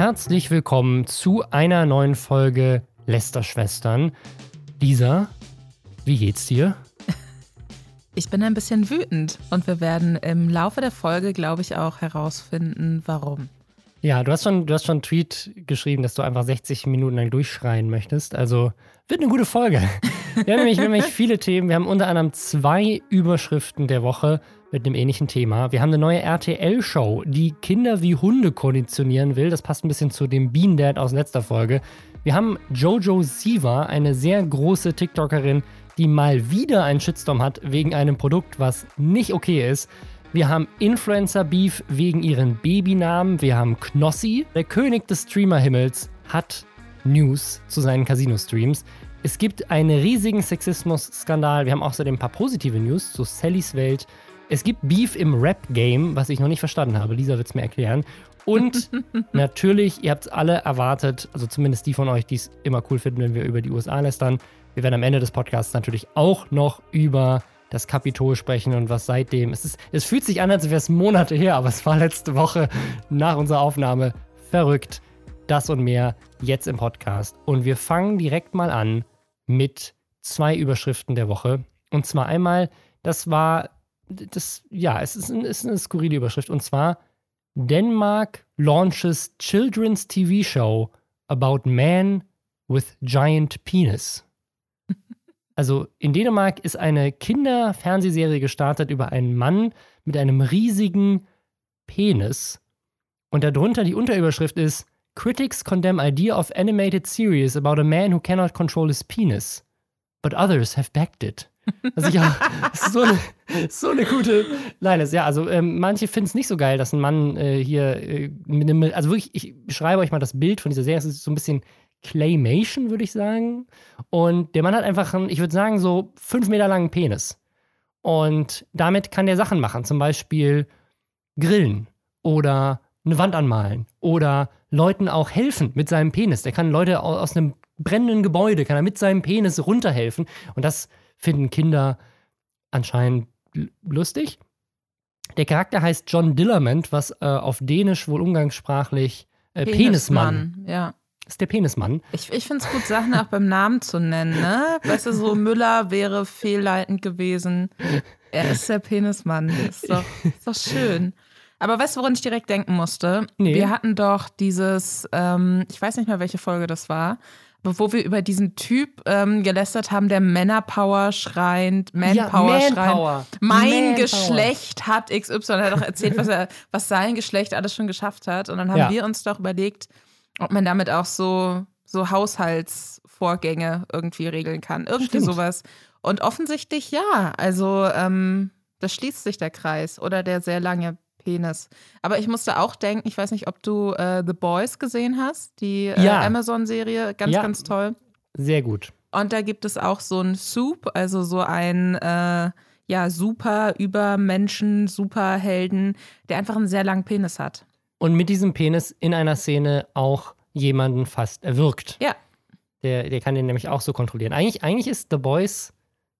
herzlich willkommen zu einer neuen Folge Lästerschwestern. Lisa, wie geht's dir? Ich bin ein bisschen wütend und wir werden im Laufe der Folge, glaube ich, auch herausfinden, warum. Ja, du hast schon, du hast schon einen Tweet geschrieben, dass du einfach 60 Minuten lang durchschreien möchtest. Also wird eine gute Folge. Wir haben nämlich, nämlich viele Themen. Wir haben unter anderem zwei Überschriften der Woche mit einem ähnlichen Thema. Wir haben eine neue RTL-Show, die Kinder wie Hunde konditionieren will. Das passt ein bisschen zu dem Bean Dad aus letzter Folge. Wir haben Jojo Siva, eine sehr große TikTokerin, die mal wieder einen Shitstorm hat wegen einem Produkt, was nicht okay ist. Wir haben Influencer-Beef wegen ihren Babynamen. Wir haben Knossi. Der König des Streamer-Himmels hat News zu seinen Casino-Streams. Es gibt einen riesigen Sexismus-Skandal. Wir haben außerdem ein paar positive News zu Sallys Welt. Es gibt Beef im Rap-Game, was ich noch nicht verstanden habe. Lisa wird es mir erklären. Und natürlich, ihr habt es alle erwartet, also zumindest die von euch, die es immer cool finden, wenn wir über die USA lästern. Wir werden am Ende des Podcasts natürlich auch noch über das Kapitol sprechen und was seitdem. Es, ist, es fühlt sich an, als wäre es Monate her, aber es war letzte Woche nach unserer Aufnahme verrückt. Das und mehr jetzt im Podcast. Und wir fangen direkt mal an mit zwei Überschriften der Woche. Und zwar einmal, das war, das, ja, es ist, ein, ist eine skurrile Überschrift. Und zwar, Denmark launches Children's TV Show about man with giant penis. Also in Dänemark ist eine Kinderfernsehserie gestartet über einen Mann mit einem riesigen Penis. Und darunter die Unterüberschrift ist Critics condemn idea of animated series about a man who cannot control his penis. But others have backed it. Also ja, so eine, so eine gute ist. Ja, also ähm, manche finden es nicht so geil, dass ein Mann äh, hier äh, mit einem, also wirklich, ich beschreibe euch mal das Bild von dieser Serie. Es ist so ein bisschen Claymation, würde ich sagen. Und der Mann hat einfach einen, ich würde sagen, so fünf Meter langen Penis. Und damit kann der Sachen machen, zum Beispiel grillen oder eine Wand anmalen oder Leuten auch helfen mit seinem Penis. Der kann Leute aus einem brennenden Gebäude, kann er mit seinem Penis runterhelfen. Und das finden Kinder anscheinend lustig. Der Charakter heißt John Dillermand, was äh, auf Dänisch wohl umgangssprachlich äh, Penismann, Penismann ja ist der Penismann. Ich, ich finde es gut, Sachen auch beim Namen zu nennen, ne? Weißt du, so Müller wäre fehlleitend gewesen. Er ist der Penismann. Ist doch, ist doch schön. Aber weißt du, woran ich direkt denken musste? Nee. Wir hatten doch dieses, ähm, ich weiß nicht mehr, welche Folge das war, wo wir über diesen Typ ähm, gelästert haben, der Männerpower schreint, Manpower ja, schreint. Mein Man Geschlecht hat XY. Er hat doch erzählt, was, er, was sein Geschlecht alles schon geschafft hat. Und dann haben ja. wir uns doch überlegt, ob man damit auch so, so Haushaltsvorgänge irgendwie regeln kann. Irgendwie Stimmt. sowas. Und offensichtlich ja. Also ähm, das schließt sich der Kreis oder der sehr lange Penis. Aber ich musste auch denken, ich weiß nicht, ob du äh, The Boys gesehen hast, die äh, ja. Amazon-Serie, ganz, ja. ganz toll. Sehr gut. Und da gibt es auch so ein Soup, also so ein äh, ja, super Übermenschen, Superhelden, der einfach einen sehr langen Penis hat und mit diesem Penis in einer Szene auch jemanden fast erwürgt. Ja. Der, der kann den nämlich auch so kontrollieren. Eigentlich, eigentlich ist The Boys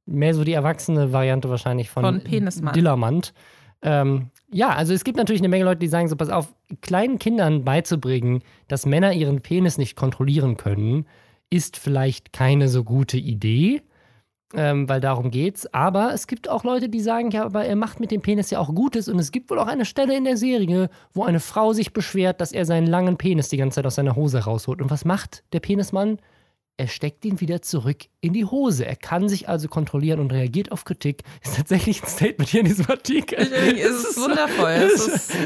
mehr so die erwachsene Variante wahrscheinlich von, von Penismann. Dillermand. Ähm, ja, also es gibt natürlich eine Menge Leute, die sagen so, pass auf, kleinen Kindern beizubringen, dass Männer ihren Penis nicht kontrollieren können, ist vielleicht keine so gute Idee ähm, weil darum geht's. Aber es gibt auch Leute, die sagen, ja, aber er macht mit dem Penis ja auch Gutes. Und es gibt wohl auch eine Stelle in der Serie, wo eine Frau sich beschwert, dass er seinen langen Penis die ganze Zeit aus seiner Hose rausholt. Und was macht der Penismann? Er steckt ihn wieder zurück in die Hose. Er kann sich also kontrollieren und reagiert auf Kritik. Ist tatsächlich ein Statement hier in diesem Artikel. Es ist wundervoll. Es ist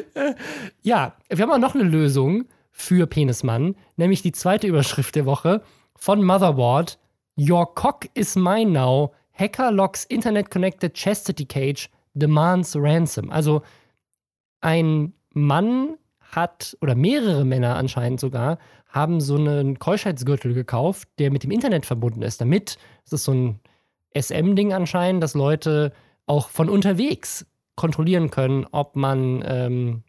ja, wir haben auch noch eine Lösung für Penismann, nämlich die zweite Überschrift der Woche von Motherboard. Your cock is mine now. Hacker locks Internet Connected Chastity Cage demands ransom. Also ein Mann hat, oder mehrere Männer anscheinend sogar, haben so einen Keuschheitsgürtel gekauft, der mit dem Internet verbunden ist. Damit, das ist so ein SM-Ding anscheinend, dass Leute auch von unterwegs kontrollieren können, ob man ähm,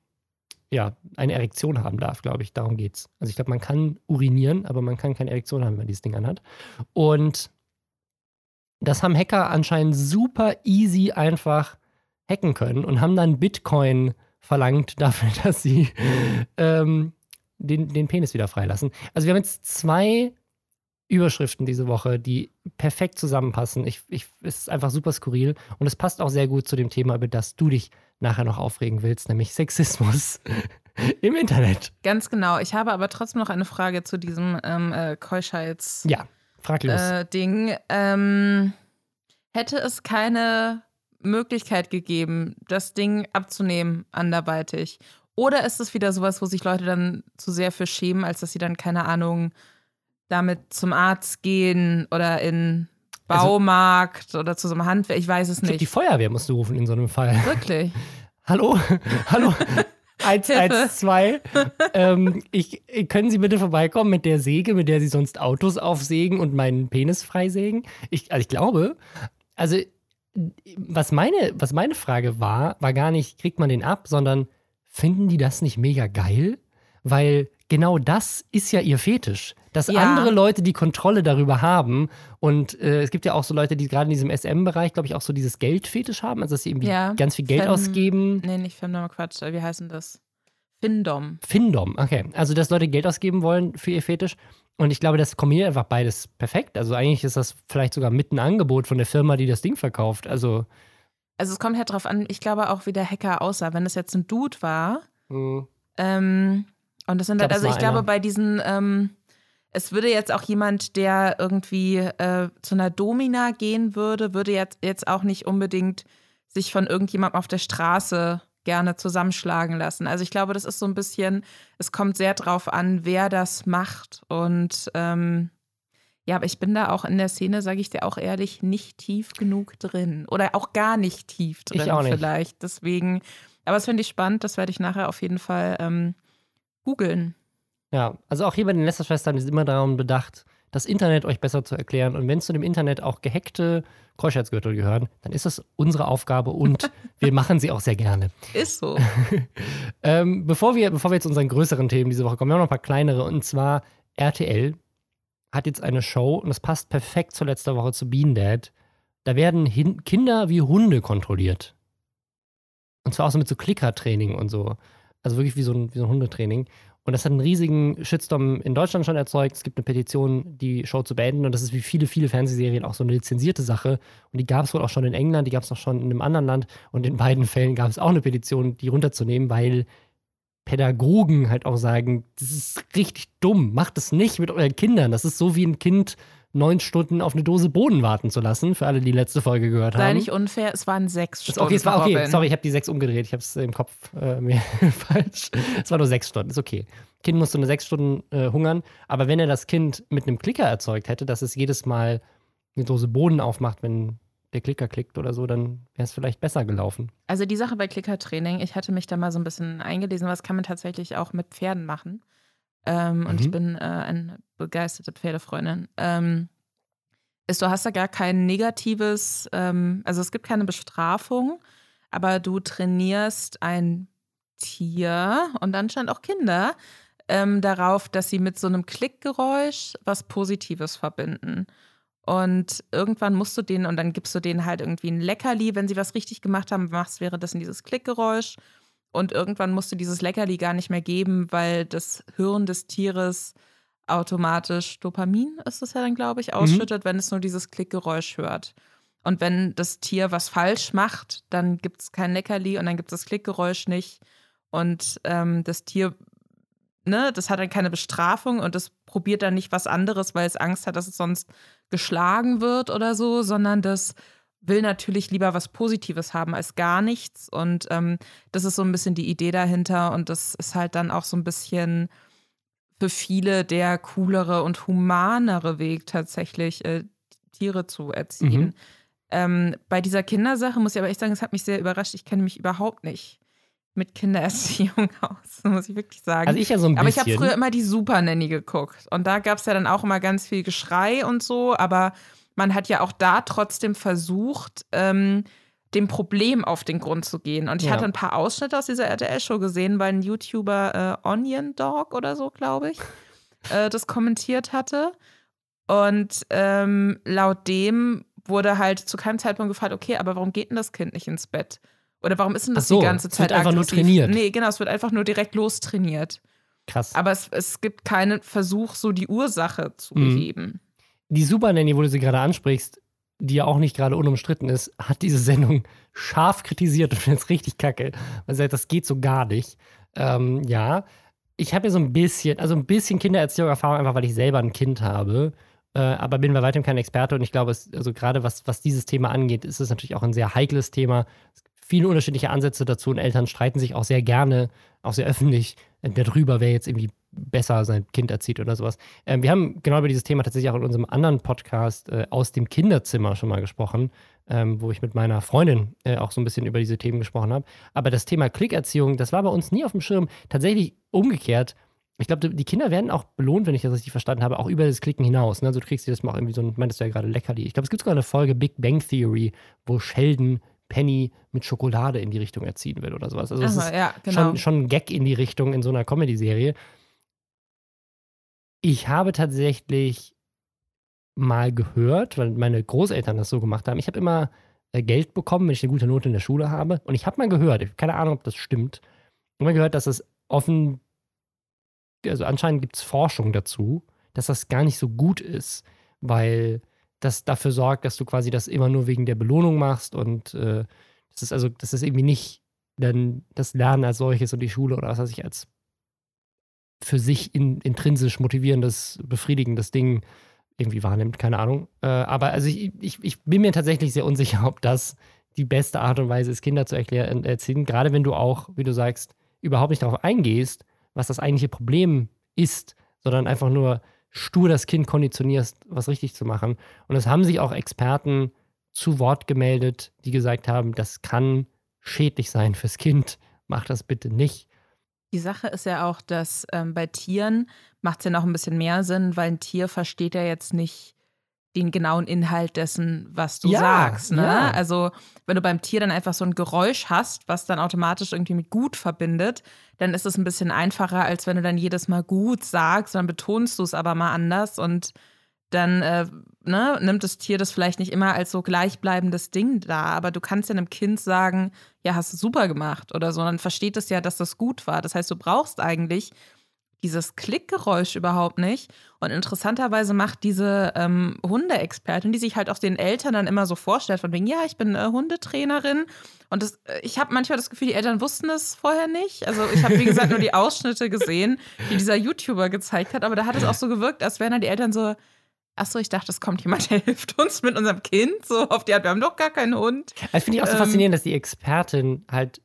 ja, eine Erektion haben darf, glaube ich. Darum geht's. Also ich glaube, man kann urinieren, aber man kann keine Erektion haben, wenn man dieses Ding anhat. Und das haben Hacker anscheinend super easy einfach hacken können und haben dann Bitcoin verlangt dafür, dass sie ähm, den, den Penis wieder freilassen. Also wir haben jetzt zwei Überschriften diese Woche, die perfekt zusammenpassen. Ich, ich, es ist einfach super skurril und es passt auch sehr gut zu dem Thema, über das du dich nachher noch aufregen willst, nämlich Sexismus im Internet. Ganz genau. Ich habe aber trotzdem noch eine Frage zu diesem ähm, äh, Keuschheits- Ja, frag los. äh, Ding. Ähm, hätte es keine Möglichkeit gegeben, das Ding abzunehmen anderweitig? Oder ist es wieder sowas, wo sich Leute dann zu sehr für schämen, als dass sie dann, keine Ahnung, damit zum Arzt gehen oder in Also Baumarkt oder zu so einem Handwerk? Ich weiß es ich glaub, nicht. die Feuerwehr musst du rufen in so einem Fall. Wirklich. Hallo? Hallo? Hilfe. 112. ähm, ich, können Sie bitte vorbeikommen mit der Säge, mit der Sie sonst Autos aufsägen und meinen Penis freisägen? Ich, also ich glaube, also was meine, was meine Frage war, war gar nicht, kriegt man den ab, sondern finden die das nicht mega geil? Weil genau das ist ja ihr Fetisch. Dass Ja. andere Leute die Kontrolle darüber haben. Und äh, es gibt ja auch so Leute, die gerade in diesem SM-Bereich, glaube ich, auch so dieses Geldfetisch haben, also dass sie irgendwie Ja. ganz viel Geld Fem- ausgeben. Nee, nicht Femdom, Quatsch. Wie heißen das? Findom. Findom, okay. Also, dass Leute Geld ausgeben wollen für ihr Fetisch. Und ich glaube, das kombiniert einfach beides perfekt. Also, eigentlich ist das vielleicht sogar mit ein Angebot von der Firma, die das Ding verkauft. Also, Also es kommt halt drauf an, ich glaube auch, wie der Hacker aussah. Wenn das jetzt ein Dude war, mh, ähm, und das sind halt, also ich glaube, einer. bei diesen, ähm, es würde jetzt auch jemand, der irgendwie äh, zu einer Domina gehen würde, würde jetzt, jetzt auch nicht unbedingt sich von irgendjemandem auf der Straße gerne zusammenschlagen lassen. Also ich glaube, das ist so ein bisschen, es kommt sehr drauf an, wer das macht. Und ähm, ja, aber ich bin da auch in der Szene, sage ich dir auch ehrlich, nicht tief genug drin. Oder auch gar nicht tief drin Ich auch nicht. vielleicht. Deswegen, aber das finde ich spannend, das werde ich nachher auf jeden Fall ähm, googeln. ja. Also, auch hier bei den Lästerschwestern ist immer daran bedacht, das Internet euch besser zu erklären. Und wenn zu dem Internet auch gehackte Keuschheitsgürtel gehören, dann ist das unsere Aufgabe und wir machen sie auch sehr gerne. Ist so. Ähm, bevor, wir, bevor wir zu unseren größeren Themen diese Woche kommen, wir haben noch ein paar kleinere. Und zwar RTL hat jetzt eine Show und das passt perfekt zur letzten Woche zu Bean Dad. Da werden Hin Kinder wie Hunde kontrolliert. Und zwar auch so mit so Klickertraining und so. Also wirklich wie so ein, wie so ein Hundetraining. Und das hat einen riesigen Shitstorm in Deutschland schon erzeugt. Es gibt eine Petition, die Show zu beenden. Und das ist wie viele, viele Fernsehserien auch so eine lizenzierte Sache. Und die gab es wohl auch schon in England, die gab es auch schon in einem anderen Land. Und in beiden Fällen gab es auch eine Petition, die runterzunehmen, weil Pädagogen halt auch sagen, das ist richtig dumm. Macht das nicht mit euren Kindern. Das ist so wie ein Kind neun Stunden auf eine Dose Boden warten zu lassen, für alle, die die letzte Folge gehört Sei haben. nicht unfair, es waren sechs Stunden. okay, es war okay. Robin. Sorry, ich habe die sechs umgedreht. Ich habe es im Kopf äh, mir falsch. Es war nur sechs Stunden. Ist okay. Kind musste nur sechs Stunden äh, hungern. Aber wenn er das Kind mit einem Klicker erzeugt hätte, dass es jedes Mal eine Dose Boden aufmacht, wenn der Klicker klickt oder so, dann wäre es vielleicht besser gelaufen. Also die Sache bei Klickertraining, ich hatte mich da mal so ein bisschen eingelesen, was kann man tatsächlich auch mit Pferden machen. Ähm, Und Mhm. ich bin äh, eine begeisterte Pferdefreundin. Ähm, ist, du hast da gar kein negatives, ähm, also es gibt keine Bestrafung, aber du trainierst ein Tier und anscheinend auch Kinder ähm, darauf, dass sie mit so einem Klickgeräusch was Positives verbinden. Und irgendwann musst du denen, und dann gibst du denen halt irgendwie ein Leckerli, wenn sie was richtig gemacht haben, machst währenddessen dieses Klickgeräusch. Und irgendwann musst du dieses Leckerli gar nicht mehr geben, weil das Hirn des Tieres automatisch Dopamin ist es ja dann, glaube ich, ausschüttet, wenn es nur dieses Klickgeräusch hört. Und wenn das Tier was falsch macht, dann gibt es kein Leckerli und dann gibt es das Klickgeräusch nicht. Und ähm, das Tier, ne, das hat dann keine Bestrafung und das probiert dann nicht was anderes, weil es Angst hat, dass es sonst geschlagen wird oder so, sondern das will natürlich lieber was Positives haben als gar nichts. Und ähm, das ist so ein bisschen die Idee dahinter. Und das ist halt dann auch so ein bisschen für viele der coolere und humanere Weg, tatsächlich äh, Tiere zu erziehen. Mhm. Ähm, bei dieser Kindersache muss ich aber echt sagen, es hat mich sehr überrascht. Ich kenne mich überhaupt nicht mit Kindererziehung aus, muss ich wirklich sagen. Also ich ja so ein Aber ich bisschen. habe früher immer die Super Nanny geguckt. Und da gab es ja dann auch immer ganz viel Geschrei und so. Aber man hat ja auch da trotzdem versucht, ähm, dem Problem auf den Grund zu gehen. Und ich Ja. hatte ein paar Ausschnitte aus dieser RTL-Show gesehen, weil ein YouTuber äh, Onion Dog oder so, glaube ich, äh, das kommentiert hatte. Und ähm, laut dem wurde halt zu keinem Zeitpunkt gefragt, okay, aber warum geht denn das Kind nicht ins Bett? Oder warum ist denn das so, die ganze es Zeit wird einfach nur aggressiv? trainiert. Nee, genau, es wird einfach nur direkt lostrainiert. Krass. Aber es, es gibt keinen Versuch, so die Ursache zu Mhm. beheben. Die Super Nanny, wo du sie gerade ansprichst, die ja auch nicht gerade unumstritten ist, hat diese Sendung scharf kritisiert und findet es richtig kacke. Weil sie sagt, das geht so gar nicht. Ähm, ja, ich habe ja so ein bisschen, also ein bisschen Kindererziehung-Erfahrung, einfach weil ich selber ein Kind habe. Äh, aber bin bei weitem kein Experte und ich glaube, es, also gerade was, was dieses Thema angeht, ist es natürlich auch ein sehr heikles Thema. Es gibt viele unterschiedliche Ansätze dazu und Eltern streiten sich auch sehr gerne, auch sehr öffentlich äh, darüber, wer jetzt irgendwie besser sein Kind erzieht oder sowas. Ähm, wir haben genau über dieses Thema tatsächlich auch in unserem anderen Podcast äh, aus dem Kinderzimmer schon mal gesprochen, ähm, wo ich mit meiner Freundin äh, auch so ein bisschen über diese Themen gesprochen habe. Aber das Thema Klickerziehung, das war bei uns nie auf dem Schirm. Tatsächlich umgekehrt. Ich glaube, die Kinder werden auch belohnt, wenn ich das richtig verstanden habe, auch über das Klicken hinaus. Ne? Also du kriegst dir das mal irgendwie so ein, meintest du ja gerade Leckerli. Ich glaube, es gibt sogar eine Folge Big Bang Theory, wo Sheldon Penny mit Schokolade in die Richtung erziehen will oder sowas. Also es Aber ist ja, genau. schon, schon ein Gag in die Richtung in so einer Comedy-Serie. Ich habe tatsächlich mal gehört, weil meine Großeltern das so gemacht haben. Ich habe immer äh, Geld bekommen, wenn ich eine gute Note in der Schule habe. Und ich habe mal gehört, ich habe keine Ahnung, ob das stimmt, ich habe mal gehört, dass es offen, also anscheinend gibt es Forschung dazu, dass das gar nicht so gut ist, weil das dafür sorgt, dass du quasi das immer nur wegen der Belohnung machst und äh, das ist also, das ist irgendwie nicht dann das Lernen als solches und die Schule oder was weiß ich als für sich in, intrinsisch motivierendes, befriedigendes Ding irgendwie wahrnimmt, keine Ahnung. Äh, aber also ich, ich, ich bin mir tatsächlich sehr unsicher, ob das die beste Art und Weise ist, Kinder zu erklären, erziehen. Gerade wenn du auch, wie du sagst, überhaupt nicht darauf eingehst, was das eigentliche Problem ist, sondern einfach nur stur das Kind konditionierst, was richtig zu machen. Und es haben sich auch Experten zu Wort gemeldet, die gesagt haben, das kann schädlich sein fürs Kind. Mach das bitte nicht. Die Sache ist ja auch, dass ähm, bei Tieren macht es ja noch ein bisschen mehr Sinn, weil ein Tier versteht ja jetzt nicht den genauen Inhalt dessen, was du Ja, sagst. Ne? ja. Also wenn du beim Tier dann einfach so ein Geräusch hast, was dann automatisch irgendwie mit gut verbindet, dann ist es ein bisschen einfacher, als wenn du dann jedes Mal gut sagst, dann betonst du es aber mal anders und dann äh, ne, nimmt das Tier das vielleicht nicht immer als so gleichbleibendes Ding da, aber du kannst ja einem Kind sagen, ja, hast du super gemacht oder so, dann versteht es ja, dass das gut war. Das heißt, du brauchst eigentlich dieses Klickgeräusch überhaupt nicht. Und interessanterweise macht diese ähm, Hundeexpertin, die sich halt auch den Eltern dann immer so vorstellt, von wegen, ja, ich bin äh, Hundetrainerin. Und das, äh, ich habe manchmal das Gefühl, die Eltern wussten es vorher nicht. Also ich habe, wie gesagt, nur die Ausschnitte gesehen, die dieser YouTuber gezeigt hat. Aber da hat es auch so gewirkt, als wären dann die Eltern so, ach so, ich dachte, es kommt jemand, der hilft uns mit unserem Kind. So auf die Art, wir haben doch gar keinen Hund. Ich finde ich auch so Ähm, faszinierend, dass die Expertin halt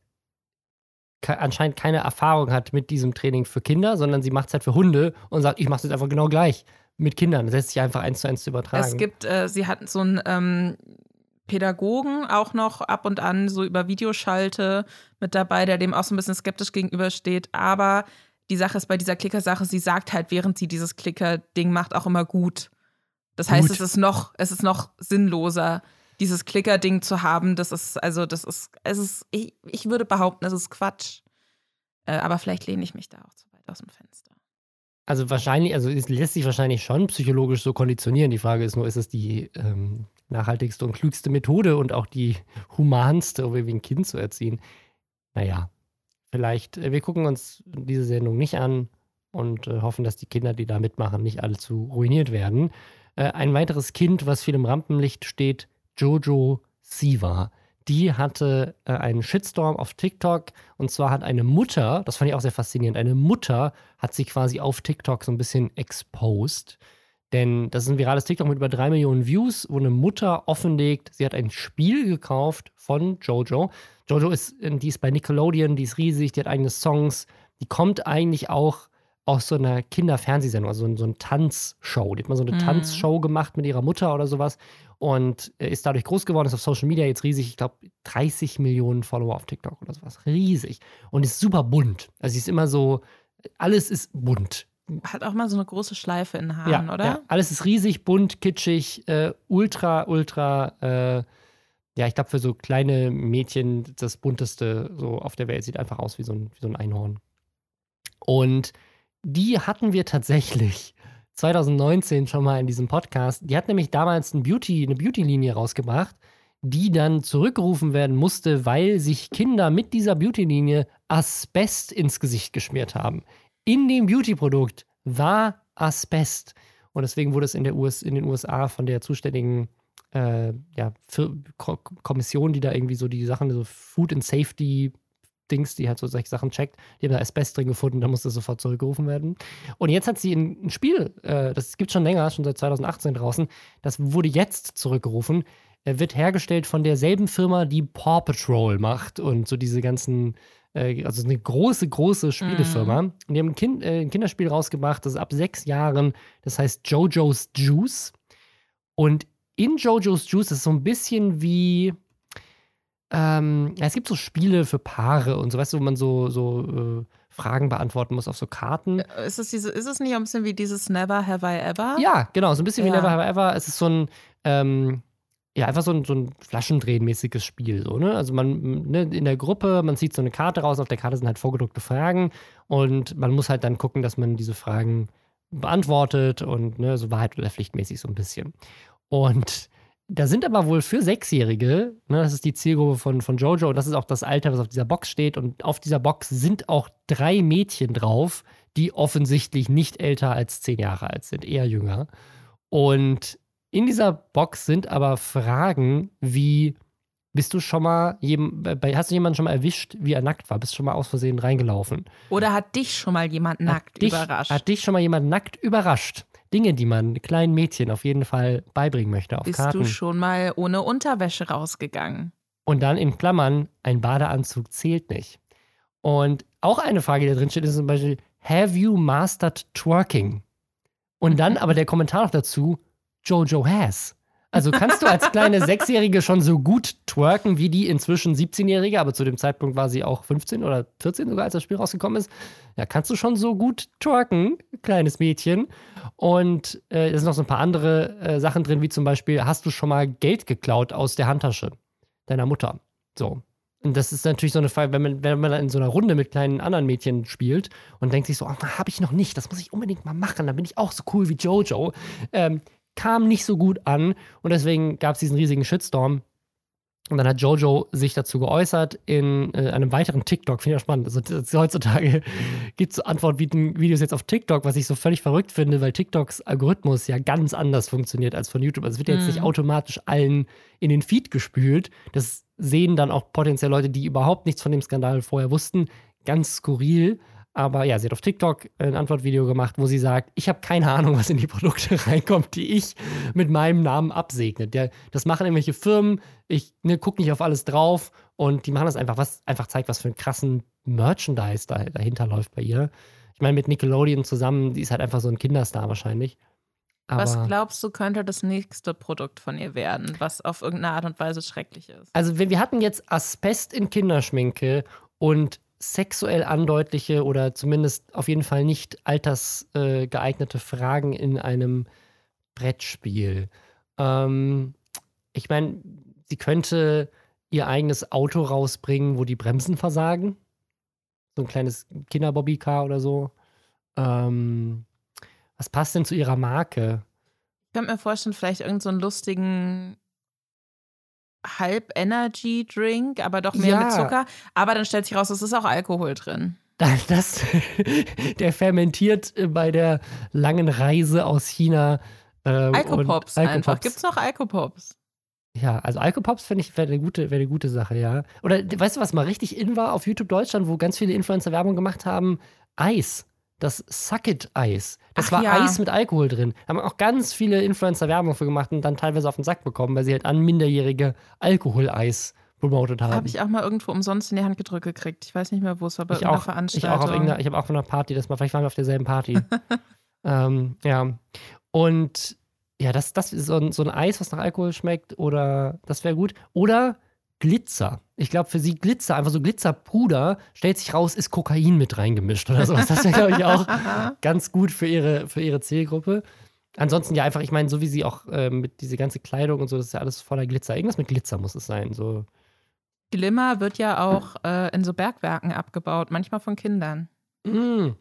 anscheinend keine Erfahrung hat mit diesem Training für Kinder, sondern sie macht es halt für Hunde und sagt, ich mache es jetzt einfach genau gleich mit Kindern. Das lässt sich einfach eins zu eins zu übertragen. Es gibt, äh, sie hatten so einen ähm, Pädagogen auch noch ab und an so über Videoschalte mit dabei, der dem auch so ein bisschen skeptisch gegenübersteht. Aber die Sache ist bei dieser Klicker-Sache, sie sagt halt, während sie dieses Klicker-Ding macht, auch immer gut. Das heißt, Gut. es ist noch, es ist noch sinnloser, dieses Klicker-Ding zu haben. Das ist, also, das ist, es ist, ich, ich würde behaupten, es ist Quatsch. Äh, aber vielleicht lehne ich mich da auch zu weit aus dem Fenster. Also wahrscheinlich, also es lässt sich wahrscheinlich schon psychologisch so konditionieren. Die Frage ist nur, ist es die ähm, nachhaltigste und klügste Methode und auch die humanste, um irgendwie ein Kind zu erziehen? Naja, vielleicht, äh, wir gucken uns diese Sendung nicht an und äh, hoffen, dass die Kinder, die da mitmachen, nicht allzu ruiniert werden. Äh, ein weiteres Kind, was viel im Rampenlicht steht, Jojo Siva. Die hatte äh, einen Shitstorm auf TikTok und zwar hat eine Mutter, das fand ich auch sehr faszinierend, eine Mutter hat sie quasi auf TikTok so ein bisschen exposed. Denn das ist ein virales TikTok mit über drei Millionen Views, wo eine Mutter offenlegt, sie hat ein Spiel gekauft von Jojo. Jojo ist, äh, die ist bei Nickelodeon, die ist riesig, die hat eigene Songs. Die kommt eigentlich auch aus so einer Kinderfernsehsendung, also so, so eine Tanzshow. Die hat mal so eine Mhm. Tanzshow gemacht mit ihrer Mutter oder sowas und äh, ist dadurch groß geworden, ist auf Social Media jetzt riesig. Ich glaube, 30 Millionen Follower auf TikTok oder sowas. Riesig. Und ist super bunt. Also sie ist immer so, alles ist bunt. Hat auch mal so eine große Schleife in den Haaren, Ja, oder? ja, alles ist riesig, bunt, kitschig, äh, ultra, ultra, äh, ja, ich glaube, für so kleine Mädchen das bunteste so auf der Welt sieht einfach aus wie so ein, wie so ein Einhorn. Und die hatten wir tatsächlich 2019 schon mal in diesem Podcast. Die hat nämlich damals ein Beauty, eine Beauty-Linie rausgebracht, die dann zurückgerufen werden musste, weil sich Kinder mit dieser Beauty-Linie Asbest ins Gesicht geschmiert haben. in dem Beauty-Produkt war Asbest. Und deswegen wurde es in, US, in den USA von der zuständigen äh, ja, Kommission, die da irgendwie so die Sachen, so Food and Safety Dings, die halt so solche Sachen checkt, die haben da Asbest drin gefunden, da musste sofort zurückgerufen werden. Und jetzt hat sie ein, Spiel, äh, das gibt schon länger, schon seit 2018 draußen, das wurde jetzt zurückgerufen. Er wird hergestellt von derselben Firma, die Paw Patrol macht und so diese ganzen, äh, also eine große, große Spielefirma. Mm. Und die haben ein, kind, äh, ein Kinderspiel rausgebracht, das ist ab sechs Jahren, das heißt JoJo's Juice. Und in JoJo's Juice ist so ein bisschen wie, ähm, ja, es gibt so Spiele für Paare und so, weißt du, wo man so, so äh, Fragen beantworten muss auf so Karten. Äh, ist es, diese, ist es nicht ein bisschen wie dieses Never Have I Ever? Ja, genau, so ein bisschen ja. wie Never Have I Ever. Es ist so ein, ähm, ja, einfach so ein, so ein Flaschendrehen-mäßiges Spiel. So, ne? Also man ne, in der Gruppe, man zieht so eine Karte raus, auf der Karte sind halt vorgedruckte Fragen und man muss halt dann gucken, dass man diese Fragen beantwortet und ne, so Wahrheit oder Pflichtmäßig so ein bisschen. Und da sind aber wohl für Sechsjährige, ne, das ist die Zielgruppe von, von Jojo und das ist auch das Alter, was auf dieser Box steht. Und auf dieser Box sind auch drei Mädchen drauf, die offensichtlich nicht älter als zehn Jahre alt sind, eher jünger. Und in dieser Box sind aber Fragen wie: Bist du schon mal, hast du jemanden schon mal erwischt, wie er nackt war? Bist du schon mal aus Versehen reingelaufen? Oder hat dich schon mal jemand nackt hat dich, überrascht? Hat dich schon mal jemand nackt überrascht? Dinge, die man kleinen Mädchen auf jeden Fall beibringen möchte auf Bist Karten. du schon mal ohne Unterwäsche rausgegangen? Und dann in Klammern, ein Badeanzug zählt nicht. Und auch eine Frage, die da drin steht, ist zum Beispiel, have you mastered twerking? Und dann aber der Kommentar noch dazu, Jojo has. Also kannst du als kleine Sechsjährige schon so gut twerken wie die inzwischen 17-Jährige, aber zu dem Zeitpunkt war sie auch 15 oder 14 sogar, als das Spiel rausgekommen ist. Ja, kannst du schon so gut twerken, kleines Mädchen. Und äh, es sind noch so ein paar andere äh, Sachen drin, wie zum Beispiel, hast du schon mal Geld geklaut aus der Handtasche deiner Mutter? So. Und das ist natürlich so eine Frage, wenn man, wenn man in so einer Runde mit kleinen anderen Mädchen spielt und denkt sich so, oh, habe ich noch nicht, das muss ich unbedingt mal machen, dann bin ich auch so cool wie Jojo. Ähm, kam nicht so gut an und deswegen gab es diesen riesigen Shitstorm. Und dann hat Jojo sich dazu geäußert in äh, einem weiteren TikTok. Finde ich auch spannend. Also, heutzutage gibt es so Antwortvideos jetzt auf TikTok, was ich so völlig verrückt finde, weil TikToks Algorithmus ja ganz anders funktioniert als von YouTube. Also es wird jetzt mhm. nicht automatisch allen in den Feed gespült. Das sehen dann auch potenziell Leute, die überhaupt nichts von dem Skandal vorher wussten. Ganz skurril. Aber ja, sie hat auf TikTok ein Antwortvideo gemacht, wo sie sagt, ich habe keine Ahnung, was in die Produkte reinkommt, die ich mit meinem Namen absegne. Der, das machen irgendwelche Firmen, ich ne, gucke nicht auf alles drauf und die machen das einfach, was einfach zeigt, was für einen krassen Merchandise da, dahinter läuft bei ihr. Ich meine, mit Nickelodeon zusammen, die ist halt einfach so ein Kinderstar wahrscheinlich. Aber was glaubst du, könnte das nächste Produkt von ihr werden, was auf irgendeine Art und Weise schrecklich ist? Also, wir hatten jetzt Asbest in Kinderschminke und sexuell andeutliche oder zumindest auf jeden Fall nicht altersgeeignete äh, Fragen in einem Brettspiel. Ähm, ich meine, sie könnte ihr eigenes Auto rausbringen, wo die Bremsen versagen. So ein kleines Kinderbobbycar oder so. Ähm, was passt denn zu ihrer Marke? Ich könnte mir vorstellen, vielleicht irgendeinen so lustigen halb Energy Drink, aber doch mehr ja. mit Zucker. Aber dann stellt sich raus, es ist auch Alkohol drin. Das, der fermentiert bei der langen Reise aus China. Ähm, Alkopops einfach. Gibt es noch Alkopops? Ja, also Alkopops finde ich wäre eine gute, wär eine gute Sache, ja. Oder weißt du, was mal richtig in war auf YouTube Deutschland, wo ganz viele Influencer Werbung gemacht haben? Eis das Suck It Eis. Das Ach, war ja. Eis mit Alkohol drin. Da haben auch ganz viele Influencer Werbung für gemacht und dann teilweise auf den Sack bekommen, weil sie halt an minderjährige Alkoholeis promotet haben. Habe ich auch mal irgendwo umsonst in die Hand gedrückt gekriegt. Ich weiß nicht mehr, wo es war, bei ich irgendeiner auch, Veranstaltung. Ich auch, auf ich habe auch von einer Party das mal, vielleicht waren wir auf derselben Party. ähm, ja. Und ja, das, das ist so ein, so ein Eis, was nach Alkohol schmeckt, oder das wäre gut. Oder Glitzer. Ich glaube, für sie Glitzer, einfach so Glitzerpuder, stellt sich raus, ist Kokain mit reingemischt oder sowas. Das wäre, glaube ich, auch ganz gut für ihre, für ihre Zielgruppe. Ansonsten ja einfach, ich meine, so wie sie auch äh, mit diese ganze Kleidung und so, das ist ja alles voller Glitzer. Irgendwas mit Glitzer muss es sein. So. Glimmer wird ja auch äh, in so Bergwerken abgebaut, manchmal von Kindern. Mm.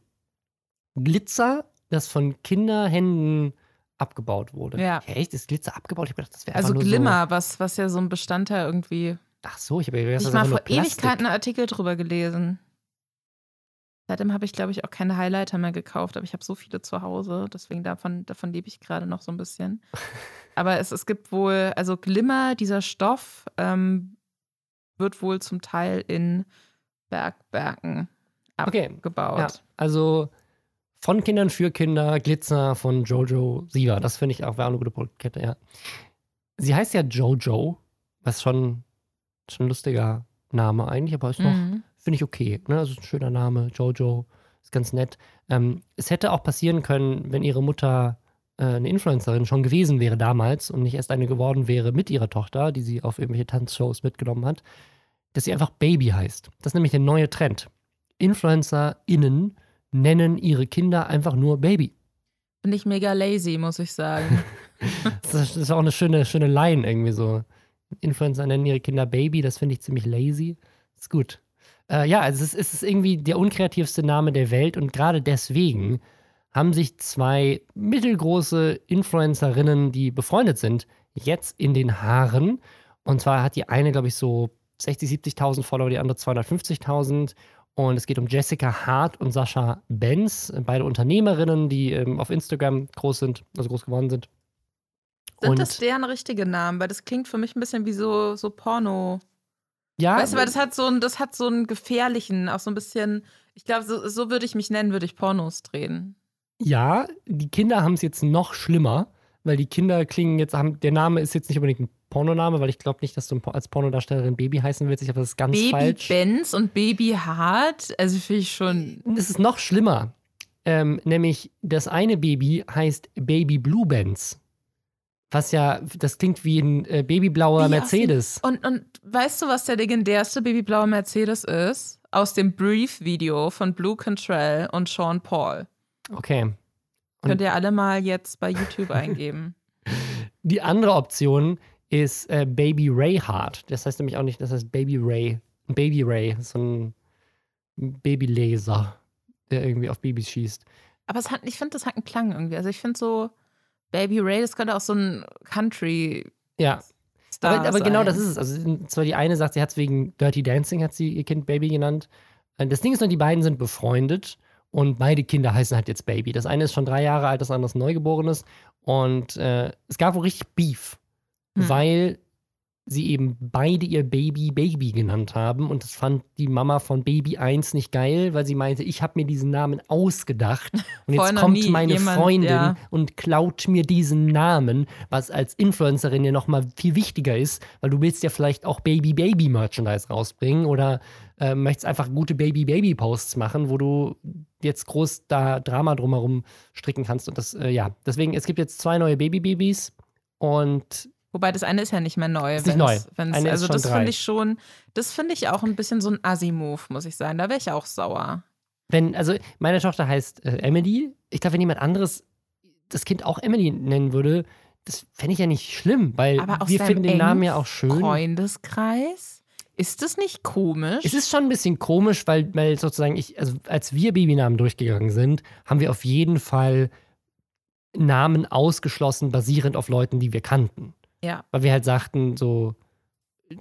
Glitzer, das von Kinderhänden abgebaut wurde. Ja. Echt? Ist Glitzer abgebaut? Ich gedacht, das wäre Also Glimmer, so was, was ja so ein Bestandteil irgendwie Ach so, ich habe ja Ich habe mal vor Ewigkeiten einen Artikel drüber gelesen. Seitdem habe ich, glaube ich, auch keine Highlighter mehr gekauft, aber ich habe so viele zu Hause. Deswegen davon, davon lebe ich gerade noch so ein bisschen. Aber es, es gibt wohl, also Glimmer, dieser Stoff, ähm, wird wohl zum Teil in Bergwerken abgebaut. Okay. Ja, also von Kindern für Kinder, Glitzer von Jojo Siva. Das finde ich auch, war auch eine gute Produktkette, ja. Sie heißt ja Jojo, was schon, schon ein lustiger Name eigentlich, aber ist noch, mhm. finde ich okay. Ne? Also ein schöner Name, Jojo, ist ganz nett. Ähm, es hätte auch passieren können, wenn ihre Mutter äh, eine Influencerin schon gewesen wäre damals und nicht erst eine geworden wäre mit ihrer Tochter, die sie auf irgendwelche Tanzshows mitgenommen hat, dass sie einfach Baby heißt. Das ist nämlich der neue Trend. InfluencerInnen nennen ihre Kinder einfach nur Baby. Bin ich mega lazy, muss ich sagen. das ist auch eine schöne, schöne Line irgendwie so. Influencer nennen ihre Kinder Baby, das finde ich ziemlich lazy. Ist gut. Äh, ja, also es ist, es ist irgendwie der unkreativste Name der Welt und gerade deswegen haben sich zwei mittelgroße Influencerinnen, die befreundet sind, jetzt in den Haaren. Und zwar hat die eine, glaube ich, so 60, 70.000 Follower, die andere 250.000. Und es geht um Jessica Hart und Sascha Benz, beide Unternehmerinnen, die ähm, auf Instagram groß sind, also groß geworden sind. Sind und das deren richtige Namen? Weil das klingt für mich ein bisschen wie so, so Porno. Ja. Weißt du, weil das hat so einen, das hat so einen gefährlichen, auch so ein bisschen, ich glaube, so, so würde ich mich nennen, würde ich Pornos drehen. Ja, die Kinder haben es jetzt noch schlimmer, weil die Kinder klingen jetzt, haben, der Name ist jetzt nicht unbedingt ein Pornoname, weil ich glaube nicht, dass du als Pornodarstellerin Baby heißen willst. Ich glaube, das ist ganz Baby falsch. Baby Benz und Baby Hart, also finde ich schon. Das ist noch schlimmer. Ähm, nämlich das eine Baby heißt Baby Blue Benz. Was ja, das klingt wie ein äh, babyblauer wie Mercedes. Und, und weißt du, was der legendärste babyblaue Mercedes ist? Aus dem Brief-Video von Blue Control und Sean Paul. Okay. Und Könnt ihr alle mal jetzt bei YouTube eingeben. Die andere Option ist äh, Baby Ray Hart. Das heißt nämlich auch nicht, das heißt Baby Ray. Baby Ray, so ein Babylaser, der irgendwie auf Babys schießt. Aber es hat, ich finde, das hat einen Klang irgendwie. Also ich finde so, Baby Ray, das könnte auch so ein Country. Ja. aber, aber genau das ist es. Also zwar die eine sagt, sie hat es wegen Dirty Dancing, hat sie ihr Kind Baby genannt. Äh, das Ding ist nur, die beiden sind befreundet und beide Kinder heißen halt jetzt Baby. Das eine ist schon drei Jahre alt, das andere ist Neugeborenes. Und äh, es gab wohl richtig Beef hm. weil sie eben beide ihr Baby Baby genannt haben. Und das fand die Mama von Baby 1 nicht geil, weil sie meinte, ich habe mir diesen Namen ausgedacht. Und jetzt kommt meine jemand, Freundin ja. und klaut mir diesen Namen, was als Influencerin ja nochmal viel wichtiger ist, weil du willst ja vielleicht auch Baby Baby Merchandise rausbringen oder äh, möchtest einfach gute Baby Baby Posts machen, wo du jetzt groß da Drama drumherum stricken kannst. Und das, äh, ja, deswegen, es gibt jetzt zwei neue Baby Babys und Wobei das eine ist ja nicht mehr neu. Ist nicht neu. also das finde ich schon, das finde ich auch ein bisschen so ein Assi-Move, muss ich sagen. Da wäre ich auch sauer. Wenn, also meine Tochter heißt äh, Emily. Ich glaube, wenn jemand anderes das Kind auch Emily nennen würde, das fände ich ja nicht schlimm, weil wir finden den Namen ja auch schön. Freundeskreis? Ist das nicht komisch? Es ist schon ein bisschen komisch, weil, weil sozusagen ich, also als wir Babynamen durchgegangen sind, haben wir auf jeden Fall Namen ausgeschlossen, basierend auf Leuten, die wir kannten. Ja. Weil wir halt sagten, so,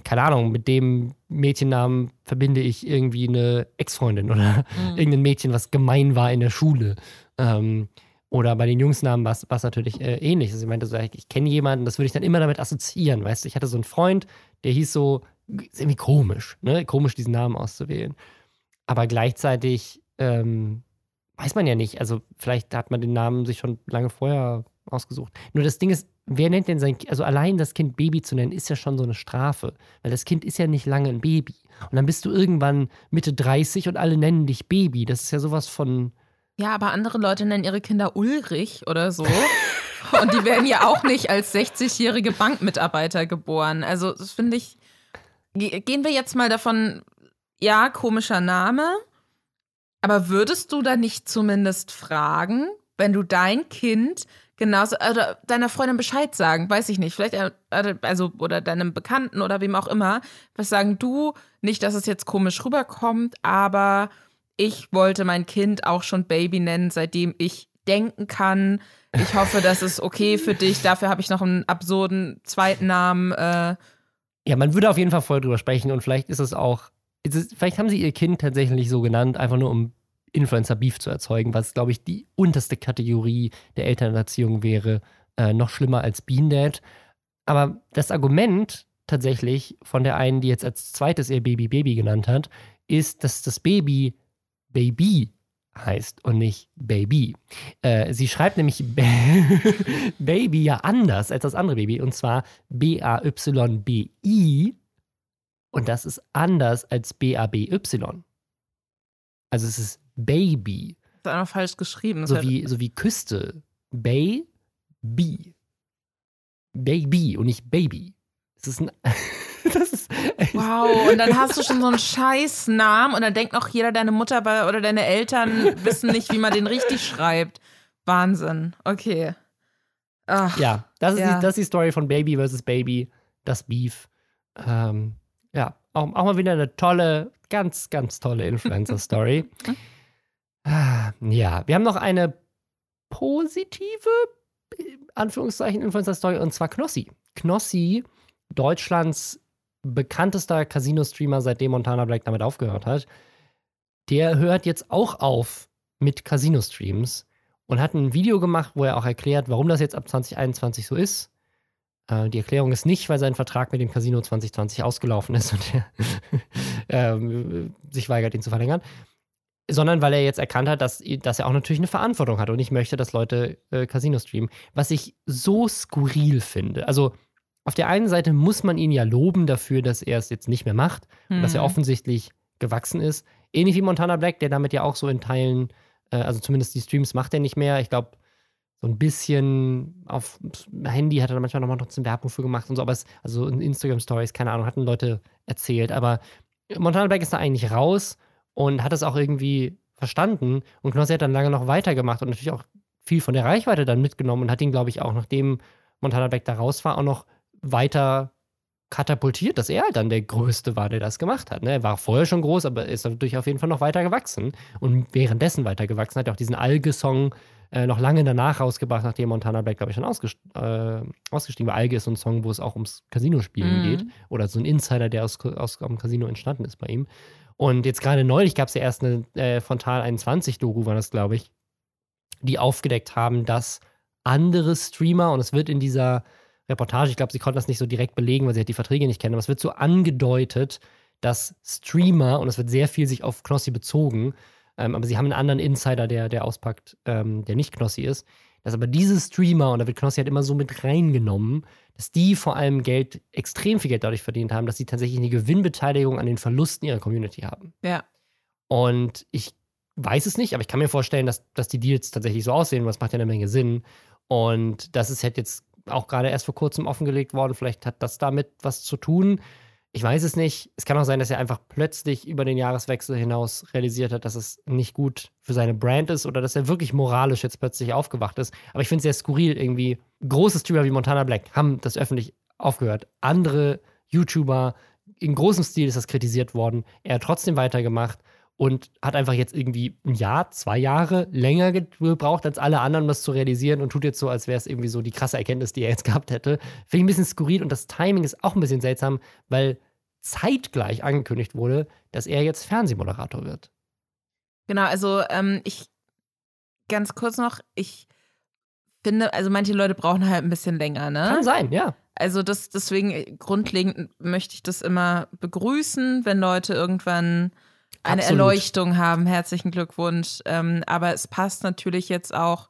keine Ahnung, mit dem Mädchennamen verbinde ich irgendwie eine Ex-Freundin oder mhm. irgendein Mädchen, was gemein war in der Schule. Ähm, oder bei den Jungsnamen war es natürlich äh, ähnlich. Also ich meinte so, ich, ich kenne jemanden, das würde ich dann immer damit assoziieren, weißt du? Ich hatte so einen Freund, der hieß so, ist irgendwie komisch, ne? Komisch, diesen Namen auszuwählen. Aber gleichzeitig ähm, weiß man ja nicht. Also vielleicht hat man den Namen sich schon lange vorher ausgesucht. Nur das Ding ist, wer nennt denn sein Kind, also allein das Kind Baby zu nennen, ist ja schon so eine Strafe. Weil das Kind ist ja nicht lange ein Baby. Und dann bist du irgendwann Mitte 30 und alle nennen dich Baby. Das ist ja sowas von. Ja, aber andere Leute nennen ihre Kinder Ulrich oder so. und die werden ja auch nicht als 60-jährige Bankmitarbeiter geboren. Also, das finde ich. Gehen wir jetzt mal davon, ja, komischer Name. Aber würdest du da nicht zumindest fragen, wenn du dein Kind Genauso, oder deiner Freundin Bescheid sagen, weiß ich nicht. Vielleicht, äh, also, oder deinem Bekannten oder wem auch immer. Was sagen du? Nicht, dass es jetzt komisch rüberkommt, aber ich wollte mein Kind auch schon Baby nennen, seitdem ich denken kann. Ich hoffe, das ist okay für dich. Dafür habe ich noch einen absurden zweiten Namen. Äh. Ja, man würde auf jeden Fall voll drüber sprechen und vielleicht ist es auch, ist es, vielleicht haben sie ihr Kind tatsächlich so genannt, einfach nur um Influencer-Beef zu erzeugen, was, glaube ich, die unterste Kategorie der Elternerziehung wäre. Äh, noch schlimmer als Bean Dad. Aber das Argument tatsächlich von der einen, die jetzt als zweites ihr Baby Baby genannt hat, ist, dass das Baby Baby heißt und nicht Baby. Äh, sie schreibt nämlich Baby ja anders als das andere Baby und zwar B-A-Y-B-I und das ist anders als B-A-B-Y. Also es ist Baby. Das ist einfach falsch geschrieben. So wie, so wie Küste. Baby. Baby und nicht Baby. Es ist ein. das ist wow, und dann hast du schon so einen scheiß Namen und dann denkt noch jeder, deine Mutter oder deine Eltern wissen nicht, wie man den richtig schreibt. Wahnsinn. Okay. Ach, ja, das ist, ja. Die, das ist die Story von Baby versus Baby, das Beef. Ähm, ja, auch, auch mal wieder eine tolle, ganz, ganz tolle Influencer-Story. Ja, wir haben noch eine positive, Anführungszeichen, Influencer-Story und zwar Knossi. Knossi Deutschlands bekanntester Casino-Streamer, seitdem Montana Black damit aufgehört hat, der hört jetzt auch auf mit Casino-Streams und hat ein Video gemacht, wo er auch erklärt, warum das jetzt ab 2021 so ist. Äh, die Erklärung ist nicht, weil sein Vertrag mit dem Casino 2020 ausgelaufen ist und er äh, sich weigert, ihn zu verlängern, sondern weil er jetzt erkannt hat, dass, dass er auch natürlich eine Verantwortung hat und ich möchte, dass Leute äh, Casino streamen. Was ich so skurril finde. Also, auf der einen Seite muss man ihn ja loben dafür, dass er es jetzt nicht mehr macht mhm. und dass er mhm. offensichtlich gewachsen ist. Ähnlich wie Montana Black, der damit ja auch so in Teilen, äh, also zumindest die Streams macht er nicht mehr. Ich glaube, so ein bisschen auf Handy hat er manchmal nochmal trotzdem Werbung für gemacht und so, aber es, also in Instagram-Stories, keine Ahnung, hatten Leute erzählt. Aber Montana Black ist da eigentlich raus und hat es auch irgendwie verstanden. Und Knossi hat dann lange noch weitergemacht und natürlich auch viel von der Reichweite dann mitgenommen und hat ihn, glaube ich, auch nachdem Montana Black da raus war, auch noch weiter katapultiert, dass er halt dann der Größte war, der das gemacht hat. Ne? Er war vorher schon groß, aber ist natürlich auf jeden Fall noch weiter gewachsen und währenddessen weiter gewachsen. Hat auch diesen Alge-Song äh, noch lange danach rausgebracht, nachdem Montana Black, glaube ich, schon ausgest äh, ausgestiegen war. Alge ist so ein Song, wo es auch ums Casino-Spielen mhm. geht oder so ein Insider, der aus, aus dem Casino entstanden ist bei ihm. Und jetzt gerade neulich gab es ja erst eine äh, Frontal 21-Doku, war das, glaube ich, die aufgedeckt haben, dass andere Streamer, und es wird in dieser Reportage, ich glaube, sie konnten das nicht so direkt belegen, weil sie halt die Verträge nicht kennen, aber es wird so angedeutet, dass Streamer, und es wird sehr viel sich auf Knossi bezogen, ähm, aber sie haben einen anderen Insider, der, der auspackt, ähm, der nicht Knossi ist, dass aber diese Streamer, und da wird Knossi halt immer so mit reingenommen, dass die vor allem Geld, extrem viel Geld dadurch verdient haben, dass sie tatsächlich eine Gewinnbeteiligung an den Verlusten ihrer Community haben. Ja. Und ich weiß es nicht, aber ich kann mir vorstellen, dass, dass die Deals tatsächlich so aussehen, was macht ja eine Menge Sinn. Und das ist halt jetzt auch gerade erst vor kurzem offengelegt worden. Vielleicht hat das damit was zu tun. Ich weiß es nicht. Es kann auch sein, dass er einfach plötzlich über den Jahreswechsel hinaus realisiert hat, dass es nicht gut für seine Brand ist oder dass er wirklich moralisch jetzt plötzlich aufgewacht ist. Aber ich finde es sehr skurril irgendwie. Große Streamer wie Montana Black haben das öffentlich aufgehört. Andere YouTuber in großem Stil ist das kritisiert worden. Er hat trotzdem weitergemacht und hat einfach jetzt irgendwie ein Jahr, zwei Jahre länger gebraucht als alle anderen, um das zu realisieren und tut jetzt so, als wäre es irgendwie so die krasse Erkenntnis, die er jetzt gehabt hätte. Finde ich ein bisschen skurril und das Timing ist auch ein bisschen seltsam, weil zeitgleich angekündigt wurde, dass er jetzt Fernsehmoderator wird. Genau, also ähm, ich ganz kurz noch, ich finde, also manche Leute brauchen halt ein bisschen länger, ne? Kann sein, ja. Also das, deswegen grundlegend möchte ich das immer begrüßen, wenn Leute irgendwann eine Absolut. Erleuchtung haben. Herzlichen Glückwunsch. Ähm, aber es passt natürlich jetzt auch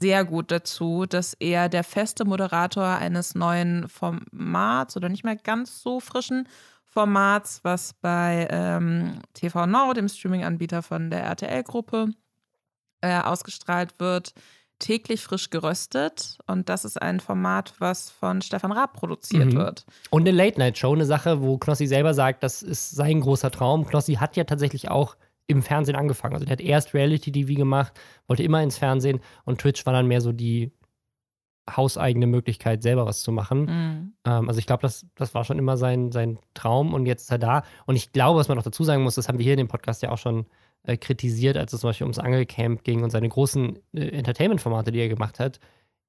sehr gut dazu, dass er der feste Moderator eines neuen Formats oder nicht mehr ganz so frischen Formats, was bei ähm, TV Now, dem Streaming-Anbieter von der RTL-Gruppe, äh, ausgestrahlt wird, täglich frisch geröstet. Und das ist ein Format, was von Stefan Raab produziert mhm. wird. Und eine Late-Night-Show, eine Sache, wo Knossi selber sagt, das ist sein großer Traum. Knossi hat ja tatsächlich auch im Fernsehen angefangen. Also der hat erst Reality-TV gemacht, wollte immer ins Fernsehen und Twitch war dann mehr so die hauseigene Möglichkeit, selber was zu machen. Mhm. Ähm, also ich glaube, das, das war schon immer sein, sein Traum und jetzt ist er da. Und ich glaube, was man noch dazu sagen muss, das haben wir hier in dem Podcast ja auch schon äh, kritisiert, als es zum Beispiel ums Angelcamp ging und seine großen äh, Entertainment-Formate, die er gemacht hat.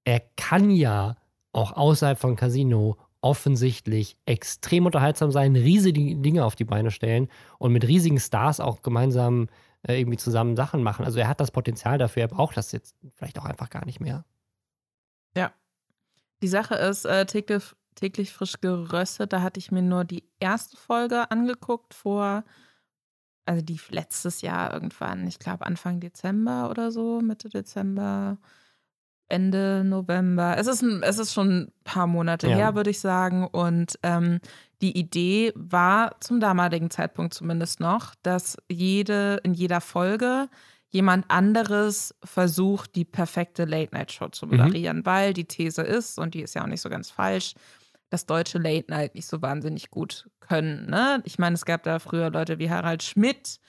Er kann ja auch außerhalb von Casino offensichtlich extrem unterhaltsam sein, riesige Dinge auf die Beine stellen und mit riesigen Stars auch gemeinsam äh, irgendwie zusammen Sachen machen. Also er hat das Potenzial dafür, er braucht das jetzt vielleicht auch einfach gar nicht mehr. Ja. Die Sache ist, äh, täglich, täglich frisch geröstet, da hatte ich mir nur die erste Folge angeguckt vor, also die letztes Jahr irgendwann, ich glaube Anfang Dezember oder so, Mitte Dezember. Ende November. Es ist, ein, es ist schon ein paar Monate ja. her, würde ich sagen. Und ähm, die Idee war zum damaligen Zeitpunkt zumindest noch, dass jede, in jeder Folge jemand anderes versucht, die perfekte Late-Night-Show zu mhm. moderieren, mhm. weil die These ist, und die ist ja auch nicht so ganz falsch, dass deutsche Late-Night nicht so wahnsinnig gut können. Ne? Ich meine, es gab da früher Leute wie Harald Schmidt,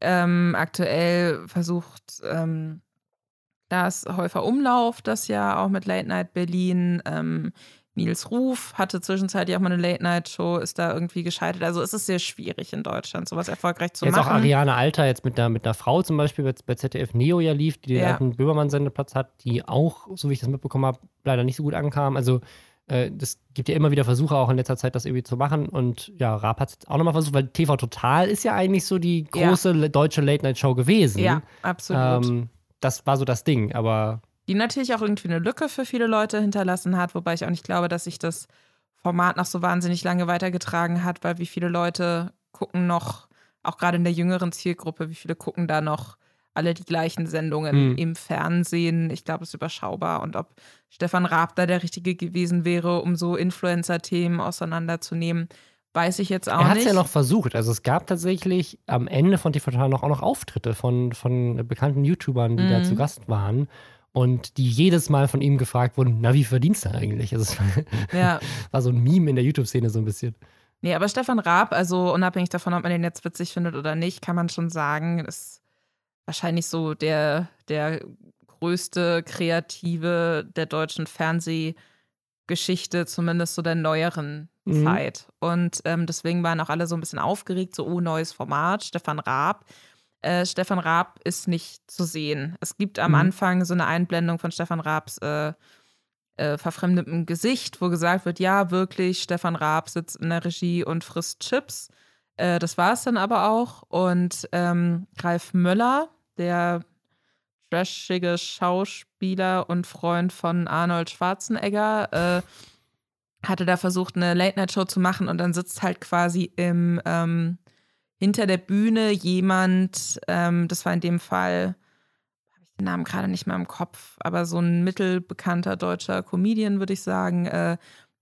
ähm, aktuell versucht ähm, das Häufer Umlauf, das ja auch mit Late Night Berlin, ähm, Nils Ruf hatte zwischenzeitlich auch mal eine Late-Night-Show, ist da irgendwie gescheitert. Also es ist sehr schwierig in Deutschland, sowas erfolgreich zu jetzt machen. Jetzt auch Ariane Alter jetzt mit einer, mit einer Frau zum Beispiel bei, bei ZDF Neo ja lief, die den ja. alten Böhmermann-Sendeplatz hat, die auch, so wie ich das mitbekommen habe, leider nicht so gut ankam. Also das gibt ja immer wieder Versuche auch in letzter Zeit, das irgendwie zu machen. Und ja, Raab hat es auch nochmal versucht, weil TV Total ist ja eigentlich so die große ja. deutsche Late-Night-Show gewesen. Ja, absolut. Ähm, das war so das Ding, aber. Die natürlich auch irgendwie eine Lücke für viele Leute hinterlassen hat, wobei ich auch nicht glaube, dass sich das Format noch so wahnsinnig lange weitergetragen hat, weil wie viele Leute gucken noch, auch gerade in der jüngeren Zielgruppe, wie viele gucken da noch alle die gleichen Sendungen mhm. im Fernsehen. Ich glaube, es ist überschaubar. Und ob Stefan Raab da der Richtige gewesen wäre, um so Influencer-Themen auseinanderzunehmen, weiß ich jetzt auch nicht. Er hat es ja noch versucht. Also es gab tatsächlich am Ende von TV Total noch auch noch Auftritte von, von bekannten YouTubern, die mhm. da zu Gast waren. Und die jedes Mal von ihm gefragt wurden, na, wie verdienst du eigentlich? Also es war, ja. war so ein Meme in der YouTube-Szene so ein bisschen. Nee, aber Stefan Raab, also unabhängig davon, ob man den jetzt witzig findet oder nicht, kann man schon sagen, ist wahrscheinlich so der, der größte Kreative der deutschen Fernsehgeschichte, zumindest so der neueren mhm. Zeit. Und ähm, deswegen waren auch alle so ein bisschen aufgeregt, so, oh, neues Format, Stefan Raab. Äh, Stefan Raab ist nicht zu sehen. Es gibt am mhm. Anfang so eine Einblendung von Stefan Raabs äh, äh, verfremdetem Gesicht, wo gesagt wird, ja, wirklich, Stefan Raab sitzt in der Regie und frisst Chips. Äh, das war es dann aber auch. Und ähm, Ralf Möller, der trashige Schauspieler und Freund von Arnold Schwarzenegger, äh, hatte da versucht, eine Late-Night-Show zu machen und dann sitzt halt quasi im ähm, hinter der Bühne jemand, ähm, das war in dem Fall, habe ich den Namen gerade nicht mehr im Kopf, aber so ein mittelbekannter deutscher Comedian, würde ich sagen, äh,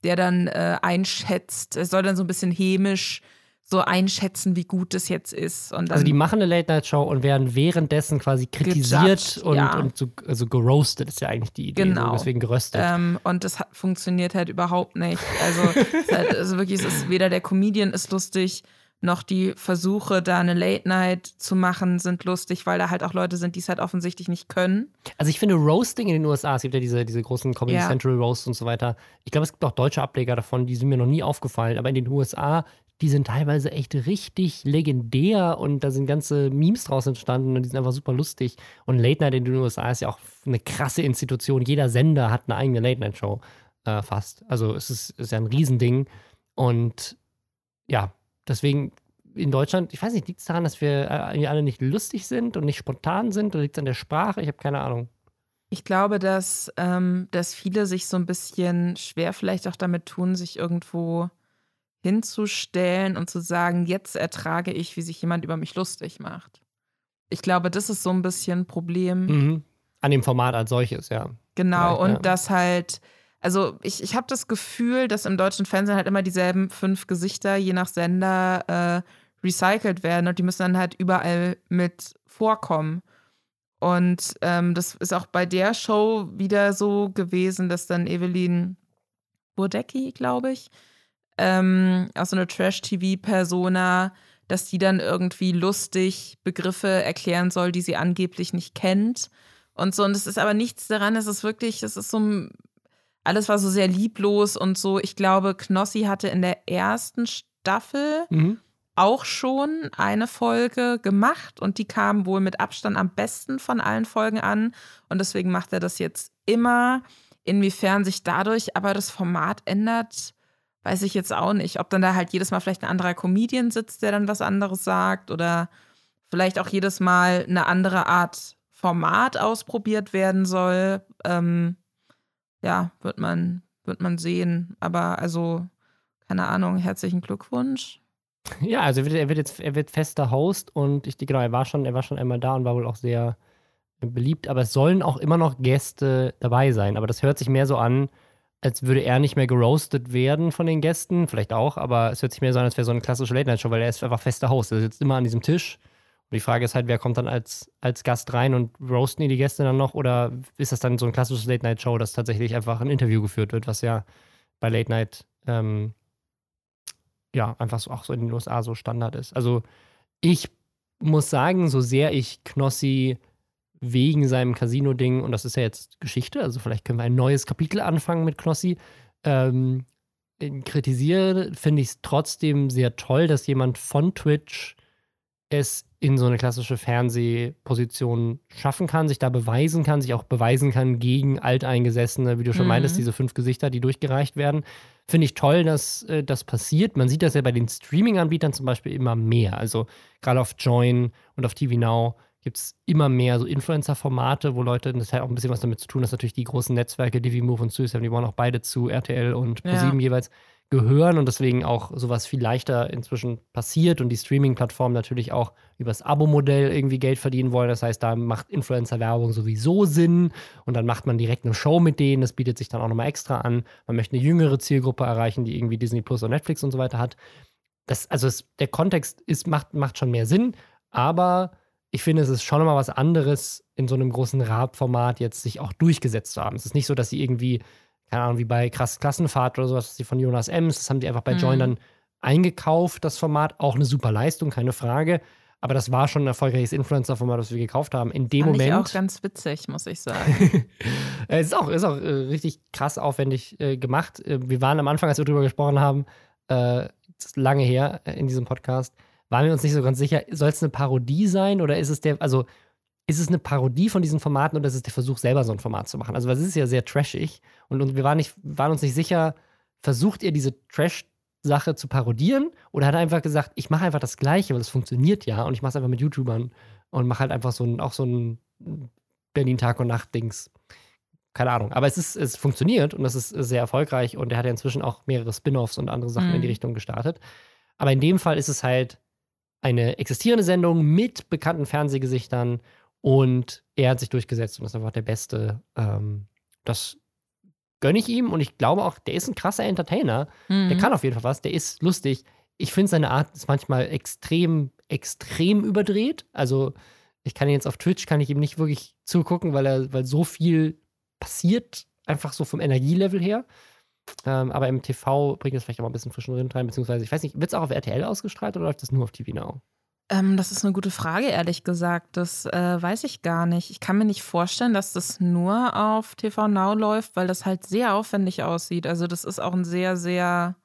der dann äh, einschätzt, es soll dann so ein bisschen hämisch so einschätzen, wie gut das jetzt ist. also die machen eine Late-Night-Show und werden währendlich quasi kritisiert und, ja. und so also geroastet ist ja eigentlich die Idee. Genau. So, deswegen geröstet. Ähm, und das hat, funktioniert halt überhaupt nicht. Also, es halt, also wirklich, es ist weder der Comedian ist lustig, noch die Versuche, da eine Late Night zu machen, sind lustig, weil da halt auch Leute sind, die es halt offensichtlich nicht können. Also ich finde Roasting in den USA, es gibt ja diese, diese großen Comedy ja. Central Roasts und so weiter. Ich glaube, es gibt auch deutsche Ableger davon, die sind mir noch nie aufgefallen, aber in den USA die sind teilweise echt richtig legendär und da sind ganze Memes draus entstanden und die sind einfach super lustig. Und Late Night in den USA ist ja auch eine krasse Institution. Jeder Sender hat eine eigene Late Night Show äh, fast. Also es ist, ist ja ein Riesending. Und ja, deswegen in Deutschland, ich weiß nicht, liegt es daran, dass wir äh, alle nicht lustig sind und nicht spontan sind oder liegt es an der Sprache? Ich habe keine Ahnung. Ich glaube, dass, ähm, dass viele sich so ein bisschen schwer vielleicht auch damit tun, sich irgendwo hinzustellen und zu sagen, jetzt ertrage ich, wie sich jemand über mich lustig macht. Ich glaube, das ist so ein bisschen ein Problem. Mhm. An dem Format als solches, ja. Genau, und ja. das halt, also ich, ich habe das Gefühl, dass im deutschen Fernsehen halt immer dieselben fünf Gesichter je nach Sender äh, recycelt werden und die müssen dann halt überall mit vorkommen. Und ähm, das ist auch bei der Show wieder so gewesen, dass dann Evelyn Burdecki, glaube ich, ähm, auch so eine Trash-TV-Persona, dass die dann irgendwie lustig Begriffe erklären soll, die sie angeblich nicht kennt. Und so, und es ist aber nichts daran, es ist wirklich, es ist so alles war so sehr lieblos und so. Ich glaube, Knossi hatte in der ersten Staffel mhm. auch schon eine Folge gemacht und die kam wohl mit Abstand am besten von allen Folgen an. Und deswegen macht er das jetzt immer. Inwiefern sich dadurch aber das Format ändert, weiß ich jetzt auch nicht. Ob dann da halt jedes Mal vielleicht ein anderer Comedian sitzt, der dann was anderes sagt oder vielleicht auch jedes Mal eine andere Art Format ausprobiert werden soll. Ähm, ja, wird man, wird man sehen. Aber also, keine Ahnung, herzlichen Glückwunsch. Ja, also er wird, er wird jetzt er wird fester Host und ich genau, er war schon, er war schon einmal da und war wohl auch sehr beliebt, aber es sollen auch immer noch Gäste dabei sein. Aber das hört sich mehr so an, als würde er nicht mehr geroastet werden von den Gästen, vielleicht auch, aber es hört sich mehr so an, als wäre so eine klassische Late-Night-Show, weil er ist einfach fester Host. Er sitzt immer an diesem Tisch. Und die Frage ist halt, wer kommt dann als, als Gast rein und roasten die, die Gäste dann noch? Oder ist das dann so ein klassisches Late-Night-Show, dass tatsächlich einfach ein Interview geführt wird, was ja bei Late-Night ähm, ja einfach so auch so in den USA so Standard ist. Also ich muss sagen, so sehr ich Knossi wegen seinem Casino-Ding, und das ist ja jetzt Geschichte, also vielleicht können wir ein neues Kapitel anfangen mit Knossi, ähm, kritisiere, finde ich es trotzdem sehr toll, dass jemand von Twitch es in so eine klassische Fernsehposition schaffen kann, sich da beweisen kann, sich auch beweisen kann gegen Alteingesessene, wie du schon mhm. meintest, diese fünf Gesichter, die durchgereicht werden. Finde ich toll, dass äh, das passiert. Man sieht das ja bei den Streaming-Anbietern zum Beispiel immer mehr. Also gerade auf Join und auf TV Now gibt es immer mehr so Influencer-Formate, wo Leute, das hat auch ein bisschen was damit zu tun, dass natürlich die großen Netzwerke, DiviMove und Suicide, die wollen auch beide zu RTL und ProSieben ja. jeweils gehören und deswegen auch sowas viel leichter inzwischen passiert und die Streaming-Plattformen natürlich auch übers Abo-Modell irgendwie Geld verdienen wollen. Das heißt, da macht Influencer-Werbung sowieso Sinn und dann macht man direkt eine Show mit denen. Das bietet sich dann auch nochmal extra an. Man möchte eine jüngere Zielgruppe erreichen, die irgendwie Disney Plus und Netflix und so weiter hat. Das, also es, der Kontext ist, macht, macht schon mehr Sinn, aber ich finde, es ist schon mal was anderes, in so einem großen Radformat jetzt sich auch durchgesetzt zu haben. Es ist nicht so, dass sie irgendwie, keine Ahnung, wie bei Krass Klassenfahrt oder sowas, die von Jonas Ems, das haben die einfach bei mhm. Join dann eingekauft, das Format. Auch eine super Leistung, keine Frage. Aber das war schon ein erfolgreiches Influencer-Format, das wir gekauft haben. In dem Fand Moment. Ich auch ganz witzig, muss ich sagen. es ist auch, ist auch äh, richtig krass aufwendig äh, gemacht. Äh, wir waren am Anfang, als wir darüber gesprochen haben, äh, lange her in diesem Podcast, waren wir uns nicht so ganz sicher, soll es eine Parodie sein oder ist es der, also ist es eine Parodie von diesen Formaten oder ist es der Versuch, selber so ein Format zu machen? Also, es ist ja sehr trashig und, und wir waren, nicht, waren uns nicht sicher, versucht ihr diese Trash-Sache zu parodieren oder hat er einfach gesagt, ich mache einfach das Gleiche, weil es funktioniert ja und ich mache es einfach mit YouTubern und mache halt einfach so ein, auch so ein Berlin-Tag- und Nacht-Dings. Keine Ahnung. Aber es ist, es funktioniert und es ist sehr erfolgreich und er hat ja inzwischen auch mehrere Spin-offs und andere Sachen mhm. in die Richtung gestartet. Aber in dem Fall ist es halt eine existierende Sendung mit bekannten Fernsehgesichtern und er hat sich durchgesetzt und ist einfach der Beste. Ähm, das gönne ich ihm und ich glaube auch, der ist ein krasser Entertainer. Mhm. Der kann auf jeden Fall was, der ist lustig. Ich finde, seine Art ist manchmal extrem, extrem überdreht. Also, ich kann jetzt auf Twitch kann ich ihm nicht wirklich zugucken, weil er, weil so viel passiert, einfach so vom Energielevel her. Ähm, aber im TV bringt es vielleicht auch mal ein bisschen frischen Wind rein, beziehungsweise, ich weiß nicht, wird es auch auf RTL ausgestrahlt oder läuft das nur auf TV Now? Ähm, das ist eine gute Frage, ehrlich gesagt. Das äh, weiß ich gar nicht. Ich kann mir nicht vorstellen, dass das nur auf TV Now läuft, weil das halt sehr aufwendig aussieht. Also, das ist auch ein sehr, sehr.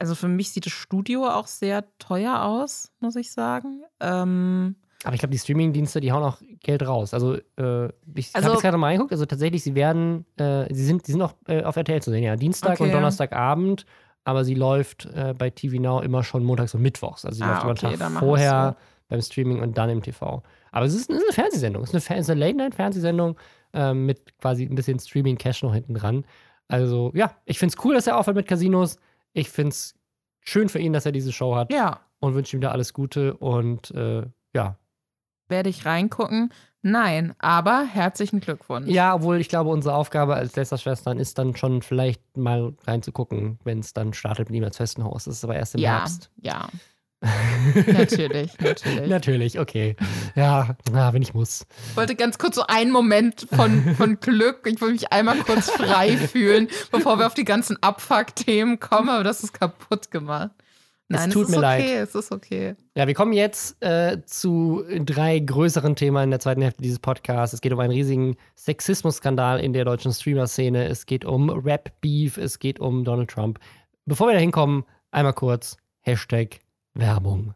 Also, für mich sieht das Studio auch sehr teuer aus, muss ich sagen. Ähm, aber ich glaube, die Streaming-Dienste, die hauen auch Geld raus. Also, äh, ich also, habe jetzt gerade mal reingeguckt. Also, tatsächlich, sie werden, äh, sie sind, sie sind auch äh, auf RTL zu sehen, ja. Dienstag okay, und Donnerstagabend. Aber sie läuft äh, bei TV Now immer schon montags und mittwochs. Also, sie ah, läuft okay, immer Tag vorher beim Streaming und dann im TV. Aber es ist, es ist eine Fernsehsendung. Es ist eine, eine Late-Night-Fernsehsendung ähm, mit quasi ein bisschen Streaming-Cash noch hinten dran. Also, ja, ich finde es cool, dass er aufhört mit Casinos. Ich finde es schön für ihn, dass er diese Show hat. Ja. Und wünsche ihm da alles Gute. Und äh, ja, werde ich reingucken? Nein, aber herzlichen Glückwunsch. Ja, obwohl ich glaube, unsere Aufgabe als Lästerschwestern ist dann schon vielleicht mal reinzugucken, wenn es dann startet mit ihm als Festenhaus. Das ist aber erst im ja, Herbst. Ja, natürlich, natürlich. natürlich, okay. Ja, na, wenn ich muss. Ich wollte ganz kurz so einen Moment von, von Glück. Ich wollte mich einmal kurz frei fühlen, bevor wir auf die ganzen Abfuck-Themen kommen, aber das ist kaputt gemacht. Nein, es tut es ist mir okay, leid. Es ist okay. Ja, wir kommen jetzt äh, zu drei größeren Themen in der zweiten Hälfte dieses Podcasts. Es geht um einen riesigen Sexismus-Skandal in der deutschen Streamer-Szene. Es geht um Rap-Beef. Es geht um Donald Trump. Bevor wir da hinkommen, einmal kurz Hashtag Werbung.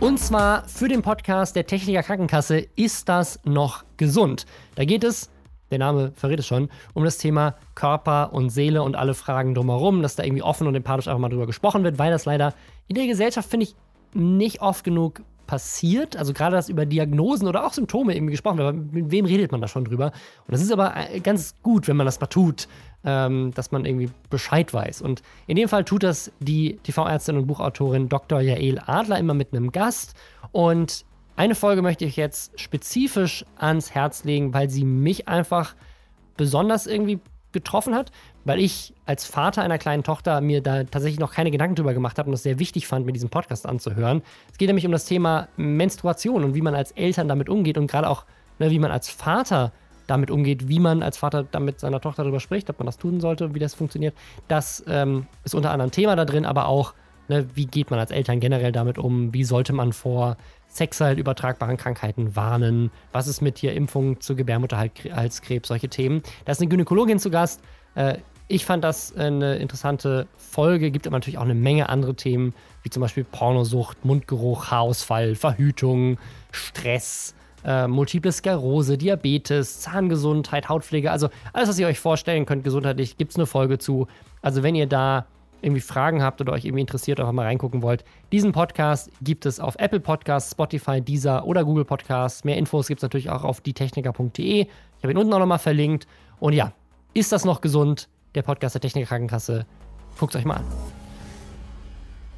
Und zwar für den Podcast der Techniker Krankenkasse ist das noch gesund. Da geht es der Name verrät es schon, um das Thema Körper und Seele und alle Fragen drumherum, dass da irgendwie offen und empathisch einfach mal drüber gesprochen wird, weil das leider in der Gesellschaft, finde ich, nicht oft genug passiert. Also gerade, dass über Diagnosen oder auch Symptome irgendwie gesprochen wird. Mit wem redet man da schon drüber? Und das ist aber äh, ganz gut, wenn man das mal tut, ähm, dass man irgendwie Bescheid weiß. Und in dem Fall tut das die TV-Ärztin und Buchautorin Dr. Jael Adler immer mit einem Gast. Und eine Folge möchte ich jetzt spezifisch ans Herz legen, weil sie mich einfach besonders irgendwie getroffen hat, weil ich als Vater einer kleinen Tochter mir da tatsächlich noch keine Gedanken drüber gemacht habe und das sehr wichtig fand, mir diesen Podcast anzuhören. Es geht nämlich um das Thema Menstruation und wie man als Eltern damit umgeht und gerade auch, ne, wie man als Vater damit umgeht, wie man als Vater damit seiner Tochter darüber spricht, ob man das tun sollte, wie das funktioniert. Das ähm, ist unter anderem Thema da drin, aber auch, ne, wie geht man als Eltern generell damit um, wie sollte man vor sexuell übertragbaren Krankheiten warnen, was ist mit hier Impfungen zu Gebärmutterhalskrebs, solche Themen. Da ist eine Gynäkologin zu Gast. Äh, ich fand das eine interessante Folge. Gibt aber natürlich auch eine Menge andere Themen, wie zum Beispiel Pornosucht, Mundgeruch, Haarausfall, Verhütung, Stress, äh, Multiple Sklerose, Diabetes, Zahngesundheit, Hautpflege. Also alles, was ihr euch vorstellen könnt, gesundheitlich, gibt es eine Folge zu. Also wenn ihr da irgendwie Fragen habt oder euch irgendwie interessiert, einfach mal reingucken wollt, diesen Podcast gibt es auf Apple Podcasts, Spotify, Deezer oder Google Podcasts. Mehr Infos gibt es natürlich auch auf dietechniker.de. Ich habe ihn unten auch nochmal verlinkt. Und ja, ist das noch gesund? Der Podcast der Techniker Krankenkasse. Guckt es euch mal an.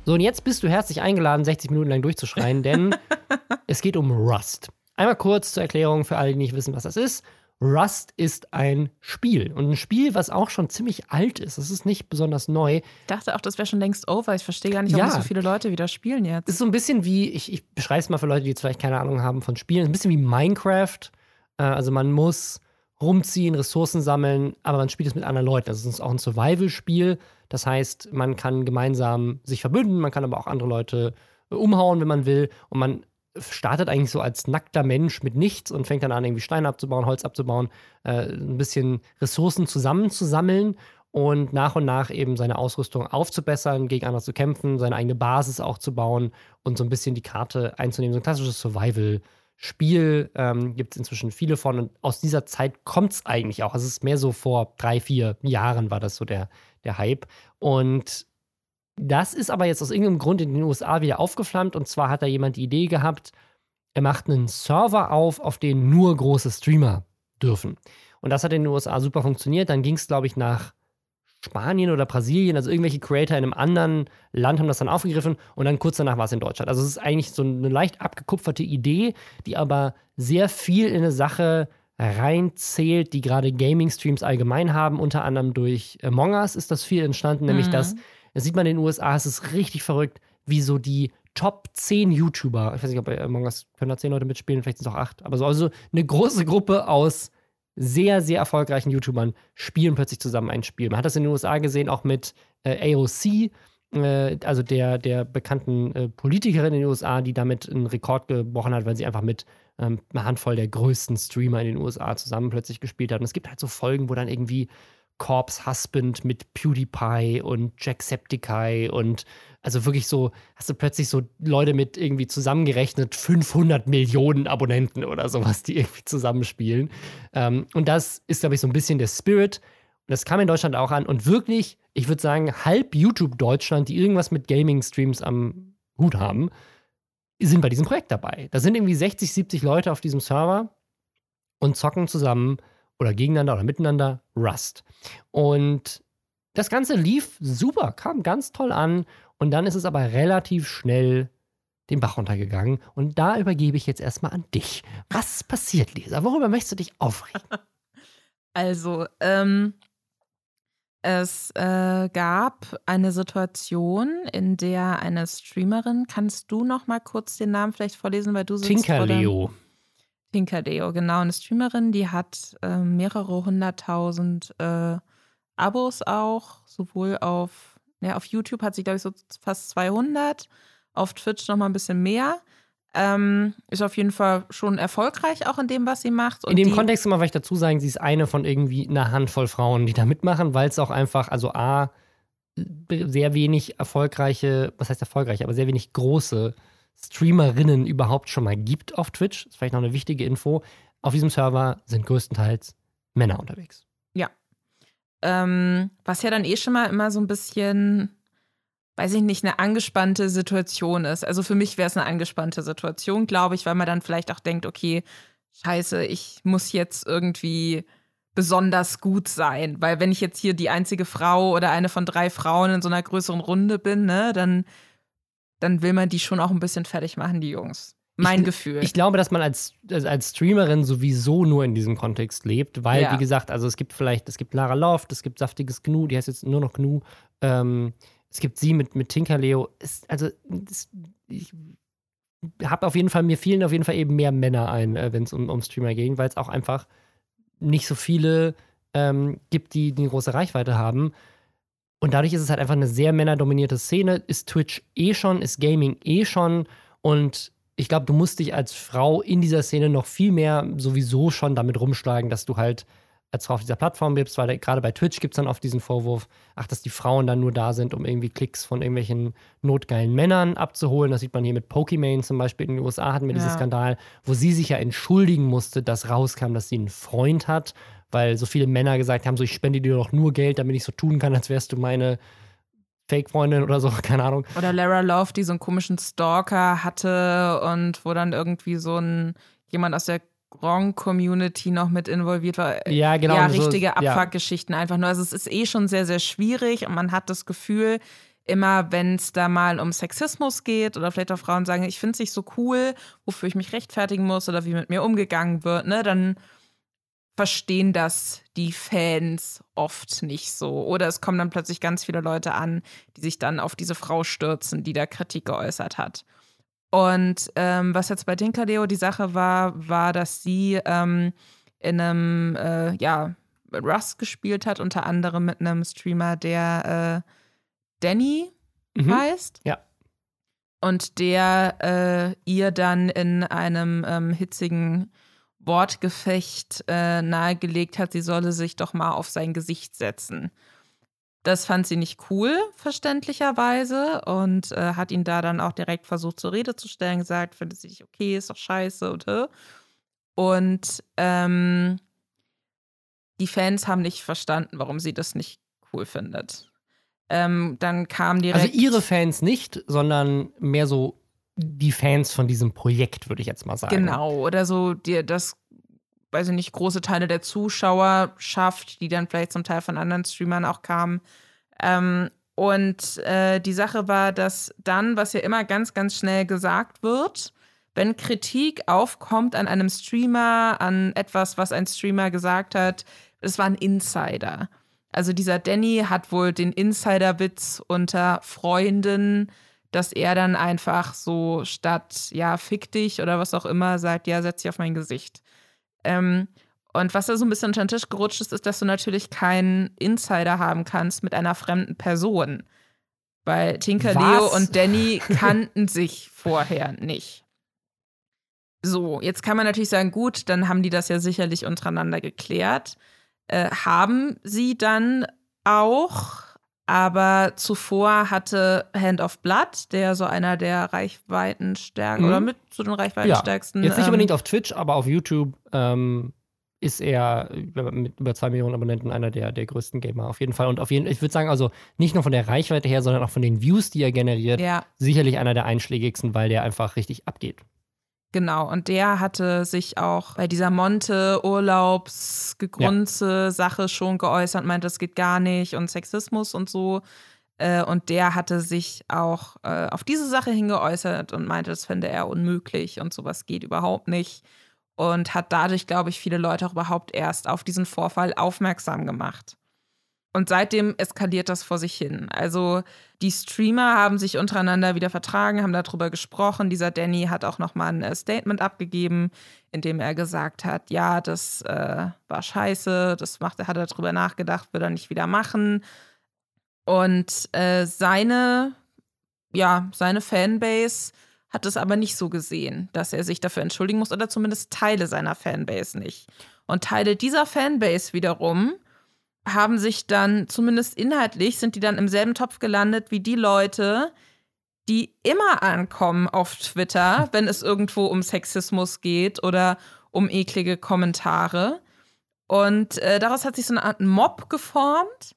So, und jetzt bist du herzlich eingeladen, 60 Minuten lang durchzuschreien, denn es geht um Rust. Einmal kurz zur Erklärung für alle, die nicht wissen, was das ist. Rust ist ein Spiel und ein Spiel, was auch schon ziemlich alt ist. Es ist nicht besonders neu. Ich dachte auch, das wäre schon längst over. Ich verstehe gar nicht, warum ja. so viele Leute wieder spielen jetzt. Es ist so ein bisschen wie, ich, ich beschreibe es mal für Leute, die jetzt vielleicht keine Ahnung haben von Spielen, ein bisschen wie Minecraft. Äh, also man muss rumziehen, Ressourcen sammeln, aber man spielt es mit anderen Leuten. Also es ist auch ein Survival-Spiel. Das heißt, man kann gemeinsam sich verbünden, man kann aber auch andere Leute umhauen, wenn man will. Und man startet eigentlich so als nackter Mensch mit nichts und fängt dann an, irgendwie Steine abzubauen, Holz abzubauen, äh, ein bisschen Ressourcen zusammenzusammeln und nach und nach eben seine Ausrüstung aufzubessern, gegen andere zu kämpfen, seine eigene Basis auch zu bauen und so ein bisschen die Karte einzunehmen. So ein klassisches Survival-Spiel ähm, gibt es inzwischen viele von und aus dieser Zeit kommt es eigentlich auch. Also es ist mehr so vor drei, vier Jahren war das so der, der Hype. Und das ist aber jetzt aus irgendeinem Grund in den USA wieder aufgeflammt. Und zwar hat da jemand die Idee gehabt, er macht einen Server auf, auf den nur große Streamer dürfen. Und das hat in den USA super funktioniert. Dann ging es, glaube ich, nach Spanien oder Brasilien, also irgendwelche Creator in einem anderen Land haben das dann aufgegriffen und dann kurz danach war es in Deutschland. Also es ist eigentlich so eine leicht abgekupferte Idee, die aber sehr viel in eine Sache reinzählt, die gerade Gaming-Streams allgemein haben. Unter anderem durch Among Us ist das viel entstanden, nämlich mhm. dass das sieht man in den USA, es ist richtig verrückt, wie so die Top 10 YouTuber, ich weiß nicht, ob bei Among Us können da 10 Leute mitspielen, vielleicht sind es auch 8, aber so also eine große Gruppe aus sehr, sehr erfolgreichen YouTubern spielen plötzlich zusammen ein Spiel. Man hat das in den USA gesehen, auch mit äh, AOC, äh, also der, der bekannten äh, Politikerin in den USA, die damit einen Rekord gebrochen hat, weil sie einfach mit ähm, einer Handvoll der größten Streamer in den USA zusammen plötzlich gespielt hat. Und es gibt halt so Folgen, wo dann irgendwie Corpse Husband mit PewDiePie und Jacksepticeye und also wirklich so, hast du plötzlich so Leute mit irgendwie zusammengerechnet 500 Millionen Abonnenten oder sowas, die irgendwie zusammenspielen. Ähm, und das ist, glaube ich, so ein bisschen der Spirit. Und das kam in Deutschland auch an. Und wirklich, ich würde sagen, halb YouTube Deutschland, die irgendwas mit Gaming-Streams am Hut haben, sind bei diesem Projekt dabei. Da sind irgendwie 60, 70 Leute auf diesem Server und zocken zusammen oder gegeneinander oder miteinander Rust. Und das Ganze lief super, kam ganz toll an und dann ist es aber relativ schnell den Bach runtergegangen. Und da übergebe ich jetzt erstmal an dich. Was passiert, Lisa? Worüber möchtest du dich aufregen? Also, ähm, es äh, gab eine Situation, in der eine Streamerin, kannst du noch mal kurz den Namen vielleicht vorlesen, weil du sitzt Tinkerleo. Tinkerdeo, genau, eine Streamerin, die hat äh, mehrere hunderttausend äh, Abos auch, sowohl auf, ja, auf YouTube hat sie, glaube ich, so fast 200, auf Twitch nochmal ein bisschen mehr. Ähm, ist auf jeden Fall schon erfolgreich auch in dem, was sie macht. In dem Kontext mal vielleicht dazu sagen, sie ist eine von irgendwie einer Handvoll Frauen, die da mitmachen, weil es auch einfach, also A, sehr wenig erfolgreiche, was heißt erfolgreich, aber sehr wenig große Streamerinnen überhaupt schon mal gibt auf Twitch. Das ist vielleicht noch eine wichtige Info. Auf diesem Server sind größtenteils Männer unterwegs. Ja. Ähm, was ja dann eh schon mal immer so ein bisschen weiß ich nicht, eine angespannte Situation ist. Also für mich wäre es eine angespannte Situation, glaube ich, weil man dann vielleicht auch denkt, okay, scheiße, ich muss jetzt irgendwie besonders gut sein. Weil wenn ich jetzt hier die einzige Frau oder eine von drei Frauen in so einer größeren Runde bin, ne, dann, dann will man die schon auch ein bisschen fertig machen, die Jungs. Mein ich, Gefühl. Ich glaube, dass man als, als Streamerin sowieso nur in diesem Kontext lebt, weil, Ja. wie gesagt, also es gibt vielleicht, es gibt Lara Loft, es gibt saftiges Gnu, die heißt jetzt nur noch Gnu. Ähm, es gibt sie mit, mit Tinkerleo. Es, also, es, ich habe auf jeden Fall, mir fielen auf jeden Fall eben mehr Männer ein, äh, wenn es um, um Streamer ging, weil es auch einfach nicht so viele ähm, gibt, die, die eine große Reichweite haben. Und dadurch ist es halt einfach eine sehr männerdominierte Szene. Ist Twitch eh schon, ist Gaming eh schon. Und ich glaube, du musst dich als Frau in dieser Szene noch viel mehr sowieso schon damit rumschlagen, dass du halt als Frau auf dieser Plattform bist, weil gerade bei Twitch gibt es dann oft diesen Vorwurf, ach, dass die Frauen dann nur da sind, um irgendwie Klicks von irgendwelchen notgeilen Männern abzuholen. Das sieht man hier mit Pokimane zum Beispiel. In den USA hatten wir diesen Ja. Skandal, wo sie sich ja entschuldigen musste, dass rauskam, dass sie einen Freund hat, weil so viele Männer gesagt haben, so ich spende dir doch nur Geld, damit ich so tun kann, als wärst du meine Fake-Freundin oder so, keine Ahnung. Oder Lara Love, die so einen komischen Stalker hatte und wo dann irgendwie so ein jemand aus der Gronk-Community noch mit involviert war. Ja, genau. ja, so- richtige ja. Abfuck-Geschichten einfach nur. Also es ist eh schon sehr, sehr schwierig und man hat das Gefühl, immer wenn es da mal um Sexismus geht oder vielleicht auch Frauen sagen, ich finde es nicht so cool, wofür ich mich rechtfertigen muss oder wie mit mir umgegangen wird, ne, dann verstehen das die Fans oft nicht so. Oder es kommen dann plötzlich ganz viele Leute an, die sich dann auf diese Frau stürzen, die da Kritik geäußert hat. Und ähm, was jetzt bei Tinkerleo die Sache war, war, dass sie ähm, in einem, äh, ja, Rust gespielt hat, unter anderem mit einem Streamer, der äh, Danny Mhm. heißt. Ja. Und der äh, ihr dann in einem ähm, hitzigen Wortgefecht äh, nahegelegt hat, sie solle sich doch mal auf sein Gesicht setzen. Das fand sie nicht cool, verständlicherweise, und äh, hat ihn da dann auch direkt versucht zur Rede zu stellen, gesagt, findet sie nicht okay, ist doch scheiße und äh. Und ähm, die Fans haben nicht verstanden, warum sie das nicht cool findet. Ähm, dann kam direkt. Also ihre Fans nicht, sondern mehr so die Fans von diesem Projekt, würde ich jetzt mal sagen. Genau, oder so dir das, weiß ich nicht, große Teile der Zuschauerschaft, die dann vielleicht zum Teil von anderen Streamern auch kamen. Ähm, und äh, die Sache war, dass dann, was ja immer ganz, ganz schnell gesagt wird, wenn Kritik aufkommt an einem Streamer, an etwas, was ein Streamer gesagt hat, es war ein Insider. Also dieser Danny hat wohl den Insider-Witz unter Freunden, dass er dann einfach so statt, ja, fick dich oder was auch immer, sagt, ja, setz dich auf mein Gesicht. Ähm, und was da so ein bisschen unter den Tisch gerutscht ist, ist, dass du natürlich keinen Insider haben kannst mit einer fremden Person. Weil Tinker, Was? Leo und Danny kannten sich vorher nicht. So, jetzt kann man natürlich sagen, gut, dann haben die das ja sicherlich untereinander geklärt. Äh, haben sie dann auch, aber zuvor hatte Hand of Blood, der so einer der Reichweitenstärken Mhm. oder mit zu den Reichweitenstärksten. Jetzt nicht ähm, unbedingt auf Twitch, aber auf YouTube ähm, ist er mit über zwei Millionen Abonnenten einer der, der größten Gamer auf jeden Fall. Und auf jeden ich würde sagen, also nicht nur von der Reichweite her, sondern auch von den Views, die er generiert, Ja, sicherlich einer der einschlägigsten, weil der einfach richtig abgeht. Genau. Und der hatte sich auch bei dieser Monte-Urlaubsgegrunze-Sache schon geäußert, meinte, das geht gar nicht und Sexismus und so. Äh, Und der hatte sich auch äh, auf diese Sache hingeäußert und meinte, das fände er unmöglich und sowas geht überhaupt nicht. Und hat dadurch, glaube ich, viele Leute auch überhaupt erst auf diesen Vorfall aufmerksam gemacht. Und seitdem eskaliert das vor sich hin. Also die Streamer haben sich untereinander wieder vertragen, haben darüber gesprochen. Dieser Danny hat auch noch mal ein äh, Statement abgegeben, in dem er gesagt hat, ja, das äh, war scheiße, das macht, hat er darüber nachgedacht, wird er nicht wieder machen. Und äh, seine, ja, seine Fanbase hat es aber nicht so gesehen, dass er sich dafür entschuldigen muss oder zumindest Teile seiner Fanbase nicht. Und Teile dieser Fanbase wiederum haben sich dann, zumindest inhaltlich, sind die dann im selben Topf gelandet wie die Leute, die immer ankommen auf Twitter, wenn es irgendwo um Sexismus geht oder um eklige Kommentare. Und äh, daraus hat sich so eine Art Mob geformt,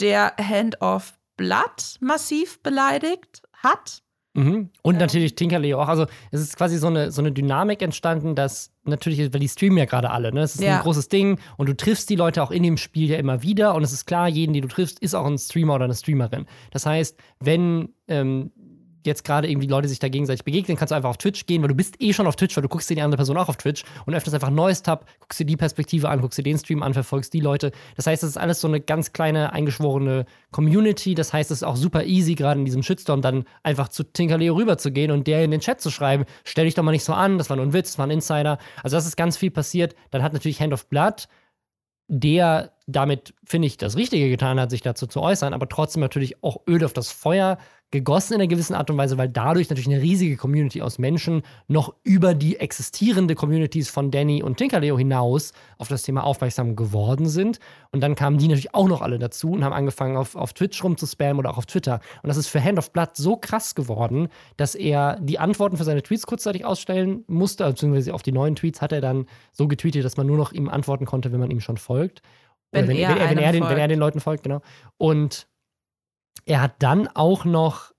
der Hand of Blood massiv beleidigt hat. Mhm. Und ja. natürlich Tinkerleo auch. Also es ist quasi so eine, so eine Dynamik entstanden, dass natürlich, weil die streamen ja gerade alle, ne? Es ist ja. ein großes Ding und du triffst die Leute auch in dem Spiel ja immer wieder und es ist klar, jeden, den du triffst, ist auch ein Streamer oder eine Streamerin. Das heißt, wenn ähm, jetzt gerade irgendwie Leute sich da gegenseitig begegnen, kannst du einfach auf Twitch gehen, weil du bist eh schon auf Twitch, weil du guckst dir die andere Person auch auf Twitch und öffnest einfach ein neues Tab, guckst dir die Perspektive an, guckst dir den Stream an, verfolgst die Leute. Das heißt, das ist alles so eine ganz kleine, eingeschworene Community. Das heißt, es ist auch super easy, gerade in diesem Shitstorm dann einfach zu Tinkerleo rüberzugehen und der in den Chat zu schreiben, stell dich doch mal nicht so an, das war nur ein Witz, das war ein Insider. Also das ist ganz viel passiert. Dann hat natürlich Hand of Blood der damit, finde ich, das Richtige getan hat, sich dazu zu äußern, aber trotzdem natürlich auch Öl auf das Feuer gegossen in einer gewissen Art und Weise, weil dadurch natürlich eine riesige Community aus Menschen noch über die existierende Communities von Danny und Tinkerleo hinaus auf das Thema aufmerksam geworden sind. Und dann kamen die natürlich auch noch alle dazu und haben angefangen, auf, auf Twitch rumzuspammen oder auch auf Twitter. Und das ist für Hand of Blood so krass geworden, dass er die Antworten für seine Tweets kurzzeitig ausstellen musste, beziehungsweise auf die neuen Tweets hat er dann so getweetet, dass man nur noch ihm antworten konnte, wenn man ihm schon folgt. Wenn, wenn, er, wenn, wenn, er den, wenn er den Leuten folgt, genau. Und er hat dann auch noch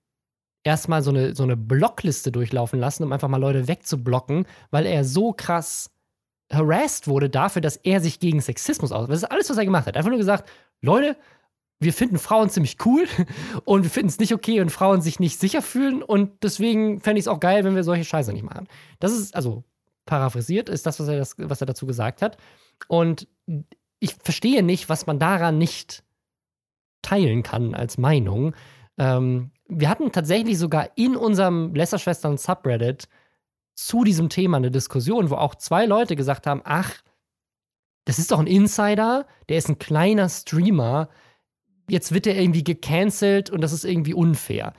erstmal so eine, so eine Blockliste durchlaufen lassen, um einfach mal Leute wegzublocken, weil er so krass harassed wurde dafür, dass er sich gegen Sexismus aus. Das ist alles, was er gemacht hat. Einfach nur gesagt, Leute, wir finden Frauen ziemlich cool und wir finden es nicht okay, wenn Frauen sich nicht sicher fühlen und deswegen fände ich es auch geil, wenn wir solche Scheiße nicht machen. Das ist, also paraphrasiert, ist das, was er, das, was er dazu gesagt hat. Und ich verstehe nicht, was man daran nicht teilen kann als Meinung. Ähm, wir hatten tatsächlich sogar in unserem Lästerschwestern Subreddit zu diesem Thema eine Diskussion, wo auch zwei Leute gesagt haben: Ach, das ist doch ein Insider, der ist ein kleiner Streamer, jetzt wird er irgendwie gecancelt und das ist irgendwie unfair.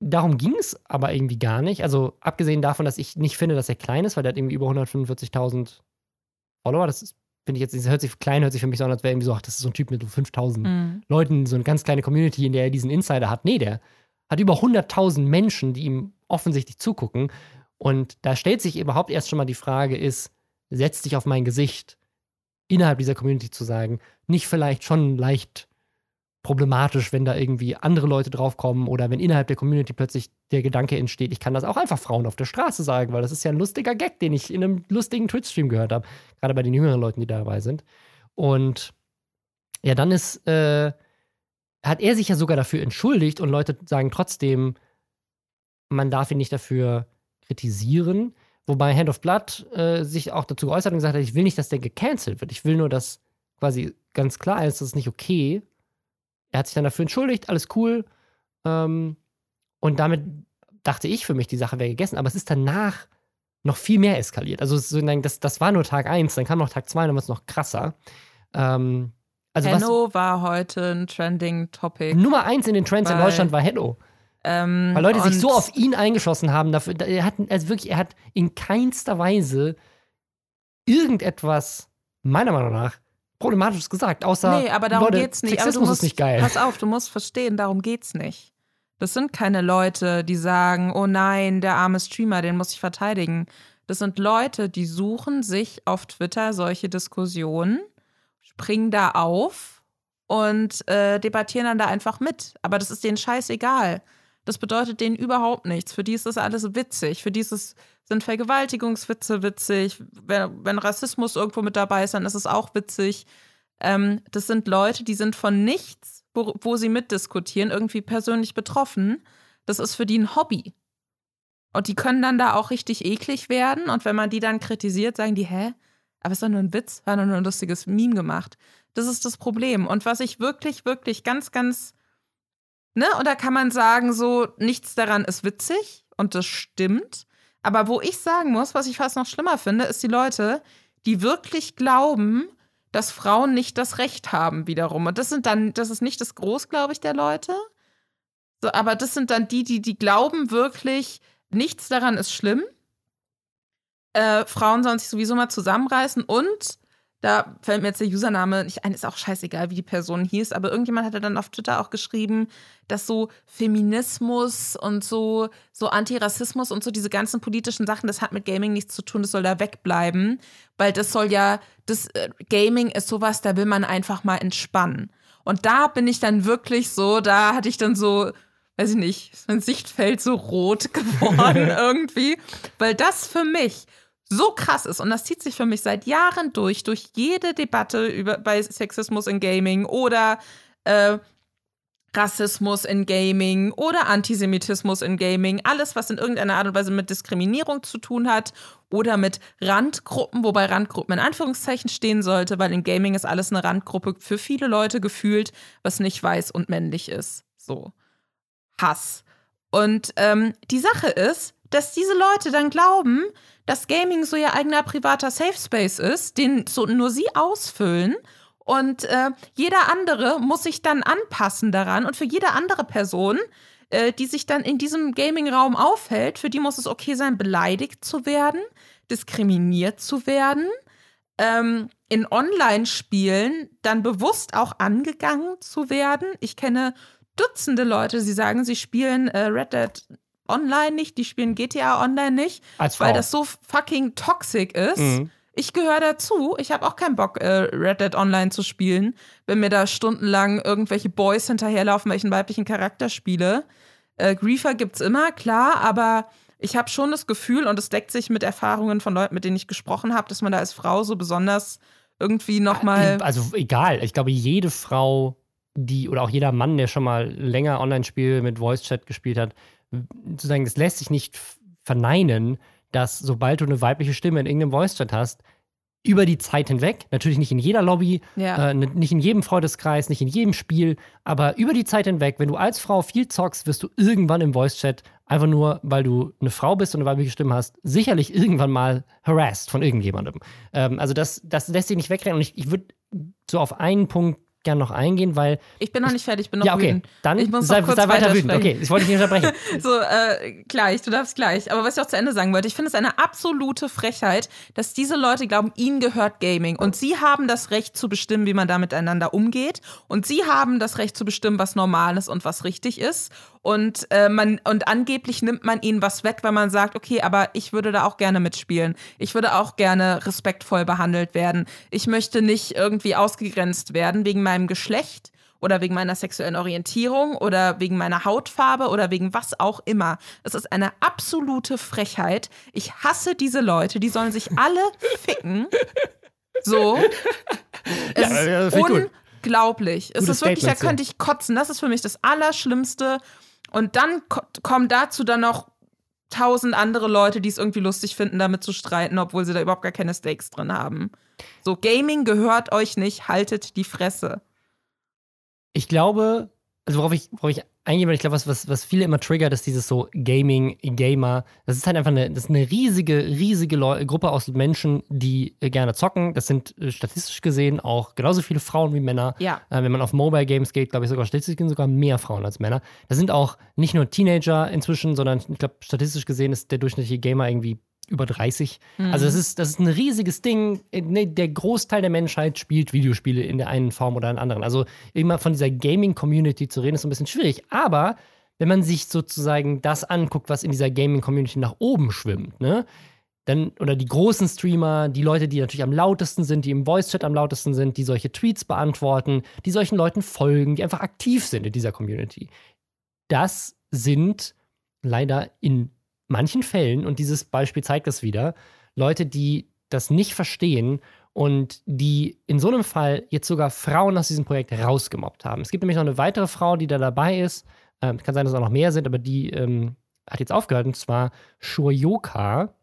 Darum ging es aber irgendwie gar nicht. Also, abgesehen davon, dass ich nicht finde, dass er klein ist, weil der hat irgendwie über 145.000 Follower. Das ist finde ich jetzt, das hört sich klein, hört sich für mich so an, als wäre irgendwie so, ach, das ist so ein Typ mit 5000 mhm. Leuten, so eine ganz kleine Community, in der er diesen Insider hat. Nee, der hat über 100.000 Menschen, die ihm offensichtlich zugucken. Und da stellt sich überhaupt erst schon mal die Frage, ist, setz dich auf mein Gesicht, innerhalb dieser Community zu sagen, nicht vielleicht schon leicht problematisch, wenn da irgendwie andere Leute draufkommen oder wenn innerhalb der Community plötzlich der Gedanke entsteht, ich kann das auch einfach Frauen auf der Straße sagen, weil das ist ja ein lustiger Gag, den ich in einem lustigen Twitch-Stream gehört habe, gerade bei den jüngeren Leuten, die dabei sind. Und ja, dann ist, äh, hat er sich ja sogar dafür entschuldigt und Leute sagen trotzdem, man darf ihn nicht dafür kritisieren. Wobei Hand of Blood äh, sich auch dazu geäußert und gesagt hat, ich will nicht, dass der gecancelt wird. Ich will nur, dass quasi ganz klar ist, das ist nicht okay er hat sich dann dafür entschuldigt, alles cool. Ähm, und damit dachte ich für mich, die Sache wäre gegessen. Aber es ist danach noch viel mehr eskaliert. Also das, das war nur Tag 1, dann kam noch Tag 2, dann war es noch krasser. Ähm, also Hello was, war heute ein Trending Topic. Nummer 1 in den Trends in Deutschland war Hello. Ähm, Weil Leute sich so auf ihn eingeschossen haben. Dafür, er hat, also wirklich, er hat in keinster Weise irgendetwas, meiner Meinung nach, Problematisches gesagt, außer Nee, aber darum Leute, geht's nicht. Sexismus musst, ist nicht geil. Pass auf, du musst verstehen, darum geht's nicht. Das sind keine Leute, die sagen, oh nein, der arme Streamer, den muss ich verteidigen. Das sind Leute, die suchen sich auf Twitter solche Diskussionen, springen da auf und äh, debattieren dann da einfach mit. Aber das ist denen scheißegal. Das bedeutet denen überhaupt nichts. Für die ist das alles witzig. Für die ist es sind Vergewaltigungswitze witzig. Wenn, wenn, Rassismus irgendwo mit dabei ist, dann ist es auch witzig. Ähm, das sind Leute, die sind von nichts, wo, wo sie mitdiskutieren, irgendwie persönlich betroffen. Das ist für die ein Hobby. Und die können dann da auch richtig eklig werden. Und wenn man die dann kritisiert, sagen die, hä? Aber es ist doch nur ein Witz, war nur ein lustiges Meme gemacht. Das ist das Problem. Und was ich wirklich, wirklich ganz, ganz, ne, und da kann man sagen, so, nichts daran ist witzig und das stimmt. Aber wo ich sagen muss, was ich fast noch schlimmer finde, ist die Leute, die wirklich glauben, dass Frauen nicht das Recht haben wiederum. Und das sind dann, das ist nicht das Groß, glaube ich, der Leute. So, aber das sind dann die, die, die glauben wirklich, nichts daran ist schlimm. Äh, Frauen sollen sich sowieso mal zusammenreißen und da fällt mir jetzt der Username nicht ein, ist auch scheißegal, wie die Person hieß, aber irgendjemand hatte dann auf Twitter auch geschrieben, dass so Feminismus und so, so Antirassismus und so diese ganzen politischen Sachen, das hat mit Gaming nichts zu tun, das soll da wegbleiben, weil das soll ja, das äh, Gaming ist sowas, da will man einfach mal entspannen. Und da bin ich dann wirklich so, da hatte ich dann so, weiß ich nicht, mein Sichtfeld so rot geworden irgendwie, weil das für mich so krass ist und das zieht sich für mich seit Jahren durch, durch jede Debatte über, bei Sexismus in Gaming oder äh, Rassismus in Gaming oder Antisemitismus in Gaming, alles, was in irgendeiner Art und Weise mit Diskriminierung zu tun hat oder mit Randgruppen, wobei Randgruppen in Anführungszeichen stehen sollte, weil in Gaming ist alles eine Randgruppe für viele Leute gefühlt, was nicht weiß und männlich ist. So. Hass. Und ähm, die Sache ist, dass diese Leute dann glauben, dass Gaming so ihr eigener privater Safe Space ist, den so nur sie ausfüllen und äh, jeder andere muss sich dann anpassen daran. Und für jede andere Person, äh, die sich dann in diesem Gaming-Raum aufhält, für die muss es okay sein, beleidigt zu werden, diskriminiert zu werden, ähm, in Online-Spielen dann bewusst auch angegangen zu werden. Ich kenne Dutzende Leute, die sagen, sie spielen äh, Red Dead Online nicht, die spielen GTA Online nicht, weil das so fucking toxic ist. Mhm ich gehöre dazu. Ich habe auch keinen Bock, äh, Red Dead Online zu spielen, wenn mir da stundenlang irgendwelche Boys hinterherlaufen, welchen weiblichen Charakter spiele. Äh, Griefer gibt's immer, klar, aber ich habe schon das Gefühl, und es deckt sich mit Erfahrungen von Leuten, mit denen ich gesprochen habe, dass man da als Frau so besonders irgendwie nochmal. Also egal, ich glaube, jede Frau, die oder auch jeder Mann, der schon mal länger Online-Spiele mit Voice-Chat gespielt hat, sozusagen, das lässt sich nicht verneinen, dass sobald du eine weibliche Stimme in irgendeinem Voice-Chat hast, über die Zeit hinweg, natürlich nicht in jeder Lobby, ja. äh, nicht in jedem Freundeskreis, nicht in jedem Spiel, aber über die Zeit hinweg, wenn du als Frau viel zockst, wirst du irgendwann im Voice-Chat, einfach nur weil du eine Frau bist und eine weibliche Stimme hast, sicherlich irgendwann mal harassed von irgendjemandem. Ähm, also das, das lässt sich nicht wegrennen und ich, ich würde so auf einen Punkt gerne noch eingehen, weil. Ich bin noch nicht fertig, ich bin noch ja, okay. wütend. Dann ich muss sei, kurz sei weiter wütend. Okay, ich wollte dich nicht unterbrechen. so, äh, gleich, du darfst gleich. Aber was ich auch zu Ende sagen wollte, ich finde es eine absolute Frechheit, dass diese Leute glauben, ihnen gehört Gaming. Und sie haben das Recht zu bestimmen, wie man da miteinander umgeht. Und sie haben das Recht zu bestimmen, was normal ist und was richtig ist. Und, äh, man, und angeblich nimmt man ihnen was weg, weil man sagt, okay, aber ich würde da auch gerne mitspielen. Ich würde auch gerne respektvoll behandelt werden. Ich möchte nicht irgendwie ausgegrenzt werden wegen meinem Geschlecht oder wegen meiner sexuellen Orientierung oder wegen meiner Hautfarbe oder wegen was auch immer. Es ist eine absolute Frechheit. Ich hasse diese Leute, die sollen sich alle ficken. So. Es ja, ist unglaublich. Es ist wirklich, da könnte ich kotzen. Das ist für mich das Allerschlimmste. Und dann kommen dazu dann noch tausend andere Leute, die es irgendwie lustig finden, damit zu streiten, obwohl sie da überhaupt gar keine Stakes drin haben. So, Gaming gehört euch nicht, haltet die Fresse. Ich glaube, also worauf ich, worauf ich eingehen will, ich glaube, was, was, was viele immer triggert, ist dieses so Gaming, Gamer. Das ist halt einfach eine, das ist eine riesige, riesige Leu Gruppe aus Menschen, die äh, gerne zocken. Das sind äh, statistisch gesehen auch genauso viele Frauen wie Männer. Ja. Äh, wenn man auf Mobile Games geht, glaube ich sogar statistisch gesehen sogar mehr Frauen als Männer. Das sind auch nicht nur Teenager inzwischen, sondern ich glaube, statistisch gesehen ist der durchschnittliche Gamer irgendwie über 30. Mhm. Also das ist, das ist ein riesiges Ding. Ne, der Großteil der Menschheit spielt Videospiele in der einen Form oder in der anderen. Also immer von dieser Gaming-Community zu reden, ist so ein bisschen schwierig. Aber wenn man sich sozusagen das anguckt, was in dieser Gaming-Community nach oben schwimmt, ne? Dann, oder die großen Streamer, die Leute, die natürlich am lautesten sind, die im Voice-Chat am lautesten sind, die solche Tweets beantworten, die solchen Leuten folgen, die einfach aktiv sind in dieser Community. Das sind leider in manchen Fällen, und dieses Beispiel zeigt das wieder, Leute, die das nicht verstehen und die in so einem Fall jetzt sogar Frauen aus diesem Projekt rausgemobbt haben. Es gibt nämlich noch eine weitere Frau, die da dabei ist. Ähm, kann sein, dass es auch noch mehr sind, aber die ähm, hat jetzt aufgehört, und zwar Shuryoka.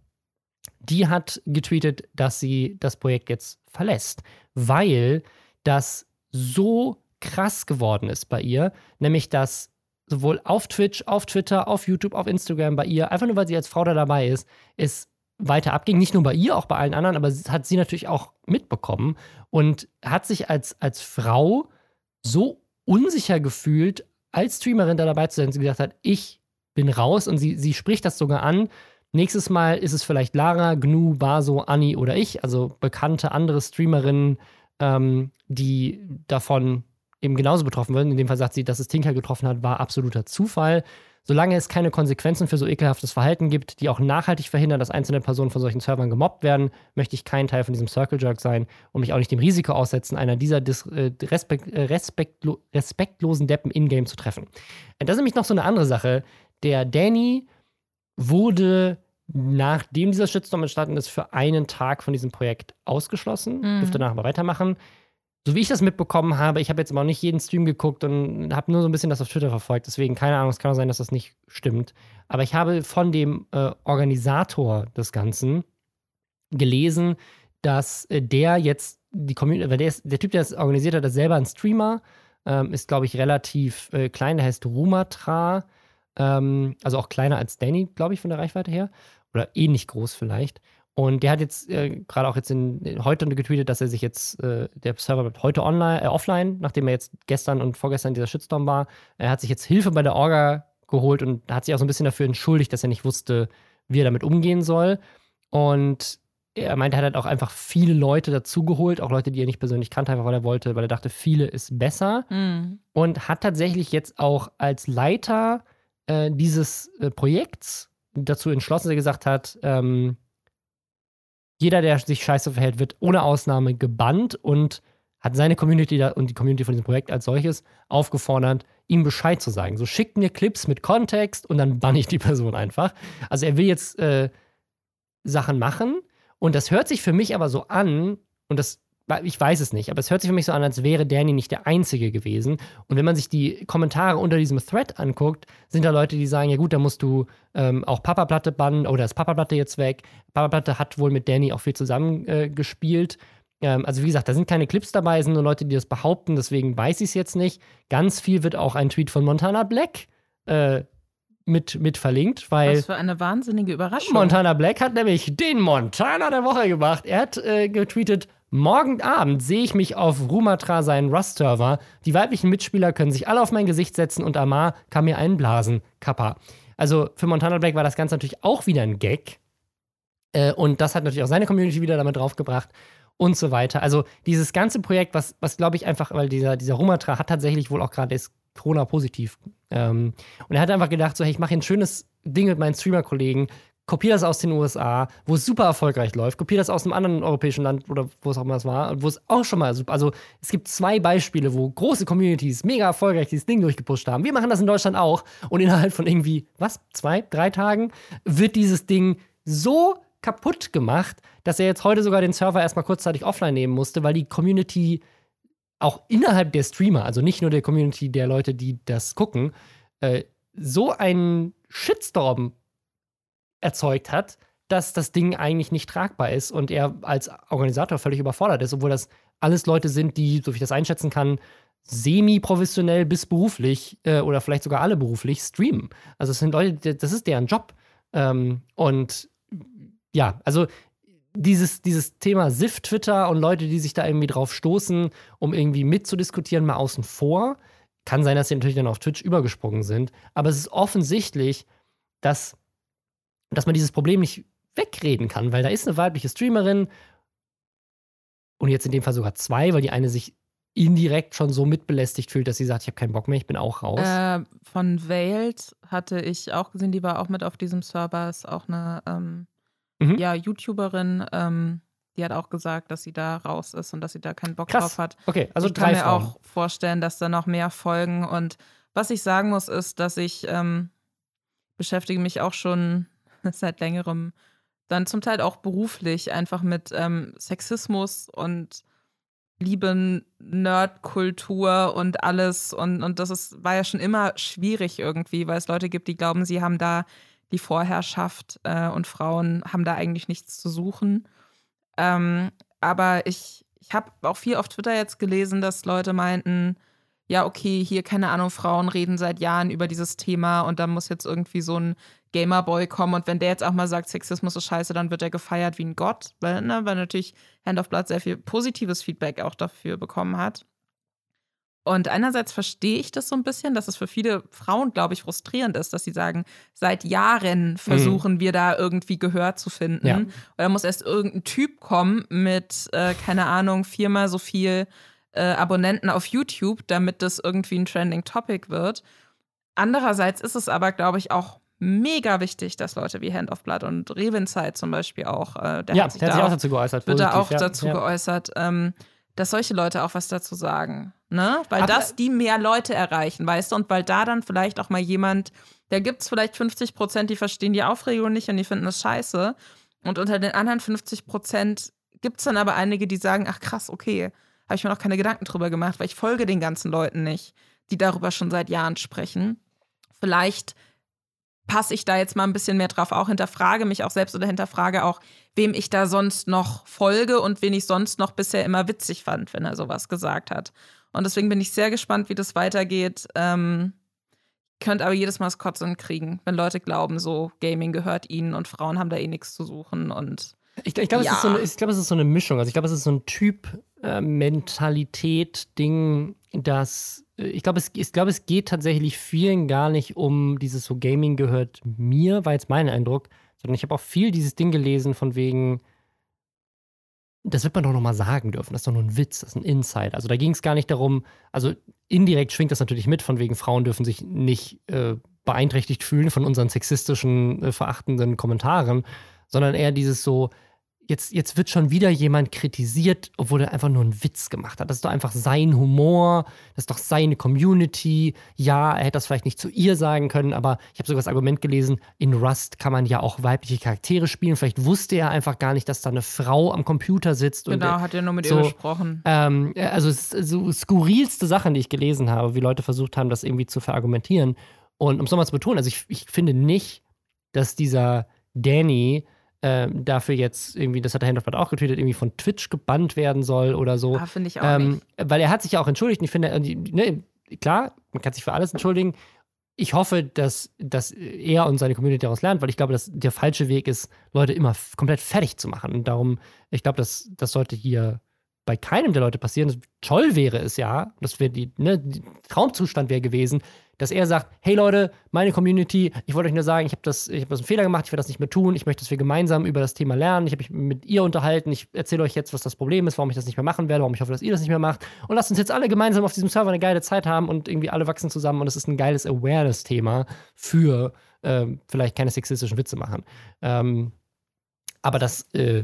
Die hat getweetet, dass sie das Projekt jetzt verlässt, weil das so krass geworden ist bei ihr, nämlich dass sowohl auf Twitch, auf Twitter, auf YouTube, auf Instagram bei ihr, einfach nur weil sie als Frau da dabei ist, es weiter abging. Nicht nur bei ihr, auch bei allen anderen, aber hat sie natürlich auch mitbekommen und hat sich als, als Frau so unsicher gefühlt, als Streamerin da dabei zu sein, sie gesagt hat, ich bin raus und sie, sie spricht das sogar an. Nächstes Mal ist es vielleicht Lara, Gnu, Baso, Anni oder ich, also bekannte andere Streamerinnen, ähm, die davon eben genauso betroffen würden. In dem Fall sagt sie, dass es Tinker getroffen hat, war absoluter Zufall. solange es keine Konsequenzen für so ekelhaftes Verhalten gibt, die auch nachhaltig verhindern, dass einzelne Personen von solchen Servern gemobbt werden, möchte ich kein Teil von diesem Circle Jerk sein und mich auch nicht dem Risiko aussetzen, einer dieser dis, äh, respekt, äh, respektlo respektlosen Deppen in-game zu treffen. Das ist nämlich noch so eine andere Sache. Der Danny wurde, nachdem dieser Shitstorm entstanden ist, für einen Tag von diesem Projekt ausgeschlossen, mhm. dürfte danach aber weitermachen so wie ich das mitbekommen habe, ich habe jetzt aber nicht jeden Stream geguckt und habe nur so ein bisschen das auf Twitter verfolgt. Deswegen, keine Ahnung, es kann auch sein, dass das nicht stimmt. Aber ich habe von dem äh, Organisator des Ganzen gelesen, dass äh, der jetzt die Community, weil der, ist, der Typ, der das organisiert hat, ist selber ein Streamer, ähm, ist, glaube ich, relativ äh, klein, der heißt Rumatra, ähm, also auch kleiner als Danny, glaube ich, von der Reichweite her. Oder ähnlich groß vielleicht. Und der hat jetzt äh, gerade auch jetzt in, heute getweetet, dass er sich jetzt, äh, der Server bleibt heute online, äh, offline, nachdem er jetzt gestern und vorgestern dieser Shitstorm war. Er hat sich jetzt Hilfe bei der Orga geholt und hat sich auch so ein bisschen dafür entschuldigt, dass er nicht wusste, wie er damit umgehen soll. Und er meinte, er hat halt auch einfach viele Leute dazugeholt, auch Leute, die er nicht persönlich kannte, einfach weil er wollte, weil er dachte, viele ist besser. Mhm. Und hat tatsächlich jetzt auch als Leiter äh, dieses äh, Projekts dazu entschlossen, dass er gesagt hat, ähm, jeder, der sich scheiße verhält, wird ohne Ausnahme gebannt und hat seine Community und die Community von diesem Projekt als solches aufgefordert, ihm Bescheid zu sagen. So schickt mir Clips mit Kontext und dann banne ich die Person einfach. Also er will jetzt äh, Sachen machen und das hört sich für mich aber so an, und das ich weiß es nicht, aber es hört sich für mich so an, als wäre Danny nicht der Einzige gewesen. Und wenn man sich die Kommentare unter diesem Thread anguckt, sind da Leute, die sagen, ja gut, da musst du ähm, auch Papa Platte bannen oder ist Papa Platte jetzt weg. Papa Platte hat wohl mit Danny auch viel zusammengespielt. Äh, ähm, also wie gesagt, da sind keine Clips dabei, es sind nur Leute, die das behaupten, deswegen weiß ich es jetzt nicht. Ganz viel wird auch ein Tweet von Montana Black äh, mit, mit verlinkt, weil. Was für eine wahnsinnige Überraschung. Montana Black hat nämlich den Montana der Woche gemacht. Er hat äh, getweetet, Morgen Abend sehe ich mich auf Rumatra seinen Rust-Server. Die weiblichen Mitspieler können sich alle auf mein Gesicht setzen und Amar kann mir einen blasen. Kappa. Also für Montana Black war das Ganze natürlich auch wieder ein Gag. Äh, und das hat natürlich auch seine Community wieder damit draufgebracht und so weiter. Also dieses ganze Projekt, was, was glaube ich einfach, weil dieser, dieser Rumatra hat tatsächlich wohl auch gerade ist Corona-positiv. Ähm, und er hat einfach gedacht, so, hey, ich mache ein schönes Ding mit meinen Streamer-Kollegen, kopiere das aus den USA, wo es super erfolgreich läuft, kopiere das aus einem anderen europäischen Land oder wo es auch immer es war, wo es auch schon mal super, also es gibt zwei Beispiele, wo große Communities mega erfolgreich dieses Ding durchgepusht haben. Wir machen das in Deutschland auch und innerhalb von irgendwie, was, zwei, drei Tagen wird dieses Ding so kaputt gemacht, dass er jetzt heute sogar den Server erstmal kurzzeitig offline nehmen musste, weil die Community auch innerhalb der Streamer, also nicht nur der Community der Leute, die das gucken, äh, so einen Shitstorm erzeugt hat, dass das Ding eigentlich nicht tragbar ist und er als Organisator völlig überfordert ist, obwohl das alles Leute sind, die, so wie ich das einschätzen kann, semi-professionell bis beruflich äh, oder vielleicht sogar alle beruflich streamen. Also es sind Leute, das ist deren Job. Ähm, und ja, also dieses, dieses Thema SIF-Twitter und Leute, die sich da irgendwie drauf stoßen, um irgendwie mitzudiskutieren, mal außen vor. Kann sein, dass sie natürlich dann auf Twitch übergesprungen sind. Aber es ist offensichtlich, dass dass man dieses Problem nicht wegreden kann, weil da ist eine weibliche Streamerin und jetzt in dem Fall sogar zwei, weil die eine sich indirekt schon so mitbelästigt fühlt, dass sie sagt, ich habe keinen Bock mehr, ich bin auch raus. Äh, von Veiled hatte ich auch gesehen, die war auch mit auf diesem Server, ist auch eine ähm, mhm. ja, YouTuberin, ähm, die hat auch gesagt, dass sie da raus ist und dass sie da keinen Bock Krass. drauf hat. Okay, also ich drei kann mir Frauen. auch vorstellen, dass da noch mehr folgen und was ich sagen muss, ist, dass ich ähm, beschäftige mich auch schon seit längerem dann zum Teil auch beruflich einfach mit ähm, Sexismus und Liebe, Nerdkultur und alles. Und, und das ist, war ja schon immer schwierig irgendwie, weil es Leute gibt, die glauben, sie haben da die Vorherrschaft äh, und Frauen haben da eigentlich nichts zu suchen. Ähm, aber ich, ich habe auch viel auf Twitter jetzt gelesen, dass Leute meinten, ja, okay, hier, keine Ahnung, Frauen reden seit Jahren über dieses Thema und da muss jetzt irgendwie so ein Gamerboy kommen und wenn der jetzt auch mal sagt, Sexismus ist scheiße, dann wird er gefeiert wie ein Gott, weil, ne, weil natürlich Hand of Blood sehr viel positives Feedback auch dafür bekommen hat. Und einerseits verstehe ich das so ein bisschen, dass es für viele Frauen, glaube ich, frustrierend ist, dass sie sagen, seit Jahren versuchen mhm. wir da irgendwie Gehör zu finden. Ja. Oder muss erst irgendein Typ kommen mit, äh, keine Ahnung, viermal so viel äh, Abonnenten auf YouTube, damit das irgendwie ein Trending Topic wird. Andererseits ist es aber, glaube ich, auch mega wichtig, dass Leute wie Hand of Blood und Revenside zum Beispiel auch, äh, der ja, hat sich, der da hat sich auch dazu geäußert. wird da auch ja, dazu ja. geäußert, ähm, dass solche Leute auch was dazu sagen. Ne? Weil Aber- das die mehr Leute erreichen, weißt du? Und weil da dann vielleicht auch mal jemand, da gibt es vielleicht 50 Prozent, die verstehen die Aufregung nicht und die finden das scheiße. Und unter den anderen 50 Prozent gibt es dann aber einige, die sagen, ach krass, okay, habe ich mir noch keine Gedanken drüber gemacht, weil ich folge den ganzen Leuten nicht, die darüber schon seit Jahren sprechen. Vielleicht passe ich da jetzt mal ein bisschen mehr drauf, auch hinterfrage mich auch selbst oder hinterfrage auch, wem ich da sonst noch folge und wen ich sonst noch bisher immer witzig fand, wenn er sowas gesagt hat. Und deswegen bin ich sehr gespannt, wie das weitergeht. Ähm, könnte aber jedes Mal das Kotzen kriegen, wenn Leute glauben, so Gaming gehört ihnen und Frauen haben da eh nichts zu suchen und Ich, ich glaube, es, Ja. ist so glaube, es ist so eine Mischung. Also ich glaube, es ist so ein Typ-Mentalität-Ding, das äh, ich glaube, es, ich glaube, es geht tatsächlich vielen gar nicht um dieses so Gaming gehört mir, war jetzt mein Eindruck, sondern ich habe auch viel dieses Ding gelesen von wegen, das wird man doch noch mal sagen dürfen. Das ist doch nur ein Witz, das ist ein Insight. Also da ging es gar nicht darum, also indirekt schwingt das natürlich mit, von wegen Frauen dürfen sich nicht äh, beeinträchtigt fühlen von unseren sexistischen, äh, verachtenden Kommentaren, sondern eher dieses so, jetzt, jetzt wird schon wieder jemand kritisiert, obwohl er einfach nur einen Witz gemacht hat. Das ist doch einfach sein Humor, das ist doch seine Community. Ja, er hätte das vielleicht nicht zu ihr sagen können, aber ich habe sogar das Argument gelesen, in Rust kann man ja auch weibliche Charaktere spielen. Vielleicht wusste er einfach gar nicht, dass da eine Frau am Computer sitzt. genau, er- hat ja nur mit so, ihr gesprochen. ähm, also es ist so skurrilste Sachen, die ich gelesen habe, wie Leute versucht haben, das irgendwie zu verargumentieren. Und um es nochmal zu betonen, also ich, ich finde nicht, dass dieser Danny ähm, dafür jetzt irgendwie, das hat der Blood auch getweetet, irgendwie von Twitch gebannt werden soll oder so. Ah, finde ich auch Ähm, nicht. weil er hat sich ja auch entschuldigt. Und ich finde, ne, klar, man kann sich für alles entschuldigen. Ich hoffe, dass, dass er und seine Community daraus lernt, weil ich glaube, dass der falsche Weg ist, Leute immer komplett fertig zu machen. Und darum, ich glaube, dass das sollte hier bei keinem der Leute passieren. Das, toll wäre es ja, das wäre die, ne, die Traumzustand wäre gewesen, dass er sagt, hey Leute, meine Community, ich wollte euch nur sagen, ich habe das, ich habe das einen Fehler gemacht, ich werde das nicht mehr tun, ich möchte, dass wir gemeinsam über das Thema lernen, ich habe mich mit ihr unterhalten, ich erzähle euch jetzt, was das Problem ist, warum ich das nicht mehr machen werde, warum ich hoffe, dass ihr das nicht mehr macht und lasst uns jetzt alle gemeinsam auf diesem Server eine geile Zeit haben und irgendwie alle wachsen zusammen und es ist ein geiles Awareness-Thema für ähm, vielleicht keine sexistischen Witze machen. Ähm, aber das äh,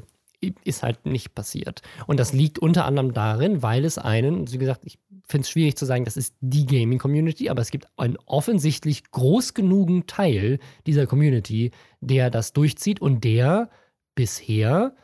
ist halt nicht passiert. Und das liegt unter anderem darin, weil es einen, wie gesagt, ich finde es schwierig zu sagen, das ist die Gaming-Community, aber es gibt einen offensichtlich groß genugen Teil dieser Community, der das durchzieht und der bisher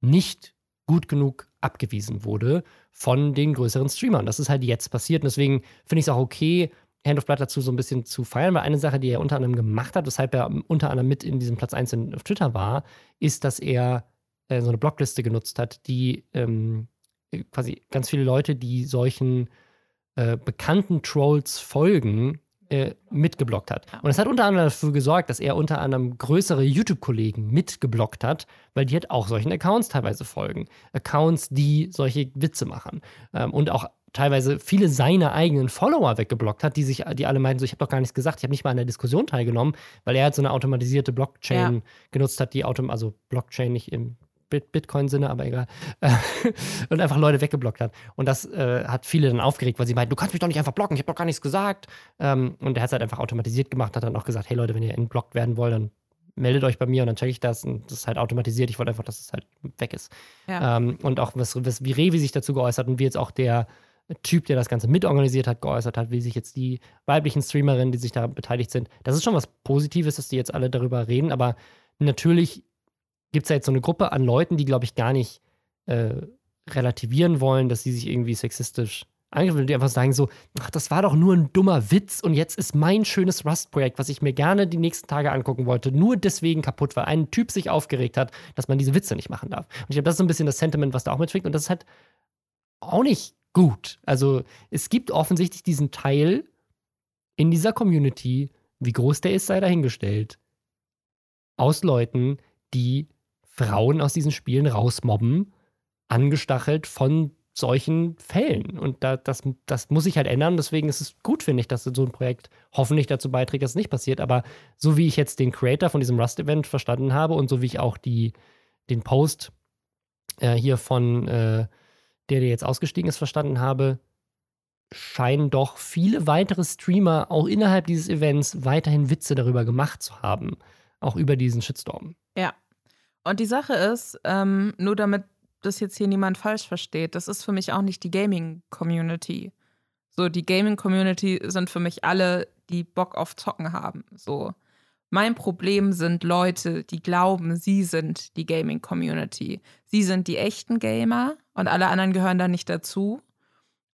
nicht gut genug abgewiesen wurde von den größeren Streamern. Das ist halt jetzt passiert und deswegen finde ich es auch okay, Hand of Blood dazu so ein bisschen zu feiern, weil eine Sache, die er unter anderem gemacht hat, weshalb er unter anderem mit in diesem Platz 1 in- auf Twitter war, ist, dass er äh, so eine Blockliste genutzt hat, die ähm, quasi ganz viele Leute, die solchen äh, bekannten Trolls folgen, äh, mitgeblockt hat. Und das hat unter anderem dafür gesorgt, dass er unter anderem größere YouTube-Kollegen mitgeblockt hat, weil die halt auch solchen Accounts teilweise folgen. Accounts, die solche Witze machen. Ähm, und auch teilweise viele seiner eigenen Follower weggeblockt hat, die sich, die alle meinten, so, ich habe doch gar nichts gesagt, ich habe nicht mal an der Diskussion teilgenommen, weil er halt so eine automatisierte Blockchain Ja. genutzt hat, die autom also Blockchain nicht im Bitcoin-Sinne, aber egal. und einfach Leute weggeblockt hat. Und das äh, hat viele dann aufgeregt, weil sie meinten, du kannst mich doch nicht einfach blocken, ich habe doch gar nichts gesagt. Ähm, und er hat es halt einfach automatisiert gemacht, hat dann auch gesagt, hey Leute, wenn ihr entblockt werden wollt, dann meldet euch bei mir und dann checke ich das und das ist halt automatisiert. Ich wollte einfach, dass es halt weg ist. Ja. Ähm, und auch was, was, wie Revi sich dazu geäußert und wie jetzt auch der Typ, der das Ganze mitorganisiert hat, geäußert hat, wie sich jetzt die weiblichen Streamerinnen, die sich da beteiligt sind. Das ist schon was Positives, dass die jetzt alle darüber reden, aber natürlich gibt es ja jetzt so eine Gruppe an Leuten, die, glaube ich, gar nicht äh, relativieren wollen, dass sie sich irgendwie sexistisch angegriffen die einfach sagen so, ach, das war doch nur ein dummer Witz und jetzt ist mein schönes Rust-Projekt, was ich mir gerne die nächsten Tage angucken wollte, nur deswegen kaputt, weil ein Typ sich aufgeregt hat, dass man diese Witze nicht machen darf. Und ich glaube, das ist so ein bisschen das Sentiment, was da auch mitschwingt und das ist halt auch nicht gut. Also es gibt offensichtlich diesen Teil in dieser Community, wie groß der ist, sei dahingestellt, aus Leuten, die Frauen aus diesen Spielen rausmobben, angestachelt von solchen Fällen. Und da, das, das muss sich halt ändern. Deswegen ist es gut, finde ich, dass so ein Projekt hoffentlich dazu beiträgt, dass es nicht passiert. Aber so wie ich jetzt den Creator von diesem Rust-Event verstanden habe und so wie ich auch die, den Post äh, hier von äh, der, der jetzt ausgestiegen ist, verstanden habe, scheinen doch viele weitere Streamer auch innerhalb dieses Events weiterhin Witze darüber gemacht zu haben. Auch über diesen Shitstorm. Ja. Und die Sache ist, ähm, nur damit das jetzt hier niemand falsch versteht, das ist für mich auch nicht die Gaming-Community. So, die Gaming-Community sind für mich alle, die Bock auf Zocken haben. So. Mein Problem sind Leute, die glauben, sie sind die Gaming-Community. Sie sind die echten Gamer und alle anderen gehören da nicht dazu.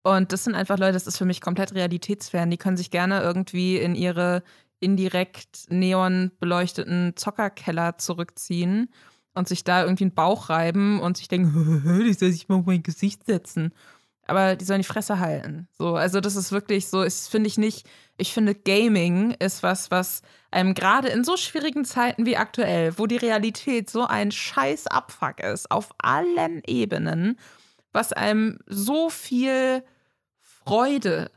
Und das sind einfach Leute, das ist für mich komplett realitätsfern. Die können sich gerne irgendwie in ihre indirekt neon beleuchteten Zockerkeller zurückziehen und sich da irgendwie einen Bauch reiben und sich denken, ich soll sich mal auf mein Gesicht setzen. Aber die sollen die Fresse halten. So, also das ist wirklich so, das finde ich nicht, ich finde Gaming ist was, was einem gerade in so schwierigen Zeiten wie aktuell, wo die Realität so ein scheiß Abfuck ist, auf allen Ebenen, was einem so viel Freude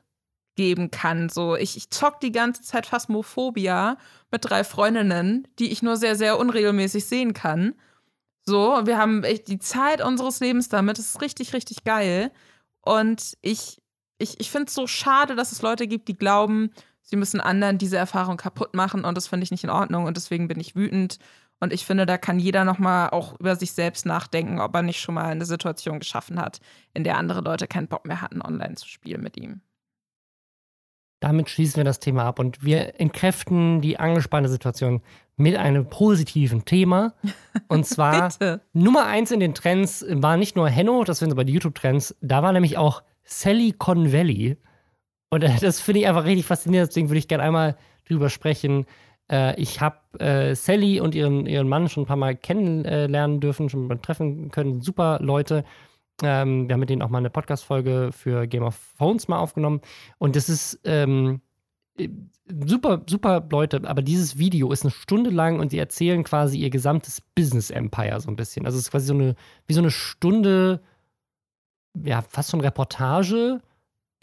geben kann. So, ich, ich zock die ganze Zeit Phasmophobia mit drei Freundinnen, die ich nur sehr, sehr unregelmäßig sehen kann. So, wir haben echt die Zeit unseres Lebens damit. Das ist richtig, richtig geil. Und ich, ich, ich finde es so schade, dass es Leute gibt, die glauben, sie müssen anderen diese Erfahrung kaputt machen. Und das finde ich nicht in Ordnung. Und deswegen bin ich wütend. Und ich finde, da kann jeder nochmal auch über sich selbst nachdenken, ob er nicht schon mal eine Situation geschaffen hat, in der andere Leute keinen Bock mehr hatten, online zu spielen mit ihm. Damit schließen wir das Thema ab und wir entkräften die angespannte Situation mit einem positiven Thema. Und zwar Nummer eins in den Trends war nicht nur Henno, das sind aber die YouTube-Trends, da war nämlich auch Sally Con Valley. Und äh, das finde ich einfach richtig faszinierend, deswegen würde ich gerne einmal drüber sprechen. Äh, ich habe äh, Sally und ihren, ihren Mann schon ein paar Mal kennenlernen dürfen, schon mal treffen können. Super Leute. Ähm, wir haben mit denen auch mal eine Podcast-Folge für Game of Phones mal aufgenommen. Und das ist ähm, äh, super, super Leute, aber dieses Video ist eine Stunde lang und sie erzählen quasi ihr gesamtes Business-Empire so ein bisschen. Also es ist quasi so eine, wie so eine Stunde, ja, fast schon Reportage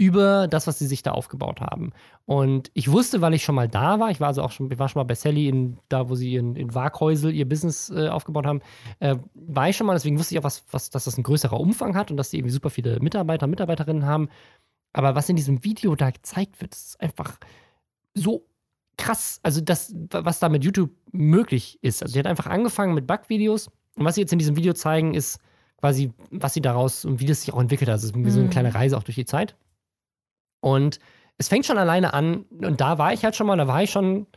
über das, was sie sich da aufgebaut haben. Und ich wusste, weil ich schon mal da war, ich war also auch schon, ich war schon mal bei Sally, in, da wo sie in, in Waghäusel ihr Business äh, aufgebaut haben, äh, war ich schon mal, deswegen wusste ich auch, was, was, dass das ein größerer Umfang hat und dass sie irgendwie super viele Mitarbeiter und Mitarbeiterinnen haben. Aber was in diesem Video da gezeigt wird, ist einfach so krass. Also das, was da mit YouTube möglich ist. Also sie hat einfach angefangen mit Bug-Videos und was sie jetzt in diesem Video zeigen, ist quasi, was sie daraus und wie das sich auch entwickelt hat. Also es ist wie so eine mhm. kleine Reise auch durch die Zeit. Und es fängt schon alleine an, und da war ich halt schon mal, da war ich schon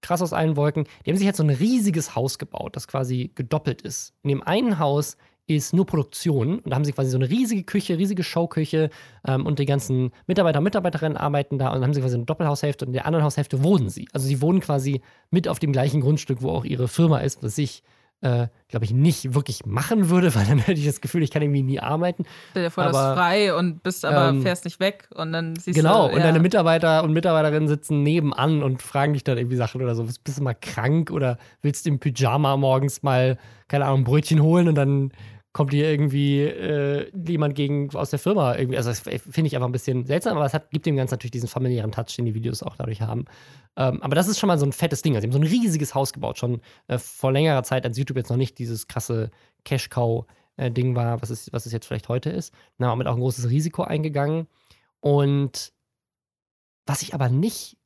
krass aus allen Wolken. Die haben sich jetzt so ein riesiges Haus gebaut, das quasi gedoppelt ist. In dem einen Haus ist nur Produktion und da haben sie quasi so eine riesige Küche, riesige Showküche ähm, und die ganzen Mitarbeiter und Mitarbeiterinnen arbeiten da und dann haben sie quasi eine Doppelhaushälfte und in der anderen Haushälfte wohnen sie. Also sie wohnen quasi mit auf dem gleichen Grundstück, wo auch ihre Firma ist, was ich äh, glaube ich, nicht wirklich machen würde, weil dann hätte ich das Gefühl, ich kann irgendwie nie arbeiten. Stell dir vor, aber, das frei und bist aber ähm, fährst nicht weg und dann siehst genau, du. Genau, und deine Mitarbeiter und Mitarbeiterinnen sitzen nebenan und fragen dich dann irgendwie Sachen oder so. Bist du mal krank oder willst du im Pyjama morgens mal, keine Ahnung, ein Brötchen holen und dann kommt dir irgendwie äh, jemand gegen aus der Firma irgendwie. Also das finde ich einfach ein bisschen seltsam, aber es hat, gibt dem Ganzen natürlich diesen familiären Touch, den die Videos auch dadurch haben. Ähm, aber das ist schon mal so ein fettes Ding. Also, sie haben so ein riesiges Haus gebaut, schon äh, vor längerer Zeit, als YouTube jetzt noch nicht dieses krasse Cash-Cow-Ding war, was es, was es jetzt vielleicht heute ist. Na, damit auch ein großes Risiko eingegangen. Und was ich aber nicht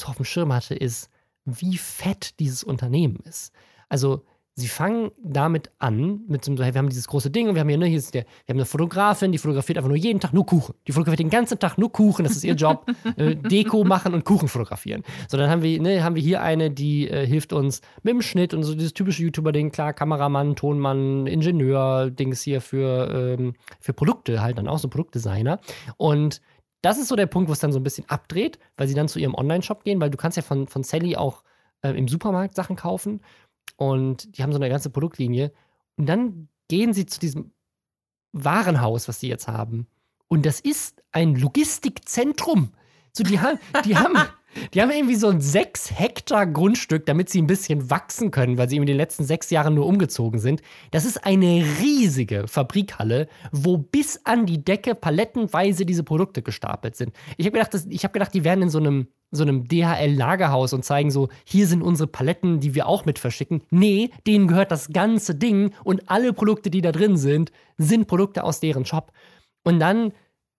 so auf dem Schirm hatte, ist, wie fett dieses Unternehmen ist. Also, sie fangen damit an, mit so, hey, wir haben dieses große Ding und wir haben hier, ne, hier ist der, wir haben eine Fotografin, die fotografiert einfach nur jeden Tag nur Kuchen. Die fotografiert den ganzen Tag nur Kuchen, das ist ihr Job. äh, Deko machen und Kuchen fotografieren. So, dann haben wir, ne, haben wir hier eine, die äh, hilft uns mit dem Schnitt und so dieses typische YouTuber-Ding, klar, Kameramann, Tonmann, Ingenieur, Dings hier für, ähm, für Produkte halt dann auch, so Produktdesigner. Und das ist so der Punkt, wo es dann so ein bisschen abdreht, weil sie dann zu ihrem Online-Shop gehen, weil du kannst ja von, von Sally auch äh, im Supermarkt Sachen kaufen. Und die haben so eine ganze Produktlinie. Und dann gehen sie zu diesem Warenhaus, was sie jetzt haben. Und das ist ein Logistikzentrum. So, die haben, die haben, die haben irgendwie so ein sechs Hektar Grundstück, damit sie ein bisschen wachsen können, weil sie in den letzten sechs Jahren nur umgezogen sind. Das ist eine riesige Fabrikhalle, wo bis an die Decke palettenweise diese Produkte gestapelt sind. Ich habe gedacht, hab gedacht, die wären in so einem so einem DHL-Lagerhaus und zeigen so, hier sind unsere Paletten, die wir auch mit verschicken. Nee, denen gehört das ganze Ding und alle Produkte, die da drin sind, sind Produkte aus deren Shop. Und dann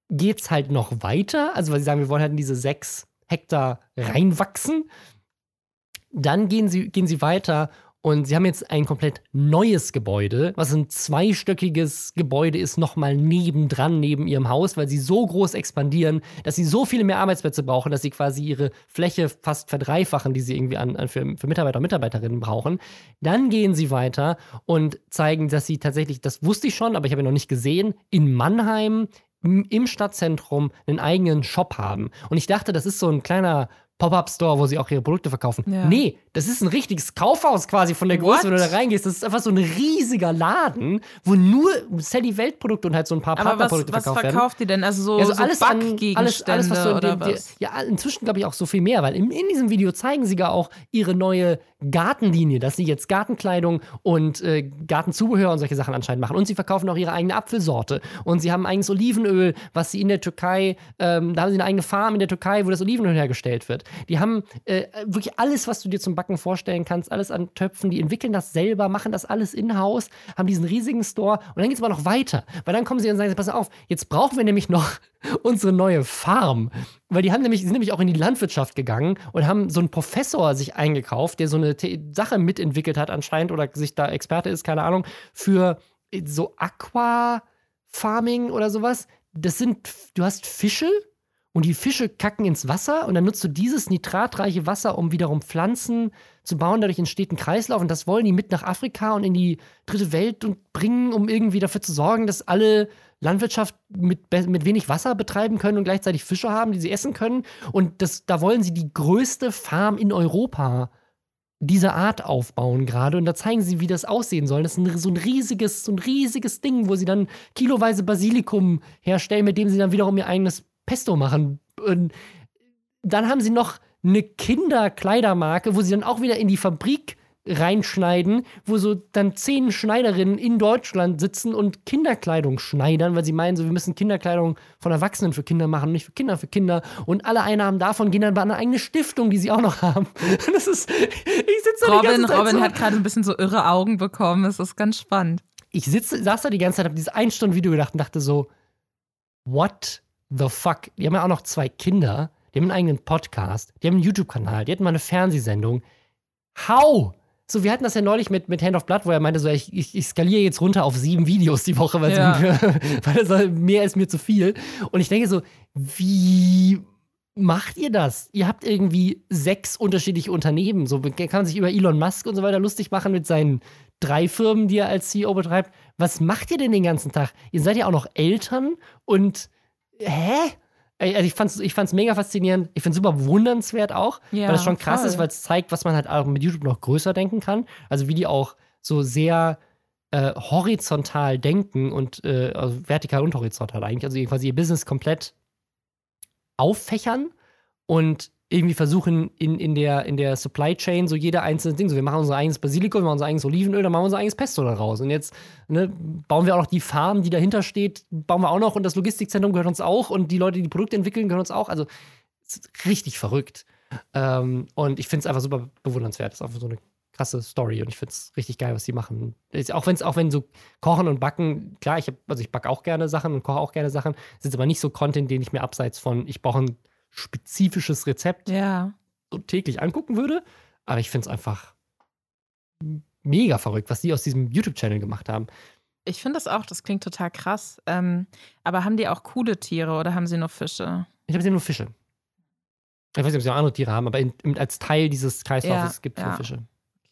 geht es halt noch weiter. Also, weil sie sagen, wir wollen halt in diese sechs Hektar reinwachsen. Dann gehen sie, gehen sie weiter und sie haben jetzt ein komplett neues Gebäude, was ein zweistöckiges Gebäude ist, nochmal nebendran, neben ihrem Haus, weil sie so groß expandieren, dass sie so viele mehr Arbeitsplätze brauchen, dass sie quasi ihre Fläche fast verdreifachen, die sie irgendwie an, an für, für Mitarbeiter und Mitarbeiterinnen brauchen. Dann gehen sie weiter und zeigen, dass sie tatsächlich, das wusste ich schon, aber ich habe ihn noch nicht gesehen, in Mannheim im Stadtzentrum einen eigenen Shop haben. Und ich dachte, das ist so ein kleiner Pop-Up-Store, wo sie auch ihre Produkte verkaufen. Ja. Nee, das ist ein richtiges Kaufhaus quasi von der Größe, What? wenn du da reingehst. Das ist einfach so ein riesiger Laden, wo nur Sally Welt Produkte und halt so ein paar Partnerprodukte verkauft werden. Was verkauft die denn? Also so, ja, so alles an, alles, alles, was so oder die, was? Ja, inzwischen glaube ich auch so viel mehr, weil in, in, diesem Video zeigen sie gar auch ihre neue Gartenlinie, dass sie jetzt Gartenkleidung und äh, Gartenzubehör und solche Sachen anscheinend machen. Und sie verkaufen auch ihre eigene Apfelsorte. Und sie haben ein eigenes Olivenöl, was sie in der Türkei, ähm, da haben sie eine eigene Farm in der Türkei, wo das Olivenöl hergestellt wird. Die haben äh, wirklich alles, was du dir zum Backen vorstellen kannst, alles an Töpfen. Die entwickeln das selber, machen das alles in-house, haben diesen riesigen Store. Und dann geht es aber noch weiter. Weil dann kommen sie und sagen: Pass auf, jetzt brauchen wir nämlich noch unsere neue Farm. Weil die haben nämlich, sind nämlich auch in die Landwirtschaft gegangen und haben so einen Professor sich eingekauft, der so eine Sache mitentwickelt hat, anscheinend, oder sich da Experte ist, keine Ahnung, für so Aqua-Farming oder sowas. Das sind, du hast Fische und die Fische kacken ins Wasser und dann nutzt du dieses nitratreiche Wasser, um wiederum Pflanzen zu bauen. Dadurch entsteht ein Kreislauf und das wollen die mit nach Afrika und in die dritte Welt und bringen, um irgendwie dafür zu sorgen, dass alle Landwirtschaft mit, mit wenig Wasser betreiben können und gleichzeitig Fische haben, die sie essen können. Und das, da wollen sie die größte Farm in Europa dieser Art aufbauen gerade und da zeigen sie, wie das aussehen soll. Das ist ein, so ein riesiges, so ein riesiges Ding, wo sie dann kiloweise Basilikum herstellen, mit dem sie dann wiederum ihr eigenes Pesto machen. Und dann haben sie noch eine Kinderkleidermarke, wo sie dann auch wieder in die Fabrik reinschneiden, wo so dann zehn Schneiderinnen in Deutschland sitzen und Kinderkleidung schneidern, weil sie meinen, so wir müssen Kinderkleidung von Erwachsenen für Kinder machen, nicht für Kinder für Kinder. Und alle Einnahmen davon gehen dann bei einer eigenen Stiftung, die sie auch noch haben. Das ist, ich sitze da Robin, Robin so. hat gerade ein bisschen so irre Augen bekommen. Das ist ganz spannend. Ich sitze, saß da die ganze Zeit, habe dieses ein Stunden Video gedacht und dachte so, what the fuck? Die haben ja auch noch zwei Kinder, die haben einen eigenen Podcast, die haben einen YouTube-Kanal, die hatten mal eine Fernsehsendung. How? So, wir hatten das ja neulich mit, mit Hand of Blood, wo er meinte, so, ich, ich, ich skaliere jetzt runter auf sieben Videos die Woche, weil, ja. mir, weil das mehr ist mir zu viel. Und ich denke so, wie macht ihr das? Ihr habt irgendwie sechs unterschiedliche Unternehmen. So kann man sich über Elon Musk und so weiter lustig machen mit seinen drei Firmen, die er als CEO betreibt. Was macht ihr denn den ganzen Tag? Ihr seid ja auch noch Eltern und hä? Also ich fand's, ich fand's mega faszinierend. Ich find's super wundernswert auch, ja, weil das schon krass voll. ist, weil es zeigt, was man halt auch mit YouTube noch größer denken kann. Also wie die auch so sehr äh, horizontal denken und äh, also vertikal und horizontal eigentlich. Also quasi ihr Business komplett auffächern und irgendwie versuchen, in, in, der, in der Supply Chain so jeder einzelne Ding, so wir machen unser eigenes Basilikum, wir machen unser eigenes Olivenöl, dann machen wir unser eigenes Pesto daraus. Und jetzt ne, bauen wir auch noch die Farm, die dahinter steht, bauen wir auch noch und das Logistikzentrum gehört uns auch und die Leute, die die Produkte entwickeln, gehören uns auch. Also richtig verrückt. Ähm, und ich finde es einfach super bewundernswert. Das ist einfach so eine krasse Story und ich finde es richtig geil, was die machen. Auch wenn es auch wenn so Kochen und Backen, klar, ich also ich backe auch gerne Sachen und koche auch gerne Sachen, ist jetzt aber nicht so Content, den ich mir abseits von ich brauche ein spezifisches Rezept ja. so täglich angucken würde. Aber ich finde es einfach mega verrückt, was die aus diesem YouTube-Channel gemacht haben. Ich finde das auch, das klingt total krass. Ähm, aber haben die auch coole Tiere oder haben sie nur Fische? Ich habe sie nur Fische. Ich weiß nicht, ob sie noch andere Tiere haben, aber in, als Teil dieses Kreislaufes ja, gibt es ja. nur Fische.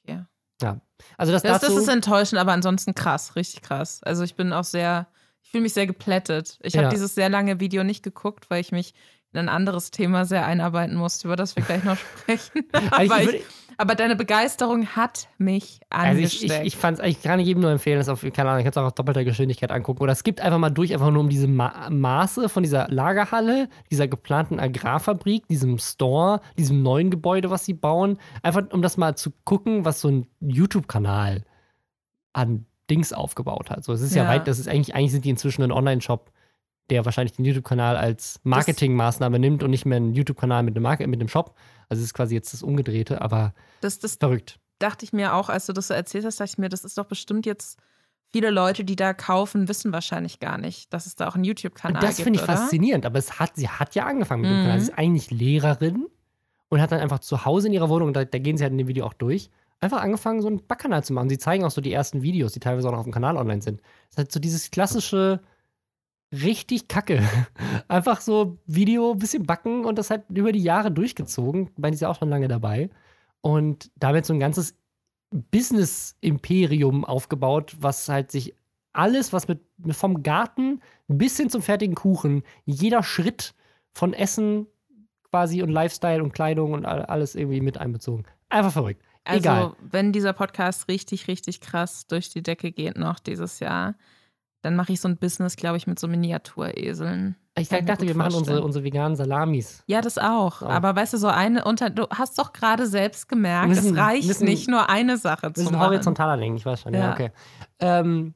Okay. Ja. Also das, das, dazu, das ist enttäuschend, aber ansonsten krass, richtig krass. Also ich bin auch sehr, ich fühle mich sehr geplättet. Ich habe dieses sehr lange Video nicht geguckt, weil ich mich ein anderes Thema sehr einarbeiten musst, über das wir gleich noch sprechen. Also aber, ich, aber, deine Begeisterung hat mich angesteckt. Also ich, ich, ich fand es eigentlich gar nicht jedem nur empfehlen, das auf, keine Ahnung, ich kann es auch auf doppelter Geschwindigkeit angucken. Oder es gibt einfach mal durch, einfach nur um diese Ma Maße von dieser Lagerhalle, dieser geplanten Agrarfabrik, diesem Store, diesem neuen Gebäude, was sie bauen. Einfach um das mal zu gucken, was so ein YouTube-Kanal an Dings aufgebaut hat. So, es ist ja, ja weit, das ist eigentlich, eigentlich sind die inzwischen ein Online-Shop der wahrscheinlich den YouTube-Kanal als Marketingmaßnahme nimmt und nicht mehr einen YouTube-Kanal mit, einem mit einem Shop. Also es ist quasi jetzt das Umgedrehte, aber das, das verrückt. Dachte ich mir auch, als du das so erzählt hast, dachte ich mir, das ist doch bestimmt jetzt viele Leute, die da kaufen, wissen wahrscheinlich gar nicht, dass es da auch einen YouTube-Kanal gibt. Das finde ich oder? faszinierend, aber es hat, sie hat ja angefangen mit dem Mhm. Kanal. Sie ist eigentlich Lehrerin und hat dann einfach zu Hause in ihrer Wohnung, da, da gehen sie halt in dem Video auch durch, einfach angefangen, so einen Backkanal zu machen. Sie zeigen auch so die ersten Videos, die teilweise auch noch auf dem Kanal online sind. Es ist halt so dieses klassische, richtig kacke. Einfach so Video, bisschen backen und das halt über die Jahre durchgezogen. Ich meine, die ist ja auch schon lange dabei. Und damit so ein ganzes Business-Imperium aufgebaut, was halt sich alles, was mit vom Garten bis hin zum fertigen Kuchen, jeder Schritt von Essen quasi und Lifestyle und Kleidung und all- alles irgendwie mit einbezogen. Einfach verrückt. Also, Egal. wenn dieser Podcast richtig, richtig krass durch die Decke geht noch dieses Jahr, dann mache ich so ein Business, glaube ich, mit so Miniatureseln. Ich kann dachte, wir machen unsere, vorstellen. unsere veganen Salamis. Ja, das auch. Auch. Aber weißt du, so eine unter. Du hast doch gerade selbst gemerkt, Müssen- es reicht müssen- nicht nur eine Sache zu machen. horizontaler Längen, ich weiß schon. Ja, Ja. okay. Ähm,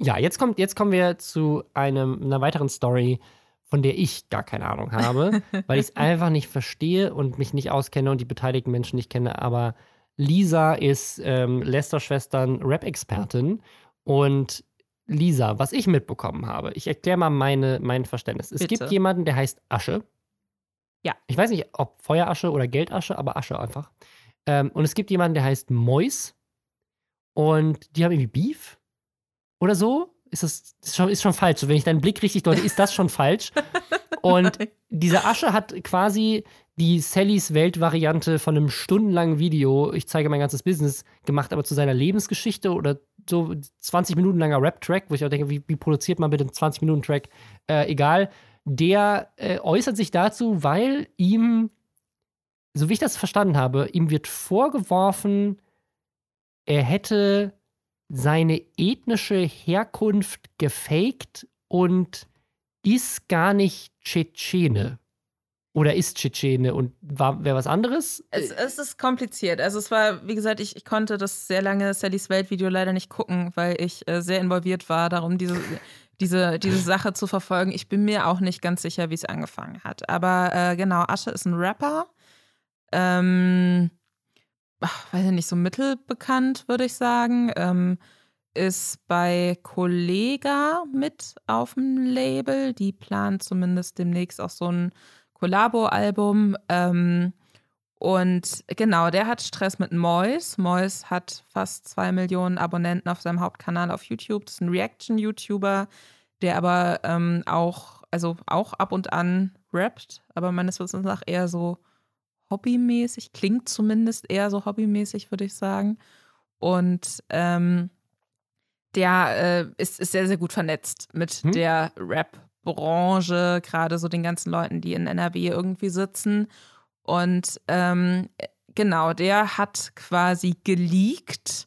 ja, jetzt, kommt, jetzt kommen wir zu einem, einer weiteren Story, von der ich gar keine Ahnung habe, weil ich es einfach nicht verstehe und mich nicht auskenne und die beteiligten Menschen nicht kenne. Aber Lisa ist ähm, Lester-Schwestern Rap-Expertin und Lisa, was ich mitbekommen habe, ich erkläre mal meine, mein Verständnis. Es Bitte. gibt jemanden, der heißt Asche. Ja. Ich weiß nicht, ob Feuerasche oder Geldasche, aber Asche einfach. Ähm, und es gibt jemanden, der heißt Mois. Und die haben irgendwie Beef oder so. Ist das ist schon, ist schon falsch. So, wenn ich deinen Blick richtig deute, ist das schon falsch. Und diese Asche hat quasi die Sallys Welt-Variante von einem stundenlangen Video, ich zeige mein ganzes Business, gemacht, aber zu seiner Lebensgeschichte oder so 20 Minuten langer Rap-Track, wo ich auch denke, wie, wie produziert man bitte einen 20-Minuten-Track? Äh, egal. Der äh, äußert sich dazu, weil ihm, so wie ich das verstanden habe, ihm wird vorgeworfen, er hätte seine ethnische Herkunft gefaked und ist gar nicht Tschetschene. Oder ist Tschetschene und war wer was anderes? Es, es ist kompliziert. Also es war, wie gesagt, ich, ich konnte das sehr lange Sallys Welt-Video leider nicht gucken, weil ich äh, sehr involviert war, darum diese, diese, diese Sache zu verfolgen. Ich bin mir auch nicht ganz sicher, wie es angefangen hat. Aber äh, genau, Asche ist ein Rapper. Ähm, ach, weiß ich nicht, so mittelbekannt, würde ich sagen. Ähm, ist bei Kollega mit auf dem Label. Die plant zumindest demnächst auch so ein Collabo-Album. Ähm, und genau, der hat Stress mit Mois. Mois hat fast zwei Millionen Abonnenten auf seinem Hauptkanal auf YouTube. Das ist ein Reaction-YouTuber, der aber ähm, auch, also auch ab und an rappt, aber meines Wissens nach eher so hobbymäßig, klingt zumindest eher so hobbymäßig, würde ich sagen. Und ähm, der äh, ist, ist sehr, sehr gut vernetzt mit Hm. der Rap-Branche, gerade so den ganzen Leuten, die in NRW irgendwie sitzen. Und ähm, genau, der hat quasi geleakt,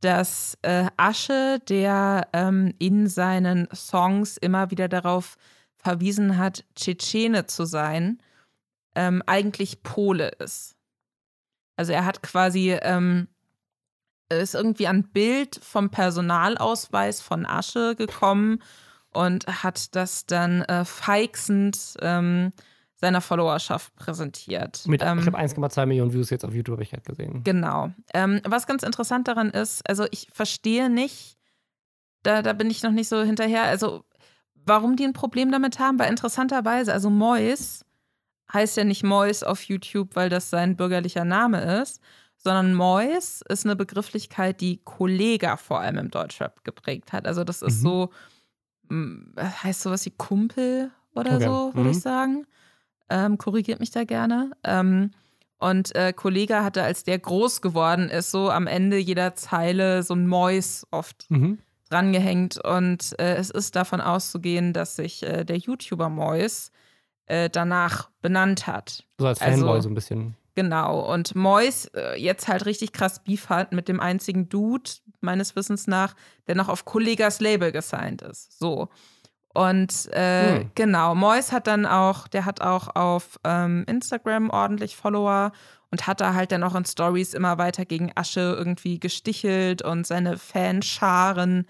dass äh, Asche, der ähm, in seinen Songs immer wieder darauf verwiesen hat, Tschetschene zu sein, ähm, eigentlich Pole ist. Also er hat quasi, ähm, ist irgendwie ein Bild vom Personalausweis von Asche gekommen und hat das dann äh, feixend ähm, seiner Followerschaft präsentiert. Mit, ähm, ich habe 1,2 Millionen Views jetzt auf YouTube, habe ich gerade gesehen. Genau. Ähm, was ganz interessant daran ist, also ich verstehe nicht, da, da bin ich noch nicht so hinterher, also warum die ein Problem damit haben, weil interessanterweise, also Mois heißt ja nicht Mois auf YouTube, weil das sein bürgerlicher Name ist, sondern Mois ist eine Begrifflichkeit, die Kollega vor allem im Deutschrap geprägt hat. Also das ist Mhm. so, heißt sowas wie Kumpel oder Okay. so, würde Mhm. ich sagen. Ähm, korrigiert mich da gerne. Ähm, und äh, Kollega hatte, als der groß geworden ist, so am Ende jeder Zeile so ein Mois oft Mhm. drangehängt. Und äh, es ist davon auszugehen, dass sich äh, der YouTuber Mois äh, danach benannt hat. So als Also- Fanboy so ein bisschen. Genau. Und Mois äh, jetzt halt richtig krass Beef hat mit dem einzigen Dude, meines Wissens nach, der noch auf Kollegas Label gesigned ist. So. Und äh, Hm. genau, Mois hat dann auch, der hat auch auf ähm, Instagram ordentlich Follower und hat da halt dann auch in Stories immer weiter gegen Asche irgendwie gestichelt und seine Fanscharen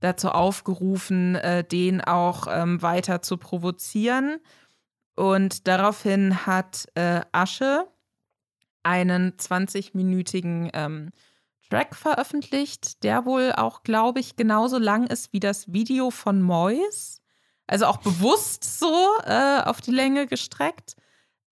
dazu aufgerufen, äh, den auch ähm, weiter zu provozieren. Und daraufhin hat äh, Asche einen 20-minütigen ähm, Track veröffentlicht, der wohl auch, glaube ich, genauso lang ist wie das Video von Mois. Also auch bewusst so äh, auf die Länge gestreckt.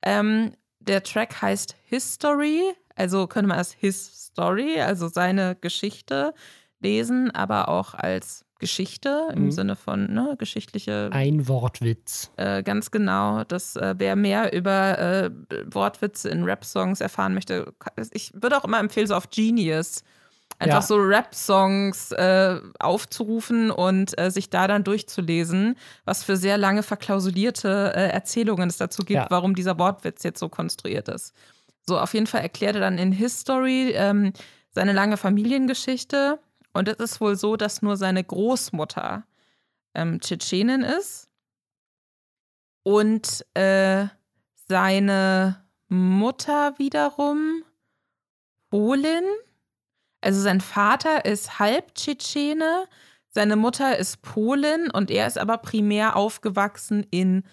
Ähm, der Track heißt History, also könnte man als His Story, also seine Geschichte lesen, aber auch als Geschichte im mhm. Sinne von ne, geschichtliche. Ein Wortwitz. Äh, ganz genau. Das, äh, wer mehr über äh, Wortwitze in Rap-Songs erfahren möchte, ich würde auch immer empfehlen, so auf Genius. Einfach ja. so Rap-Songs äh, aufzurufen und äh, sich da dann durchzulesen, was für sehr lange verklausulierte äh, Erzählungen es dazu gibt, ja. warum dieser Wortwitz jetzt so konstruiert ist. So, auf jeden Fall erklärt er dann in History ähm, seine lange Familiengeschichte und es ist wohl so, dass nur seine Großmutter ähm, Tschetschenin ist und äh, seine Mutter wiederum Polin. Also sein Vater ist halb Tschetschene, seine Mutter ist Polin und er ist aber primär aufgewachsen in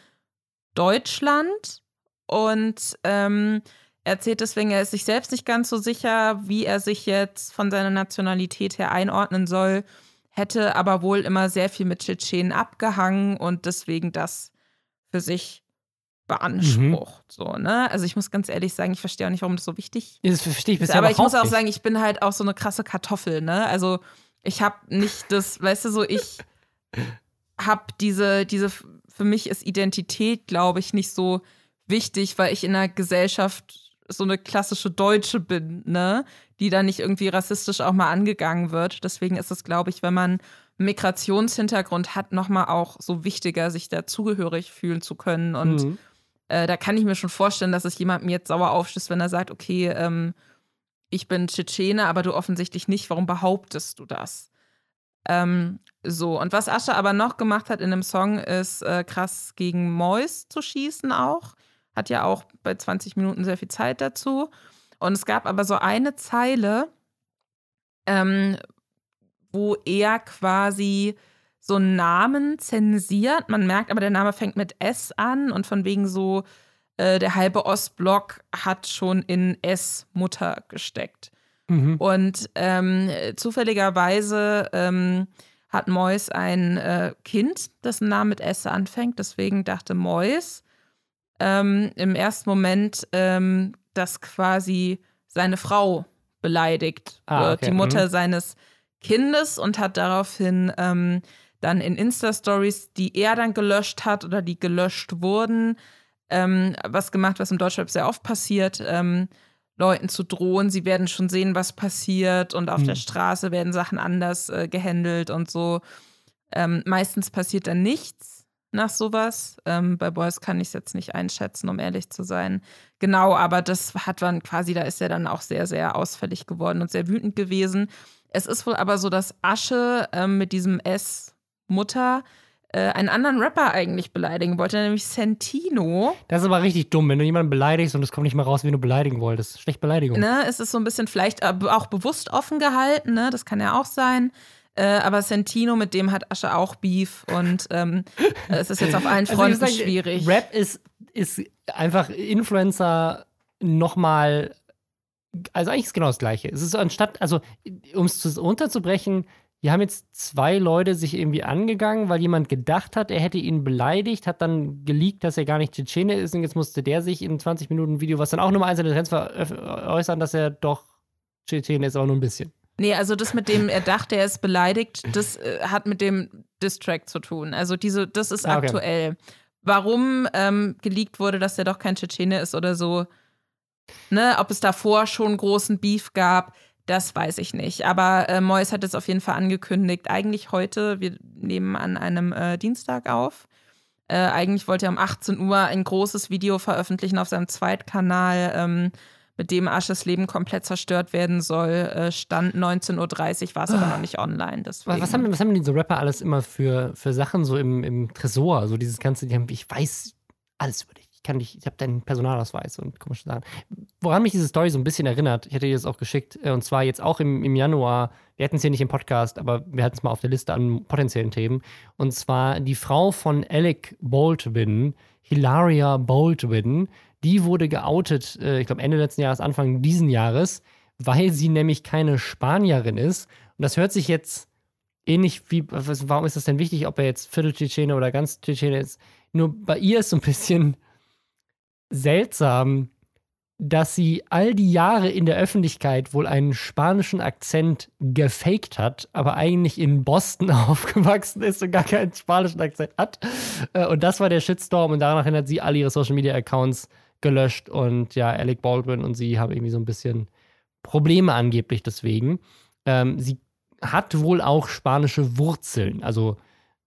Deutschland und ähm, er erzählt deswegen, er ist sich selbst nicht ganz so sicher, wie er sich jetzt von seiner Nationalität her einordnen soll, hätte aber wohl immer sehr viel mit Tschetschenen abgehangen und deswegen das für sich beansprucht. Mhm. So, ne? Also ich muss ganz ehrlich sagen, ich verstehe auch nicht, warum das so wichtig das verstehe ich ist. Aber ich muss auch nicht. sagen, ich bin halt auch so eine krasse Kartoffel, ne? Also ich habe nicht das, weißt du, so ich habe diese, diese, für mich ist Identität, glaube ich, nicht so wichtig, weil ich in einer Gesellschaft so eine klassische Deutsche bin, ne? Die da nicht irgendwie rassistisch auch mal angegangen wird. Deswegen ist es, glaube ich, wenn man Migrationshintergrund hat, nochmal auch so wichtiger, sich dazugehörig fühlen zu können. Und mhm. äh, da kann ich mir schon vorstellen, dass es jemandem jetzt sauer aufstößt, wenn er sagt, okay, ähm, ich bin Tschetschene, aber du offensichtlich nicht. Warum behauptest du das? Ähm, so, und was Asche aber noch gemacht hat in dem Song, ist äh, krass gegen Mois zu schießen auch. Hat ja auch bei 20 Minuten sehr viel Zeit dazu. Und es gab aber so eine Zeile, ähm, wo er quasi so einen Namen zensiert. Man merkt aber, der Name fängt mit S an und von wegen so, äh, der halbe Ostblock hat schon in S Mutter gesteckt. Mhm. Und ähm, zufälligerweise ähm, hat Mois ein äh, Kind, dessen Name mit S anfängt. Deswegen dachte Mois, ähm, im ersten Moment, ähm, dass quasi seine Frau beleidigt ah, wird, okay. die Mutter mhm. seines Kindes und hat daraufhin ähm, dann in Insta-Stories, die er dann gelöscht hat oder die gelöscht wurden, ähm, was gemacht, was im Deutschrap sehr oft passiert, ähm, Leuten zu drohen, sie werden schon sehen, was passiert und auf mhm. der Straße werden Sachen anders äh, gehandelt und so. Ähm, meistens passiert dann nichts nach sowas. Ähm, bei Boys kann ich es jetzt nicht einschätzen, um ehrlich zu sein. Genau, aber das hat man quasi, da ist er dann auch sehr, sehr ausfällig geworden und sehr wütend gewesen. Es ist wohl aber so, dass Asche ähm, mit diesem S Mutter äh, einen anderen Rapper eigentlich beleidigen wollte, nämlich Sentino. Das ist aber richtig dumm, wenn du jemanden beleidigst und es kommt nicht mal raus, wie du beleidigen wolltest. Schlecht Beleidigung. Ne, es ist so ein bisschen vielleicht auch bewusst offen gehalten, ne? Das kann ja auch sein. Äh, aber Sentino, mit dem hat Asche auch Beef und ähm, es ist jetzt auf allen also Fronten also schwierig. Rap ist, ist einfach Influencer nochmal. Also eigentlich ist genau das Gleiche. Es ist anstatt, also um es unterzubrechen, wir haben jetzt zwei Leute sich irgendwie angegangen, weil jemand gedacht hat, er hätte ihn beleidigt, hat dann geleakt, dass er gar nicht Tschetschene ist und jetzt musste der sich in 20 Minuten Video, was dann auch nur mal einzelne Trends äußern, dass er doch Tschetschene ist, aber nur ein bisschen. Nee, also das mit dem, er dachte, er ist beleidigt, das äh, hat mit dem Distrack zu tun. Also diese, das ist ah, okay. aktuell. Warum ähm, geleakt wurde, dass er doch kein Tschetschene ist oder so, ne, ob es davor schon großen Beef gab, das weiß ich nicht. Aber äh, Mois hat es auf jeden Fall angekündigt. Eigentlich heute, wir nehmen an einem äh, Dienstag auf. Äh, eigentlich wollte er um 18 Uhr ein großes Video veröffentlichen auf seinem Zweitkanal. Ähm, mit dem Asches Leben komplett zerstört werden soll, äh, stand 19.30 Uhr, war es aber noch nicht online. Deswegen. Was, haben, was haben diese Rapper alles immer für, für Sachen so im, im Tresor? So dieses ganze, die haben, ich weiß alles über dich. Ich kann dich, ich habe deinen Personalausweis und komische Sachen. Woran mich diese Story so ein bisschen erinnert, ich hätte dir das auch geschickt, äh, und zwar jetzt auch im, im Januar, wir hatten es hier nicht im Podcast, aber wir hatten es mal auf der Liste an potenziellen Themen. Und zwar die Frau von Alec Baldwin, Hilaria Baldwin, die wurde geoutet, äh, ich glaube Ende letzten Jahres, Anfang diesen Jahres, weil sie nämlich keine Spanierin ist. Und das hört sich jetzt ähnlich wie, warum ist das denn wichtig, ob er jetzt Viertel Tschetschene oder ganz Tschetschene ist? Nur bei ihr ist so ein bisschen seltsam, dass sie all die Jahre in der Öffentlichkeit wohl einen spanischen Akzent gefaked hat, aber eigentlich in Boston aufgewachsen ist und gar keinen spanischen Akzent hat. Äh, und das war der Shitstorm und danach hat sie alle ihre Social Media Accounts gelöscht und ja, Alec Baldwin und sie haben irgendwie so ein bisschen Probleme angeblich deswegen. Ähm, sie hat wohl auch spanische Wurzeln, also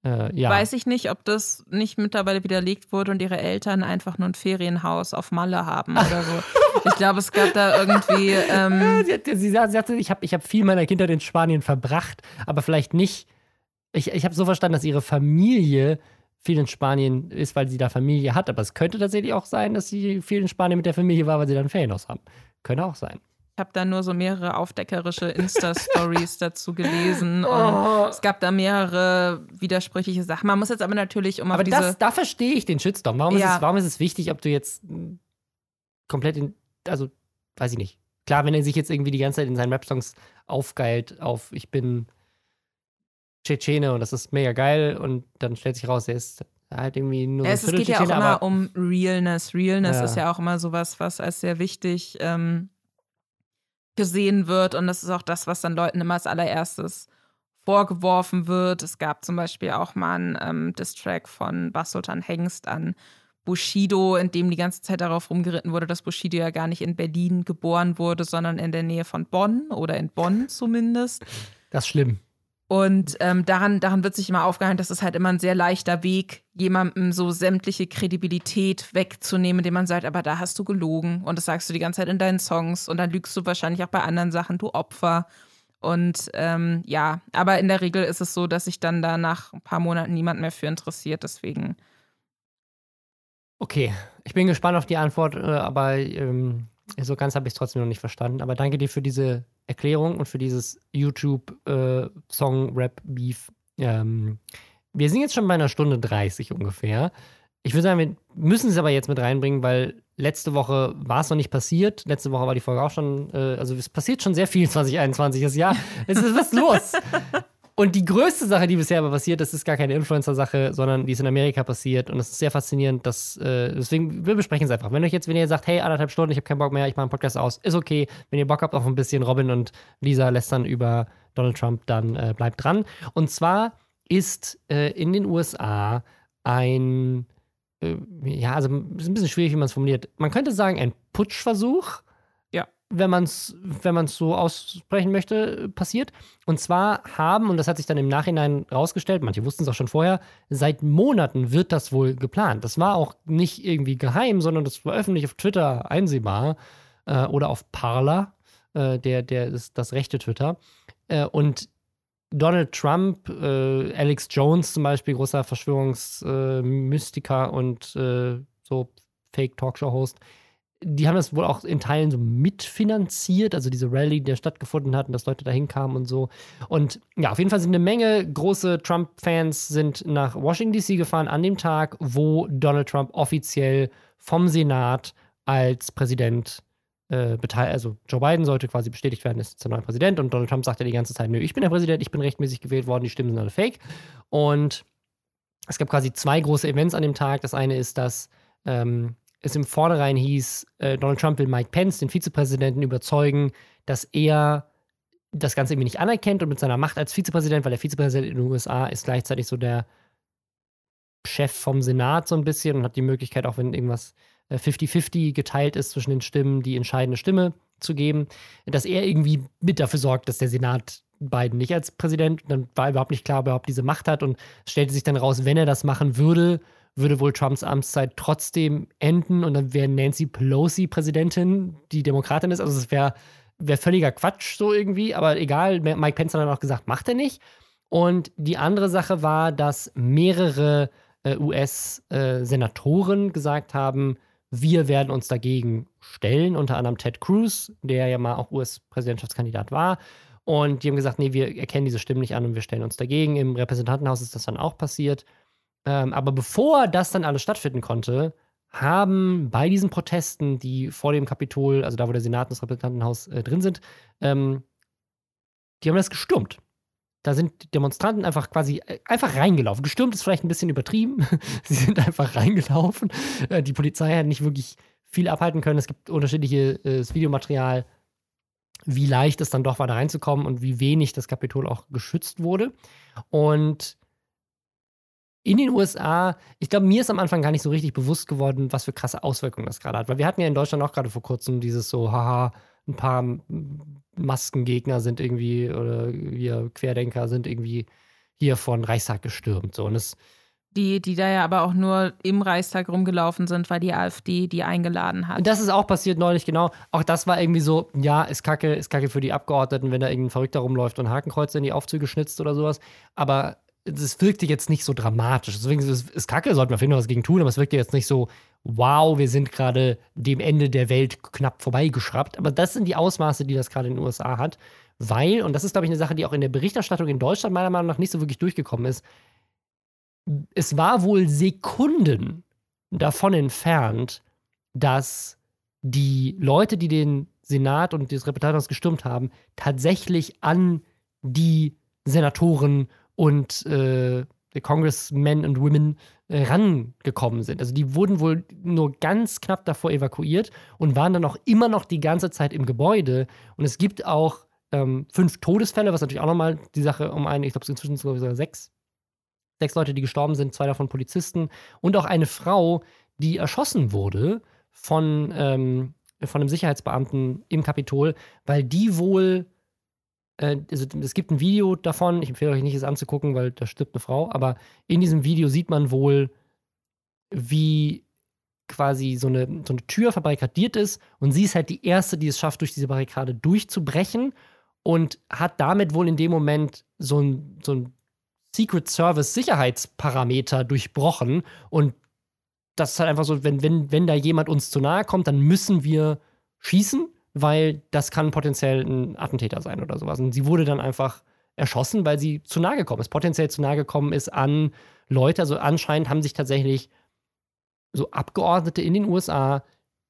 äh, ja. Weiß ich nicht, ob das nicht mittlerweile widerlegt wurde und ihre Eltern einfach nur ein Ferienhaus auf Malle haben oder so. ich glaube, es gab da irgendwie. Ähm sie, hat, sie, sagte, ich habe ich hab viel meiner Kindheit in Spanien verbracht, aber vielleicht nicht. Ich, ich habe so verstanden, dass ihre Familie viel in Spanien ist, weil sie da Familie hat. Aber es könnte tatsächlich auch sein, dass sie viel in Spanien mit der Familie war, weil sie da ein Ferienhaus haben. Könnte auch sein. Ich habe da nur so mehrere aufdeckerische Insta-Stories dazu gelesen und oh. es gab da mehrere widersprüchliche Sachen. Man muss jetzt aber natürlich um aber auf diese... Das, da verstehe ich den Shitstorm. Warum, ja. ist es, warum ist es wichtig, ob du jetzt komplett in... Also, weiß ich nicht. Klar, wenn er sich jetzt irgendwie die ganze Zeit in seinen Rap-Songs aufgeilt auf ich bin Tschetschene und das ist mega geil und dann stellt sich raus, er ist halt irgendwie nur es, so Es geht ja auch immer um Realness. Realness ja. ist ja auch immer sowas, was als sehr wichtig ähm, gesehen wird. Und das ist auch das, was dann Leuten immer als allererstes vorgeworfen wird. Es gab zum Beispiel auch mal einen ähm, Distrack von Basultan Hengst an Bushido, in dem die ganze Zeit darauf rumgeritten wurde, dass Bushido ja gar nicht in Berlin geboren wurde, sondern in der Nähe von Bonn oder in Bonn zumindest. Das ist schlimm. Und ähm, daran, daran wird sich immer aufgehalten, dass es halt immer ein sehr leichter Weg, jemandem so sämtliche Kredibilität wegzunehmen, indem man sagt, aber da hast du gelogen und das sagst du die ganze Zeit in deinen Songs und dann lügst du wahrscheinlich auch bei anderen Sachen, du Opfer. Und ähm, ja, aber in der Regel ist es so, dass sich dann da nach ein paar Monaten niemand mehr für interessiert, deswegen. Okay, ich bin gespannt auf die Antwort, äh, aber ähm, so ganz habe ich es trotzdem noch nicht verstanden. Aber danke dir für diese Erklärung und für dieses YouTube-Song-Rap-Beef. Äh, ähm, wir sind jetzt schon bei einer Stunde 30 ungefähr. Ich würde sagen, wir müssen es aber jetzt mit reinbringen, weil letzte Woche war es noch nicht passiert. Letzte Woche war die Folge auch schon, äh, also es passiert schon sehr viel 2021 das Jahr. Es ist was los. Und die größte Sache, die bisher aber passiert, das ist gar keine Influencer-Sache, sondern die ist in Amerika passiert. Und es ist sehr faszinierend, dass, äh, deswegen, wir besprechen es einfach. Wenn euch jetzt, wenn ihr sagt, hey, anderthalb Stunden, ich habe keinen Bock mehr, ich mache einen Podcast aus, ist okay. Wenn ihr Bock habt auf ein bisschen Robin und Lisa lästern über Donald Trump, dann äh, bleibt dran. Und zwar ist äh, in den USA ein, äh, ja, also ist ein bisschen schwierig, wie man es formuliert. Man könnte sagen, ein Putschversuch wenn man es wenn man's so aussprechen möchte, passiert. Und zwar haben, und das hat sich dann im Nachhinein rausgestellt, manche wussten es auch schon vorher, seit Monaten wird das wohl geplant. Das war auch nicht irgendwie geheim, sondern das war öffentlich auf Twitter einsehbar äh, oder auf Parler, äh, der, der ist das rechte Twitter. Äh, und Donald Trump, äh, Alex Jones zum Beispiel, großer Verschwörungsmystiker und äh, so Fake-Talkshow-Host, die haben das wohl auch in Teilen so mitfinanziert, also diese Rallye, die stattgefunden hat und dass Leute da hinkamen und so. Und ja, auf jeden Fall sind eine Menge große Trump-Fans sind nach Washington DC gefahren an dem Tag, wo Donald Trump offiziell vom Senat als Präsident äh, beteiligt, also Joe Biden sollte quasi bestätigt werden, ist der neue Präsident und Donald Trump sagte die ganze Zeit, nö, ich bin der Präsident, ich bin rechtmäßig gewählt worden, die Stimmen sind alle fake. Und es gab quasi zwei große Events an dem Tag. Das eine ist, dass ähm, es im Vornherein hieß, äh, Donald Trump will Mike Pence, den Vizepräsidenten, überzeugen, dass er das Ganze irgendwie nicht anerkennt und mit seiner Macht als Vizepräsident, weil der Vizepräsident in den USA ist gleichzeitig so der Chef vom Senat so ein bisschen und hat die Möglichkeit, auch wenn irgendwas 50-50 äh, geteilt ist zwischen den Stimmen, die entscheidende Stimme zu geben, dass er irgendwie mit dafür sorgt, dass der Senat Biden nicht als Präsident, dann war überhaupt nicht klar, ob er überhaupt diese Macht hat und stellte sich dann raus, wenn er das machen würde, würde wohl Trumps Amtszeit trotzdem enden und dann wäre Nancy Pelosi Präsidentin, die Demokratin ist. Also es wäre wär völliger Quatsch so irgendwie, aber egal. Mike Pence hat dann auch gesagt, macht er nicht. Und die andere Sache war, dass mehrere äh, US-Senatoren äh, gesagt haben, wir werden uns dagegen stellen, unter anderem Ted Cruz, der ja mal auch US-Präsidentschaftskandidat war. Und die haben gesagt, nee, wir erkennen diese Stimmen nicht an und wir stellen uns dagegen. Im Repräsentantenhaus ist das dann auch passiert. Ähm, aber bevor das dann alles stattfinden konnte, haben bei diesen Protesten, die vor dem Kapitol, also da, wo der Senat und das Repräsentantenhaus äh, drin sind, ähm, die haben das gestürmt. Da sind Demonstranten einfach quasi äh, einfach reingelaufen. Gestürmt ist vielleicht ein bisschen übertrieben. Sie sind einfach reingelaufen. Äh, die Polizei hat nicht wirklich viel abhalten können. Es gibt unterschiedliches äh, Videomaterial, wie leicht es dann doch war, da reinzukommen und wie wenig das Kapitol auch geschützt wurde. Und in den USA, ich glaube, mir ist am Anfang gar nicht so richtig bewusst geworden, was für krasse Auswirkungen das gerade hat. Weil wir hatten ja in Deutschland auch gerade vor kurzem dieses so, haha, ein paar Maskengegner sind irgendwie oder wir Querdenker sind irgendwie hier von Reichstag gestürmt. So. Und es, die, die da ja aber auch nur im Reichstag rumgelaufen sind, weil die AfD die eingeladen hat. Das ist auch passiert neulich, genau. Auch das war irgendwie so, ja, ist kacke, ist kacke für die Abgeordneten, wenn da irgendein Verrückter rumläuft und Hakenkreuze in die Aufzüge schnitzt oder sowas. Aber es wirkte jetzt nicht so dramatisch. Deswegen ist es kacke, sollten wir auf jeden Fall was gegen tun, aber es wirkte jetzt nicht so, wow, wir sind gerade dem Ende der Welt knapp vorbeigeschraubt. Aber das sind die Ausmaße, die das gerade in den USA hat. Weil, und das ist, glaube ich, eine Sache, die auch in der Berichterstattung in Deutschland meiner Meinung nach nicht so wirklich durchgekommen ist, es war wohl Sekunden davon entfernt, dass die Leute, die den Senat und das Repräsentantenhaus gestürmt haben, tatsächlich an die Senatoren und äh, Congressmen und Women äh, rangekommen sind. Also die wurden wohl nur ganz knapp davor evakuiert und waren dann auch immer noch die ganze Zeit im Gebäude. Und es gibt auch ähm, fünf Todesfälle, was natürlich auch nochmal die Sache um eine, ich glaube, es sind inzwischen sogar sechs, sechs Leute, die gestorben sind, zwei davon Polizisten und auch eine Frau, die erschossen wurde von, ähm, von einem Sicherheitsbeamten im Kapitol, weil die wohl äh, also es gibt ein Video davon, ich empfehle euch nicht, es anzugucken, weil da stirbt eine Frau, aber in diesem Video sieht man wohl, wie quasi so eine, so eine Tür verbarrikadiert ist. Und sie ist halt die Erste, die es schafft, durch diese Barrikade durchzubrechen und hat damit wohl in dem Moment so ein, so ein Secret Service Sicherheitsparameter durchbrochen. Und das ist halt einfach so, wenn, wenn, wenn da jemand uns zu nahe kommt, dann müssen wir schießen weil das kann potenziell ein Attentäter sein oder sowas. Und sie wurde dann einfach erschossen, weil sie zu nahe gekommen ist, potenziell zu nahe gekommen ist an Leute. Also anscheinend haben sich tatsächlich so Abgeordnete in den USA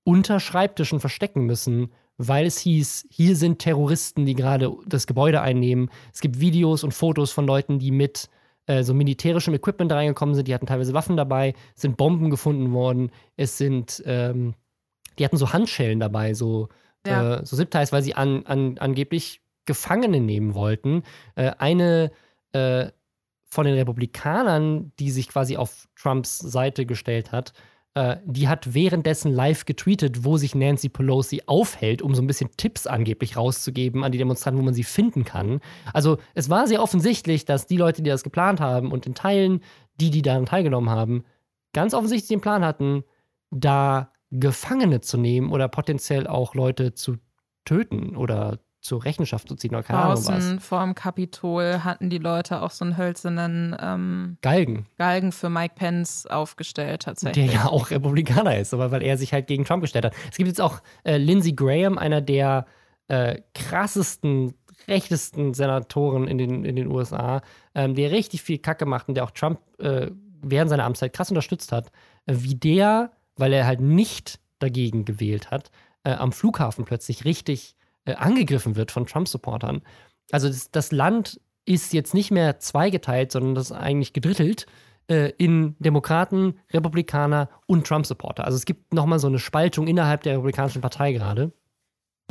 unter Schreibtischen verstecken müssen, weil es hieß, hier sind Terroristen, die gerade das Gebäude einnehmen. Es gibt Videos und Fotos von Leuten, die mit äh, so militärischem Equipment reingekommen sind. Die hatten teilweise Waffen dabei, sind Bomben gefunden worden. Es sind, ähm, die hatten so Handschellen dabei, so ja. äh, so Zip-Ties, weil sie an, an, angeblich Gefangene nehmen wollten. Äh, eine äh, von den Republikanern, die sich quasi auf Trumps Seite gestellt hat, äh, die hat währenddessen live getweetet, wo sich Nancy Pelosi aufhält, um so ein bisschen Tipps angeblich rauszugeben an die Demonstranten, wo man sie finden kann. Also es war sehr offensichtlich, dass die Leute, die das geplant haben und in Teilen die, die daran teilgenommen haben, ganz offensichtlich den Plan hatten, da Gefangene zu nehmen oder potenziell auch Leute zu töten oder zur Rechenschaft zu ziehen oder keine Ahnung was. vor dem Kapitol hatten die Leute auch so einen hölzernen ähm, Galgen. Galgen für Mike Pence aufgestellt tatsächlich. Der ja auch Republikaner ist, aber weil er sich halt gegen Trump gestellt hat. Es gibt jetzt auch äh, Lindsey Graham, einer der äh, krassesten, rechtesten Senatoren in den, in den USA, ähm, der richtig viel Kacke macht und der auch Trump äh, während seiner Amtszeit krass unterstützt hat, wie der weil er halt nicht dagegen gewählt hat, äh, am Flughafen plötzlich richtig äh, angegriffen wird von Trump-Supportern. Also das, das, Land ist jetzt nicht mehr zweigeteilt, sondern das ist eigentlich gedrittelt äh, in Demokraten, Republikaner und Trump-Supporter. Also es gibt nochmal so eine Spaltung innerhalb der Republikanischen Partei gerade.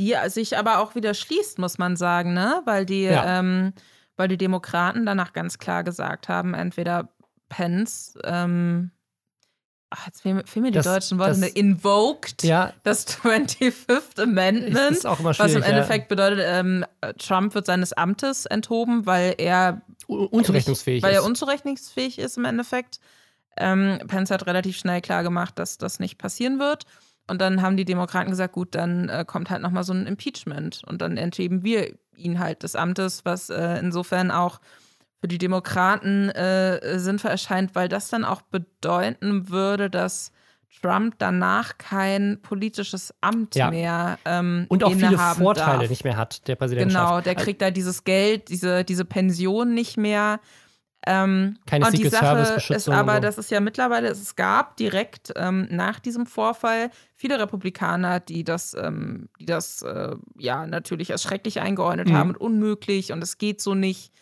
Die sich aber auch wieder schließt, muss man sagen, ne? Weil die, ja. ähm, weil die Demokraten danach ganz klar gesagt haben, entweder Pence ähm, ach, jetzt fehlen, mir die das, deutschen Worte, das, invoked ja. das 25th Amendment, ist auch immer was im Endeffekt ja. bedeutet, ähm, Trump wird seines Amtes enthoben, weil er unzurechnungsfähig weil ist. er unzurechnungsfähig ist im Endeffekt. Ähm, Pence hat relativ schnell klar gemacht, dass das nicht passieren wird. Und dann haben die Demokraten gesagt, gut, dann äh, kommt halt nochmal so ein Impeachment. Und dann entheben wir ihn halt des Amtes, was äh, insofern auch für die Demokraten äh, sinnvoll erscheint, weil das dann auch bedeuten würde, dass Trump danach kein politisches Amt ja. mehr ähm, und auch viele Vorteile darf. nicht mehr hat der Präsidentschaft. Genau, der kriegt da dieses Geld, diese diese Pension nicht mehr. Ähm, Keine und die Secret Sache Service ist aber, dass es ja mittlerweile, es gab direkt ähm, nach diesem Vorfall viele Republikaner, die das, ähm, die das äh, ja natürlich als schrecklich eingeordnet Mhm. haben und unmöglich und es geht so nicht.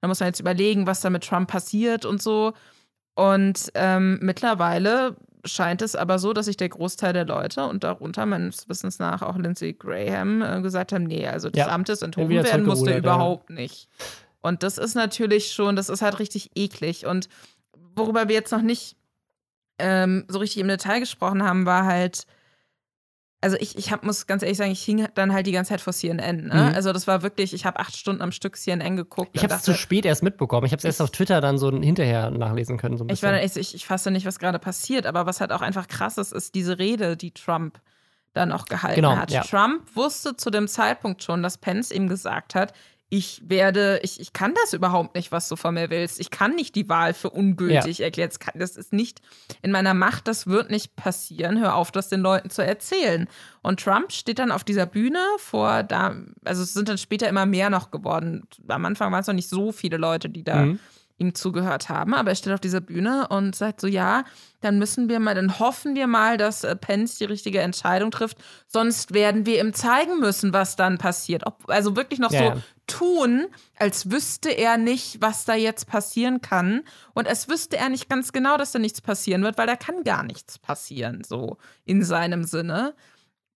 Da muss man jetzt überlegen, was da mit Trump passiert und so. Und ähm, mittlerweile scheint es aber so, dass sich der Großteil der Leute und darunter meines Wissens nach auch Lindsey Graham äh, gesagt haben, nee, also des Ja, Amtes enthoben wieder werden musste ja. überhaupt nicht. Und das ist natürlich schon, das ist halt richtig eklig. Und worüber wir jetzt noch nicht ähm, so richtig im Detail gesprochen haben, war halt, also ich, ich hab, muss ganz ehrlich sagen, ich hing dann halt die ganze Zeit vor CNN. Ne? Mhm. Also das war wirklich, ich habe acht Stunden am Stück CNN geguckt. Ich habe es zu spät erst mitbekommen. Ich habe es erst auf Twitter dann so hinterher nachlesen können. So Ich war dann echt, so, ich, ich fasse nicht, was gerade passiert, aber was halt auch einfach krass ist, ist diese Rede, die Trump dann auch gehalten Genau, hat. ja. Trump wusste zu dem Zeitpunkt schon, dass Pence ihm gesagt hat, ich werde, ich, ich kann das überhaupt nicht, was du von mir willst. Ich kann nicht die Wahl für ungültig erklären. Das, kann, das ist nicht in meiner Macht, das wird nicht passieren. Hör auf, das den Leuten zu erzählen. Und Trump steht dann auf dieser Bühne vor da, also es sind dann später immer mehr noch geworden. Am Anfang waren es noch nicht so viele Leute, die da Mhm. Ihm zugehört haben, aber er steht auf dieser Bühne und sagt so, ja, dann müssen wir mal, dann hoffen wir mal, dass äh, Pence die richtige Entscheidung trifft, sonst werden wir ihm zeigen müssen, was dann passiert. Ob, also wirklich noch Ja, so tun, als wüsste er nicht, was da jetzt passieren kann und als wüsste er nicht ganz genau, dass da nichts passieren wird, weil da kann gar nichts passieren, so in seinem Sinne.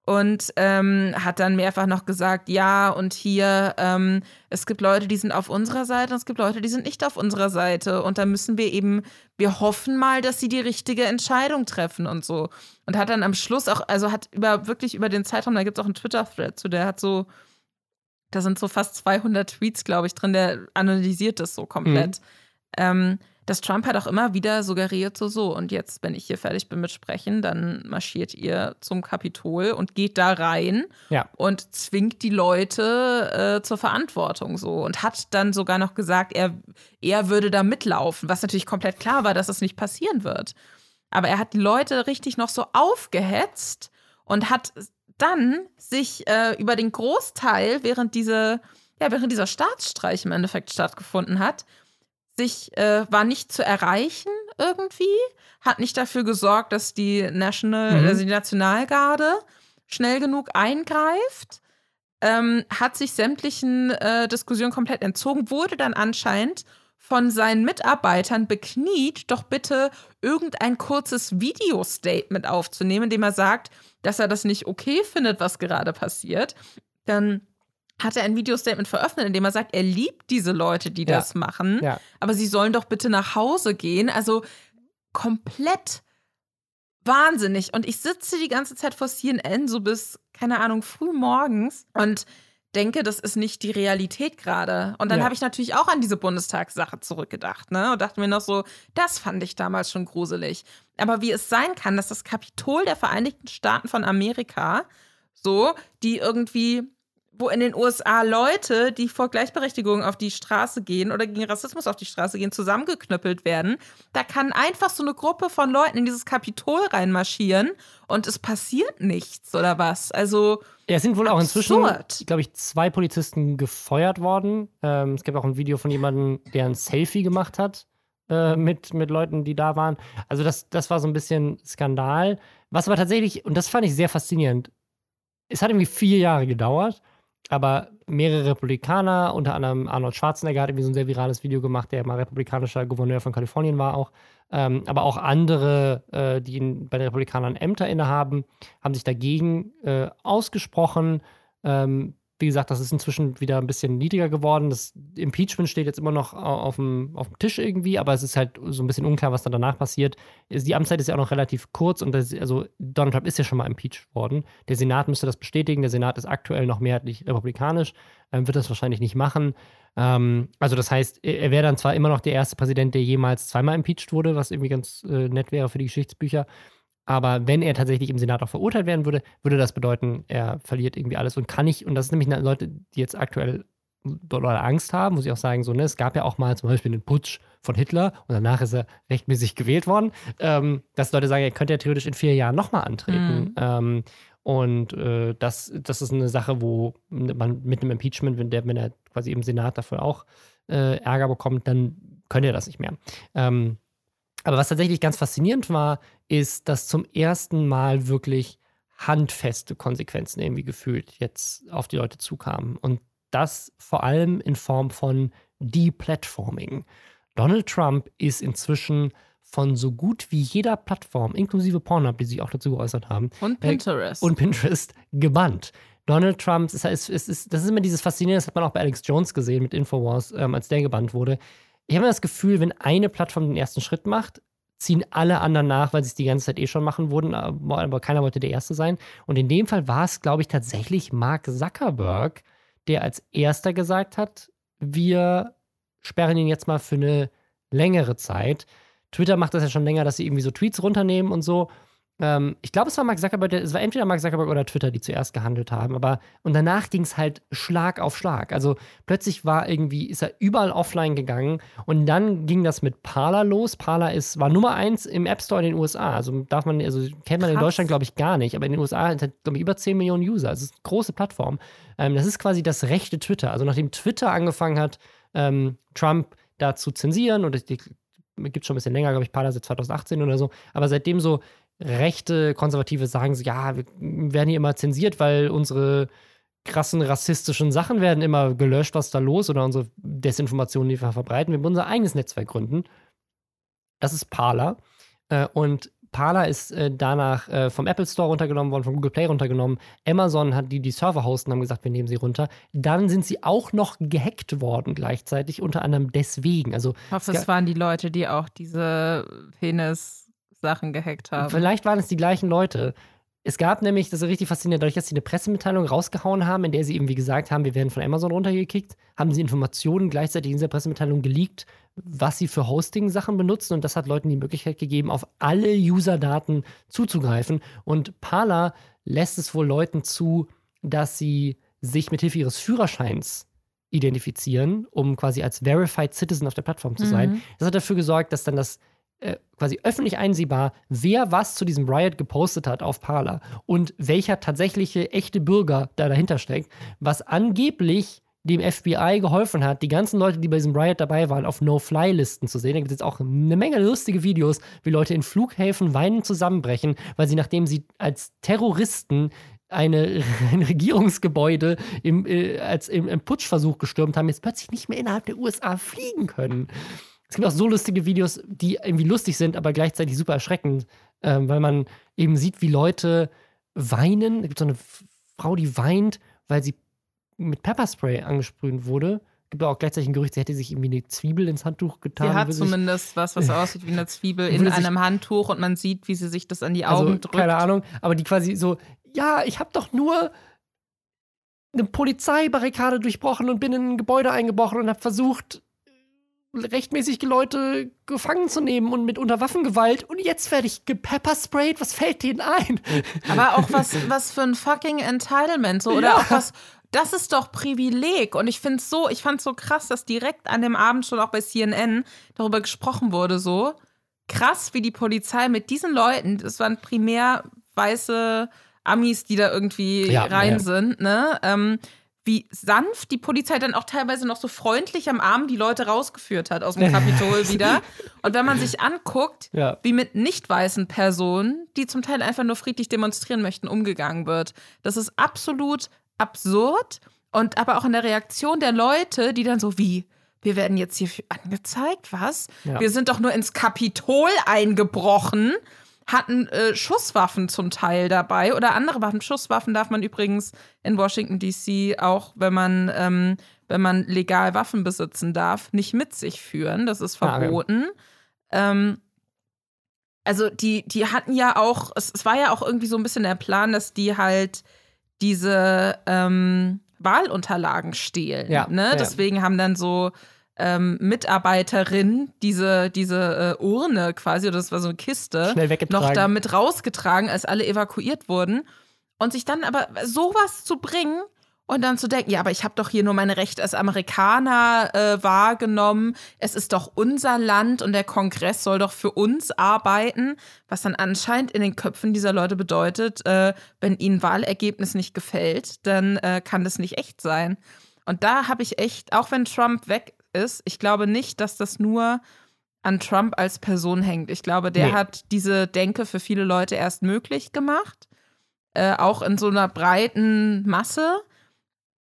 Und ähm, hat dann mehrfach noch gesagt, ja, und hier, ähm, es gibt Leute, die sind auf unserer Seite und es gibt Leute, die sind nicht auf unserer Seite. Und da müssen wir eben, wir hoffen mal, dass sie die richtige Entscheidung treffen und so. Und hat dann am Schluss auch, also hat über wirklich über den Zeitraum, da gibt es auch einen Twitter-Thread zu, der hat so, da sind so fast 200 Tweets, glaube ich, drin, der analysiert das so komplett. Ähm, dass Trump hat auch immer wieder suggeriert, so, so, und jetzt, wenn ich hier fertig bin mit Sprechen, dann marschiert ihr zum Kapitol und geht da rein Ja. und zwingt die Leute äh, zur Verantwortung so und hat dann sogar noch gesagt, er, er würde da mitlaufen, was natürlich komplett klar war, dass es nicht passieren wird. Aber er hat die Leute richtig noch so aufgehetzt und hat dann sich äh, über den Großteil, während diese, ja, während dieser Staatsstreich im Endeffekt stattgefunden hat, sich äh, war nicht zu erreichen irgendwie, hat nicht dafür gesorgt, dass die National, Mhm. also die Nationalgarde schnell genug eingreift, ähm, hat sich sämtlichen äh, Diskussionen komplett entzogen, wurde dann anscheinend von seinen Mitarbeitern bekniet, doch bitte irgendein kurzes Video-Statement aufzunehmen, in dem er sagt, dass er das nicht okay findet, was gerade passiert. Dann hat er ein Video-Statement veröffentlicht, in dem er sagt, er liebt diese Leute, die Ja. das machen, Ja. aber sie sollen doch bitte nach Hause gehen. Also komplett wahnsinnig. Und ich sitze die ganze Zeit vor CNN, so bis, keine Ahnung, früh morgens und denke, das ist nicht die Realität gerade. Und dann Ja. habe ich natürlich auch an diese Bundestagssache zurückgedacht, ne? Und dachte mir noch so, das fand ich damals schon gruselig. Aber wie es sein kann, dass das Kapitol der Vereinigten Staaten von Amerika, so, die irgendwie wo in den USA Leute, die vor Gleichberechtigung auf die Straße gehen oder gegen Rassismus auf die Straße gehen, zusammengeknüppelt werden. Da kann einfach so eine Gruppe von Leuten in dieses Kapitol reinmarschieren und es passiert nichts oder was. Also Ja, es sind wohl auch inzwischen, Absurd. glaube ich, zwei Polizisten gefeuert worden. Ähm, es gibt auch ein Video von jemandem, der ein Selfie gemacht hat äh, mit, mit Leuten, die da waren. Also das, das war so ein bisschen Skandal. Was aber tatsächlich, und das fand ich sehr faszinierend, es hat irgendwie vier Jahre gedauert, aber mehrere Republikaner, unter anderem Arnold Schwarzenegger hat irgendwie so ein sehr virales Video gemacht, der mal republikanischer Gouverneur von Kalifornien war auch. Ähm, aber auch andere, äh, die bei den Republikanern Ämter innehaben, haben sich dagegen äh, ausgesprochen. Ähm, wie gesagt, das ist inzwischen wieder ein bisschen niedriger geworden. Das Impeachment steht jetzt immer noch au- auf dem, auf dem Tisch irgendwie, aber es ist halt so ein bisschen unklar, was dann danach passiert. Die Amtszeit ist ja auch noch relativ kurz und das, also Donald Trump ist ja schon mal impeached worden. Der Senat müsste das bestätigen. Der Senat ist aktuell noch mehrheitlich republikanisch, ähm, wird das wahrscheinlich nicht machen. Ähm, also das heißt, er er wäre dann zwar immer noch der erste Präsident, der jemals zweimal impeached wurde, was irgendwie ganz äh, nett wäre für die Geschichtsbücher. Aber wenn er tatsächlich im Senat auch verurteilt werden würde, würde das bedeuten, er verliert irgendwie alles und kann nicht. Und das ist nämlich Leute, die jetzt aktuell dolle Angst haben, muss ich auch sagen, so, ne, es gab ja auch mal zum Beispiel den Putsch von Hitler und danach ist er rechtmäßig gewählt worden, ähm, dass Leute sagen, er könnte ja theoretisch in vier Jahren nochmal antreten. Mhm. Ähm, und äh, das, das ist eine Sache, wo man mit einem Impeachment, wenn, der, wenn er quasi im Senat dafür auch äh, Ärger bekommt, dann können ja das nicht mehr. Ähm, aber was tatsächlich ganz faszinierend war, ist, dass zum ersten Mal wirklich handfeste Konsequenzen irgendwie gefühlt jetzt auf die Leute zukamen. Und das vor allem in Form von Deplatforming. Donald Trump ist inzwischen von so gut wie jeder Plattform, inklusive Pornhub, die sich auch dazu geäußert haben, und Pinterest, äh, und Pinterest gebannt. Donald Trump, ist, ist, ist, das ist immer dieses Faszinierende, das hat man auch bei Alex Jones gesehen mit Infowars, ähm, als der gebannt wurde. Ich habe das Gefühl, wenn eine Plattform den ersten Schritt macht, ziehen alle anderen nach, weil sie es die ganze Zeit eh schon machen wurden, aber keiner wollte der Erste sein. Und in dem Fall war es, glaube ich, tatsächlich Mark Zuckerberg, der als Erster gesagt hat, wir sperren ihn jetzt mal für eine längere Zeit. Twitter macht das ja schon länger, dass sie irgendwie so Tweets runternehmen und so. Ähm, ich glaube, es war Mark Zuckerberg, es war entweder Mark Zuckerberg oder Twitter, die zuerst gehandelt haben, aber und danach ging es halt Schlag auf Schlag. Also plötzlich war irgendwie, ist er überall offline gegangen und dann ging das mit Parler los. Parler ist, war Nummer eins im App Store in den USA. Also darf man, also kennt man Krass. in Deutschland, glaube ich, gar nicht, aber in den USA hat glaube ich, über 10 Millionen User. Also es ist eine große Plattform. Ähm, das ist quasi das rechte Twitter. Also nachdem Twitter angefangen hat, ähm, Trump da zu zensieren, und es gibt schon ein bisschen länger, glaube ich, Parler seit 2018 oder so, aber seitdem so rechte Konservative sagen so, ja, wir werden hier immer zensiert, weil unsere krassen rassistischen Sachen werden immer gelöscht, was da los oder unsere Desinformationen, die wir verbreiten. Wir müssen unser eigenes Netzwerk gründen. Das ist Parler. Äh, und Parler ist äh, danach äh, vom Apple Store runtergenommen worden, vom Google Play runtergenommen. Amazon hat die die Server hosten, haben gesagt, wir nehmen sie runter. Dann sind sie auch noch gehackt worden gleichzeitig, unter anderem deswegen. Also, ich hoffe, es waren die Leute, die auch diese Penis Sachen gehackt haben. Vielleicht waren es die gleichen Leute. Es gab nämlich, das ist richtig faszinierend, dadurch, dass sie eine Pressemitteilung rausgehauen haben, in der sie irgendwie gesagt haben, wir werden von Amazon runtergekickt, haben sie Informationen gleichzeitig in dieser Pressemitteilung geleakt, was sie für Hosting-Sachen benutzen. Und das hat Leuten die Möglichkeit gegeben, auf alle User-Daten zuzugreifen. Und Parler lässt es wohl Leuten zu, dass sie sich mit Hilfe ihres Führerscheins identifizieren, um quasi als Verified Citizen auf der Plattform zu sein. Mhm. Das hat dafür gesorgt, dass dann das äh, quasi öffentlich einsehbar, wer was zu diesem Riot gepostet hat auf Parler und welcher tatsächliche echte Bürger da dahinter steckt, was angeblich dem FBI geholfen hat, die ganzen Leute, die bei diesem Riot dabei waren, auf No-Fly-Listen zu sehen. Da gibt es jetzt auch eine Menge lustige Videos, wie Leute in Flughäfen weinend zusammenbrechen, weil sie, nachdem sie als Terroristen eine, ein Regierungsgebäude im, äh, als im, im Putschversuch gestürmt haben, jetzt plötzlich nicht mehr innerhalb der USA fliegen können. Es gibt auch so lustige Videos, die irgendwie lustig sind, aber gleichzeitig super erschreckend, ähm, weil man eben sieht, wie Leute weinen. Da gibt es so eine Frau, die weint, weil sie mit Pepperspray angesprüht wurde. Es gibt auch gleichzeitig ein Gerücht, sie hätte sich irgendwie eine Zwiebel ins Handtuch getan. Sie hat zumindest was, was aussieht wie eine Zwiebel in einem Handtuch und man sieht, wie sie sich das an die Augen also, drückt. Keine Ahnung, aber die quasi so, ja, ich habe doch nur eine Polizeibarrikade durchbrochen und bin in ein Gebäude eingebrochen und habe versucht, rechtmäßig Leute gefangen zu nehmen und mit Unterwaffengewalt und jetzt werde ich gepeppersprayed. Was fällt denen ein? Aber auch was, was für ein fucking Entitlement so oder ja. auch was. Das ist doch Privileg und ich finde so, ich fand so krass, dass direkt an dem Abend schon auch bei CNN darüber gesprochen wurde so krass, wie die Polizei mit diesen Leuten, das waren primär weiße Amis, die da irgendwie ja, rein ja. sind, ne? Ähm, wie sanft die Polizei dann auch teilweise noch so freundlich am Arm die Leute rausgeführt hat aus dem Kapitol wieder. Und wenn man sich anguckt, ja. wie mit nicht weißen Personen, die zum Teil einfach nur friedlich demonstrieren möchten, umgegangen wird, das ist absolut absurd. Und aber auch in der Reaktion der Leute, die dann so wie, wir werden jetzt hier angezeigt, was? Ja. Wir sind doch nur ins Kapitol eingebrochen hatten äh, Schusswaffen zum Teil dabei oder andere Waffen. Schusswaffen darf man übrigens in Washington DC auch, wenn man, ähm, wenn man legal Waffen besitzen darf, nicht mit sich führen. Das ist verboten. Ah, ähm, also die, die hatten ja auch, es, es, war ja auch irgendwie so ein bisschen der Plan, dass die halt diese ähm, Wahlunterlagen stehlen. Ja, ne? Ja. Deswegen haben dann so ähm, Mitarbeiterin diese, diese äh, Urne quasi, oder das war so eine Kiste, noch da mit rausgetragen, als alle evakuiert wurden. Und sich dann aber sowas zu bringen und dann zu denken, ja, aber ich habe doch hier nur meine Rechte als Amerikaner äh, wahrgenommen. Es ist doch unser Land und der Kongress soll doch für uns arbeiten, was dann anscheinend in den Köpfen dieser Leute bedeutet, äh, wenn ihnen Wahlergebnis nicht gefällt, dann äh, kann das nicht echt sein. Und da habe ich echt, auch wenn Trump weg ist, ich glaube nicht, dass das nur an Trump als Person hängt. Ich glaube, der nee. hat diese Denke für viele Leute erst möglich gemacht, äh, auch in so einer breiten Masse.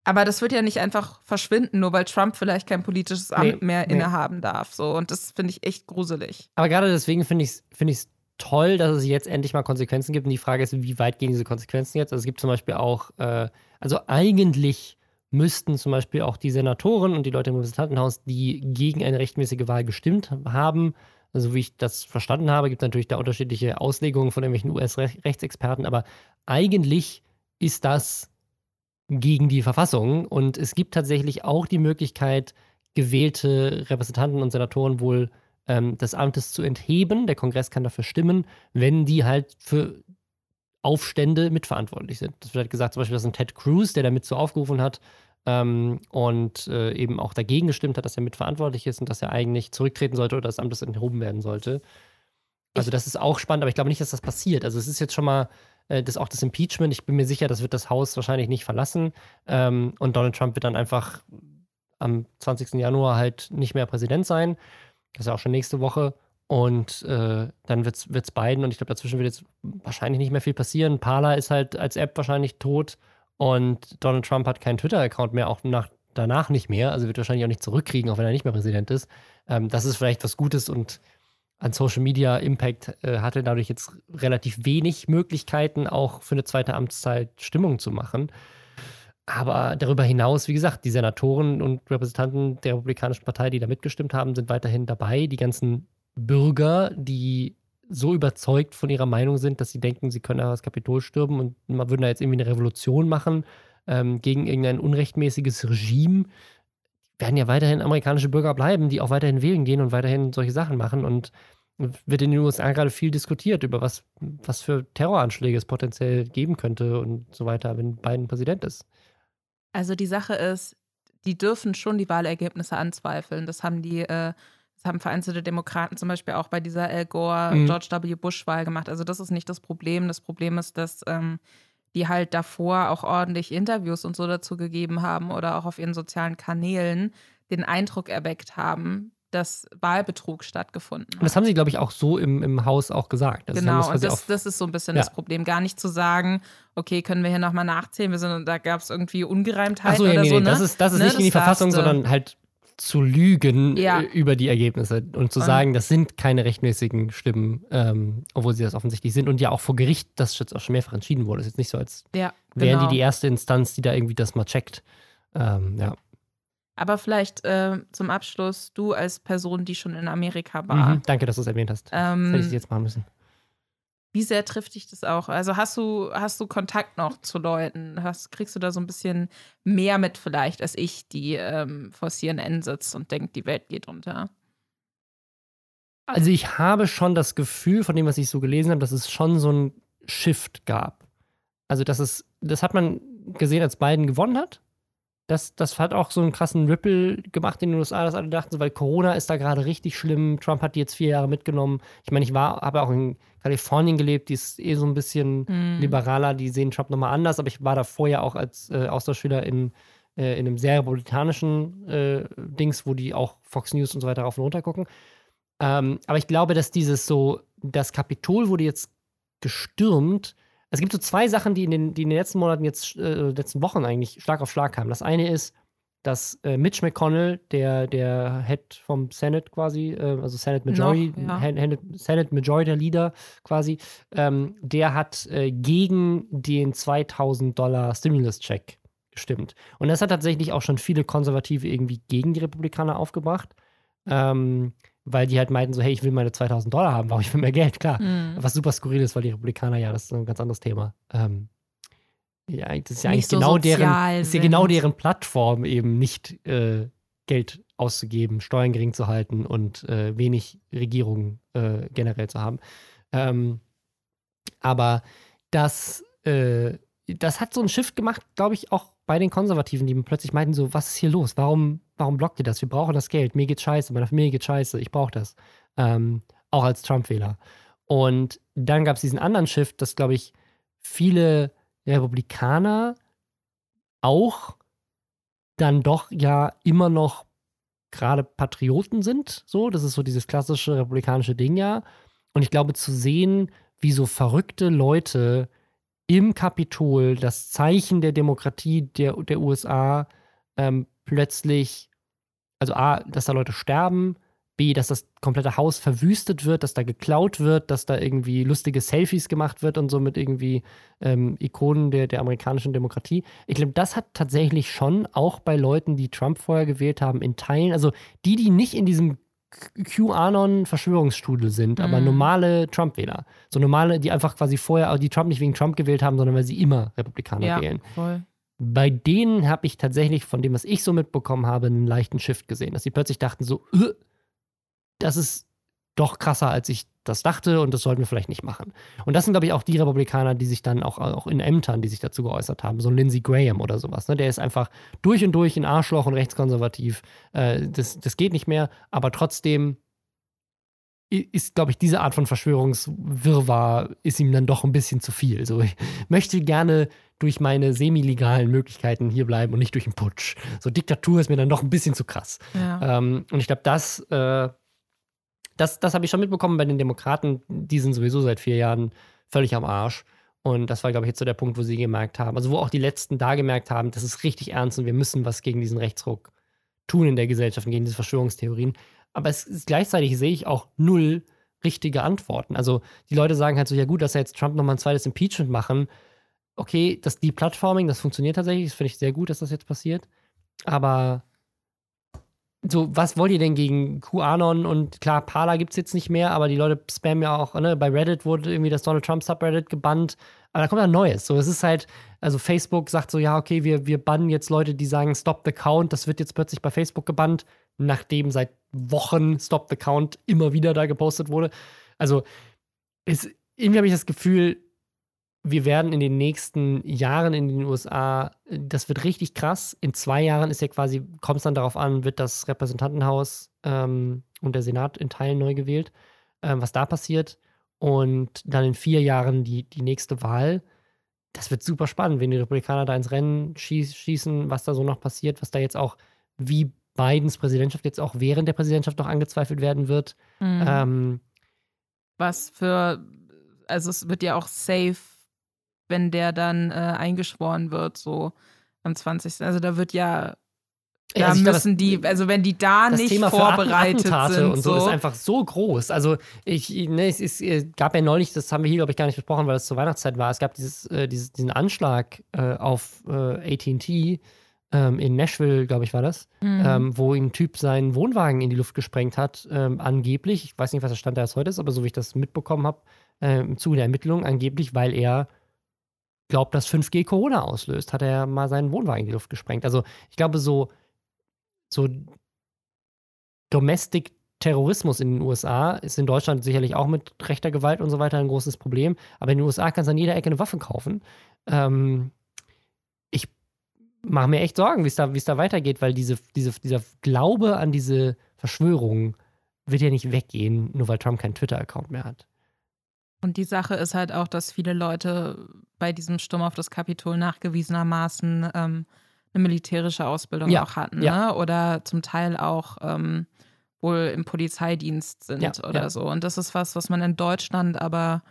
Aber das wird ja nicht einfach verschwinden, nur weil Trump vielleicht kein politisches Amt nee, mehr nee. innehaben darf. So. Und das finde ich echt gruselig. Aber gerade deswegen finde ich es find toll, dass es jetzt endlich mal Konsequenzen gibt. Und die Frage ist, wie weit gehen diese Konsequenzen jetzt? Also es gibt zum Beispiel auch, äh, also eigentlich müssten zum Beispiel auch die Senatoren und die Leute im Repräsentantenhaus, die gegen eine rechtmäßige Wahl gestimmt haben, also wie ich das verstanden habe, gibt es natürlich da unterschiedliche Auslegungen von irgendwelchen US-Rechtsexperten, aber eigentlich ist das gegen die Verfassung und es gibt tatsächlich auch die Möglichkeit, gewählte Repräsentanten und Senatoren wohl ähm, des Amtes zu entheben. Der Kongress kann dafür stimmen, wenn die halt für Aufstände mitverantwortlich sind. Das wird halt gesagt, zum Beispiel, dass ein Ted Cruz, der damit so aufgerufen hat ähm, und äh, eben auch dagegen gestimmt hat, dass er mitverantwortlich ist und dass er eigentlich zurücktreten sollte oder das Amtes enthoben werden sollte. Also das ist auch spannend, aber ich glaube nicht, dass das passiert. Also es ist jetzt schon mal äh, das auch das Impeachment. Ich bin mir sicher, das wird das Haus wahrscheinlich nicht verlassen ähm, und Donald Trump wird dann einfach am 20. Januar halt nicht mehr Präsident sein. Das ist ja auch schon nächste Woche. Und äh, dann wird es beiden, und ich glaube, dazwischen wird jetzt wahrscheinlich nicht mehr viel passieren. Parler ist halt als App wahrscheinlich tot und Donald Trump hat keinen Twitter-Account mehr, auch nach, danach nicht mehr. Also wird wahrscheinlich auch nicht zurückkriegen, auch wenn er nicht mehr Präsident ist. Ähm, das ist vielleicht was Gutes und an Social Media Impact äh, hatte dadurch jetzt relativ wenig Möglichkeiten, auch für eine zweite Amtszeit Stimmung zu machen. Aber darüber hinaus, wie gesagt, die Senatoren und Repräsentanten der Republikanischen Partei, die da mitgestimmt haben, sind weiterhin dabei. Die ganzen Bürger, die so überzeugt von ihrer Meinung sind, dass sie denken, sie können das Kapitol stürmen und man würde da jetzt irgendwie eine Revolution machen ähm, gegen irgendein unrechtmäßiges Regime, werden ja weiterhin amerikanische Bürger bleiben, die auch weiterhin wählen gehen und weiterhin solche Sachen machen. Und wird in den USA gerade viel diskutiert über was, was für Terroranschläge es potenziell geben könnte und so weiter, wenn Biden Präsident ist. Also die Sache ist, die dürfen schon die Wahlergebnisse anzweifeln. Das haben die äh, das haben vereinzelte Demokraten zum Beispiel auch bei dieser Al Gore, mhm. George W. Bush-Wahl gemacht. Also das ist nicht das Problem. Das Problem ist, dass ähm, die halt davor auch ordentlich Interviews und so dazu gegeben haben oder auch auf ihren sozialen Kanälen den Eindruck erweckt haben, dass Wahlbetrug stattgefunden hat. Und das haben sie, glaube ich, auch so im, im Haus auch gesagt. Also genau, und das, das ist so ein bisschen ja. das Problem. Gar nicht zu sagen, okay, können wir hier nochmal nachzählen, wir sind, da gab es irgendwie Ungereimtheiten so, ja, oder nee, so. Nee, ne? Das ist, das ist ne? nicht in die Verfassung, sondern halt zu lügen ja. Äh, über die Ergebnisse und zu sagen, das sind keine rechtmäßigen Stimmen, ähm, obwohl sie das offensichtlich sind und ja auch vor Gericht das jetzt auch schon mehrfach entschieden wurde. Es ist jetzt nicht so, als ja, wären genau. die die erste Instanz, die da irgendwie das mal checkt. Ähm, ja. Aber vielleicht äh, zum Abschluss, du als Person, die schon in Amerika war. Mhm, danke, dass du es erwähnt hast. Ähm, das hätte ich jetzt machen müssen. Wie sehr trifft dich das auch? Also hast du, hast du Kontakt noch zu Leuten? Hast, kriegst du da so ein bisschen mehr mit vielleicht als ich, die ähm, vor CNN sitzt und denkt, die Welt geht unter? Also ich habe schon das Gefühl, von dem, was ich so gelesen habe, dass es schon so ein Shift gab. Also das ist, das hat man gesehen, als Biden gewonnen hat. Das, das hat auch so einen krassen Ripple gemacht in den USA, dass alle dachten, weil Corona ist da gerade richtig schlimm. Trump hat die jetzt vier Jahre mitgenommen. Ich meine, ich war, habe auch in Kalifornien gelebt, die ist eh so ein bisschen mm. liberaler, die sehen Trump nochmal anders, aber ich war da vorher auch als äh, Austauschschüler in, äh, in einem sehr republikanischen äh, Dings, wo die auch Fox News und so weiter rauf und runter gucken. Ähm, aber ich glaube, dass dieses so, das Kapitol wurde jetzt gestürmt es gibt so zwei Sachen, die in den, die in den letzten Monaten jetzt, äh, letzten Wochen eigentlich Schlag auf Schlag kamen. Das eine ist, dass äh, Mitch McConnell, der, der Head vom Senate quasi, äh, also Senate Majority, Noch, ja. Senate Majority Leader quasi, ähm, der hat äh, gegen den 2000 Dollar Stimulus-Check gestimmt. Und das hat tatsächlich auch schon viele Konservative irgendwie gegen die Republikaner aufgebracht. Ähm, weil die halt meinten so, hey, ich will meine 2000 Dollar haben, warum ich will mehr Geld, klar. Mhm. Was super skurril ist, weil die Republikaner, ja, das ist ein ganz anderes Thema. Ähm, ja, das ist ja eigentlich so genau deren, ist ja genau deren Plattform, eben nicht äh, Geld auszugeben, Steuern gering zu halten und äh, wenig Regierung äh, generell zu haben. Ähm, aber das, äh, das hat so einen Shift gemacht, glaube ich, auch bei den Konservativen, die plötzlich meinten so, was ist hier los? Warum, warum blockt ihr das? Wir brauchen das Geld. Mir geht scheiße, meiner Familie geht scheiße, ich brauche das. Ähm, auch als Trump-Wähler. Und dann gab es diesen anderen Shift, dass, glaube ich, viele Republikaner auch dann doch ja immer noch gerade Patrioten sind. So, das ist so dieses klassische republikanische Ding ja. Und ich glaube, zu sehen, wie so verrückte Leute im Kapitol das Zeichen der Demokratie der, der USA ähm, plötzlich, also A, dass da Leute sterben, B, dass das komplette Haus verwüstet wird, dass da geklaut wird, dass da irgendwie lustige Selfies gemacht wird und so mit irgendwie ähm, Ikonen der, der amerikanischen Demokratie. Ich glaube, das hat tatsächlich schon auch bei Leuten, die Trump vorher gewählt haben, in Teilen, also die, die nicht in diesem QAnon-Verschwörungsstudel sind, mhm. aber normale Trump-Wähler. So normale, die einfach quasi vorher, die Trump nicht wegen Trump gewählt haben, sondern weil sie immer Republikaner ja, wählen. Voll. Bei denen habe ich tatsächlich von dem, was ich so mitbekommen habe, einen leichten Shift gesehen, dass sie plötzlich dachten so, äh, das ist doch krasser, als ich das dachte und das sollten wir vielleicht nicht machen. Und das sind, glaube ich, auch die Republikaner, die sich dann auch, auch in Ämtern, die sich dazu geäußert haben, so Lindsey Graham oder sowas. Ne? Der ist einfach durch und durch ein Arschloch und rechtskonservativ. Äh, das, das geht nicht mehr, aber trotzdem ist, glaube ich, diese Art von Verschwörungswirrwarr ist ihm dann doch ein bisschen zu viel. So, ich möchte gerne durch meine semi-legalen Möglichkeiten hier bleiben und nicht durch einen Putsch. So Diktatur ist mir dann doch ein bisschen zu krass. Ja. Ähm, und ich glaube, das äh, das, das habe ich schon mitbekommen bei den Demokraten. Die sind sowieso seit vier Jahren völlig am Arsch. Und das war, glaube ich, jetzt so der Punkt, wo sie gemerkt haben, also wo auch die Letzten da gemerkt haben, das ist richtig ernst und wir müssen was gegen diesen Rechtsruck tun in der Gesellschaft, gegen diese Verschwörungstheorien. Aber es ist, gleichzeitig sehe ich auch null richtige Antworten. Also die Leute sagen halt so, ja gut, dass er jetzt Trump nochmal ein zweites Impeachment machen. Okay, das Deplatforming, das funktioniert tatsächlich. Das finde ich sehr gut, dass das jetzt passiert. Aber so, was wollt ihr denn gegen QAnon? Und klar, Parler gibt es jetzt nicht mehr, aber die Leute spammen ja auch, ne? Bei Reddit wurde irgendwie das Donald Trump Subreddit gebannt. Aber da kommt ein Neues. So, es ist halt, also Facebook sagt so, ja, okay, wir, wir bannen jetzt Leute, die sagen, Stop the Count. Das wird jetzt plötzlich bei Facebook gebannt, nachdem seit Wochen Stop the Count immer wieder da gepostet wurde. Also, es, irgendwie habe ich das Gefühl, wir werden in den nächsten Jahren in den USA, das wird richtig krass. In zwei Jahren ist ja quasi, kommt es dann darauf an, wird das Repräsentantenhaus ähm, und der Senat in Teilen neu gewählt, ähm, was da passiert. Und dann in vier Jahren die, die nächste Wahl. Das wird super spannend, wenn die Republikaner da ins Rennen schieß, schießen, was da so noch passiert, was da jetzt auch, wie Bidens Präsidentschaft jetzt auch während der Präsidentschaft noch angezweifelt werden wird. Mhm. Ähm, was für, also es wird ja auch safe wenn der dann äh, eingeschworen wird, so am 20. Also da wird ja da ja, also müssen glaube, die, also wenn die da nicht Thema vorbereitet sind. und so, so, ist einfach so groß. Also ich, ne, es, ist, es, gab ja neulich, das haben wir hier, glaube ich, gar nicht besprochen, weil es zur Weihnachtszeit war. Es gab dieses, äh, dieses diesen Anschlag äh, auf äh, AT&T ähm, in Nashville, glaube ich, war das, mhm. ähm, wo ein Typ seinen Wohnwagen in die Luft gesprengt hat, ähm, angeblich. Ich weiß nicht, was der Stand da jetzt heute ist, aber so wie ich das mitbekommen habe, äh, im Zuge der Ermittlungen, angeblich, weil er glaubt, dass 5G Corona auslöst, hat er mal seinen Wohnwagen in die Luft gesprengt. Also ich glaube, so, so Domestic Terrorismus in den USA ist in Deutschland sicherlich auch mit rechter Gewalt und so weiter ein großes Problem. Aber in den USA kannst du an jeder Ecke eine Waffe kaufen. Ähm, ich mache mir echt Sorgen, wie es da, da weitergeht, weil diese, diese, dieser Glaube an diese Verschwörung wird ja nicht weggehen, nur weil Trump keinen Twitter-Account mehr hat. Und die Sache ist halt auch, dass viele Leute bei diesem Sturm auf das Kapitol nachgewiesenermaßen ähm, eine militärische Ausbildung ja. auch hatten. Ja. Ne? Oder zum Teil auch ähm, wohl im Polizeidienst sind ja. oder so. Und das ist was, was man in Deutschland aber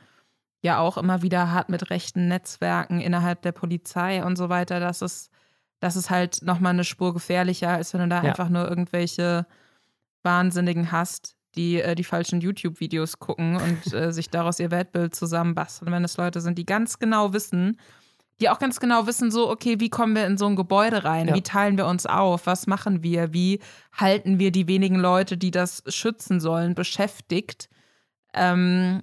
ja auch immer wieder hat mit rechten Netzwerken innerhalb der Polizei und so weiter. Das ist, das ist halt nochmal eine Spur gefährlicher, als wenn du da einfach nur irgendwelche Wahnsinnigen hast, die äh, die falschen YouTube-Videos gucken und äh, sich daraus ihr Weltbild zusammenbasteln, wenn es Leute sind, die ganz genau wissen, die auch ganz genau wissen, so, okay, wie kommen wir in so ein Gebäude rein? Ja. Wie teilen wir uns auf? Was machen wir? Wie halten wir die wenigen Leute, die das schützen sollen, beschäftigt? Ähm,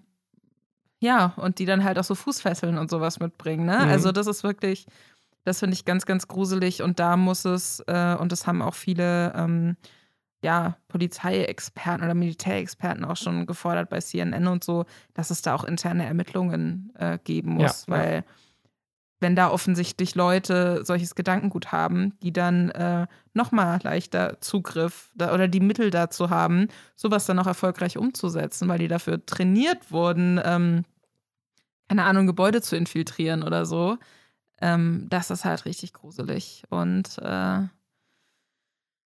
ja, und die dann halt auch so Fußfesseln und sowas mitbringen. Ne? Mhm. Also, das ist wirklich, das finde ich ganz, ganz gruselig. Und da muss es, äh, und das haben auch viele ähm, ja, Polizeiexperten oder Militärexperten auch schon gefordert bei CNN und so, dass es da auch interne Ermittlungen äh, geben muss, ja, weil ja. wenn da offensichtlich Leute solches Gedankengut haben, die dann äh, nochmal leichter Zugriff da, oder die Mittel dazu haben, sowas dann auch erfolgreich umzusetzen, weil die dafür trainiert wurden, ähm, keine Ahnung, Gebäude zu infiltrieren oder so, ähm, das ist halt richtig gruselig und äh,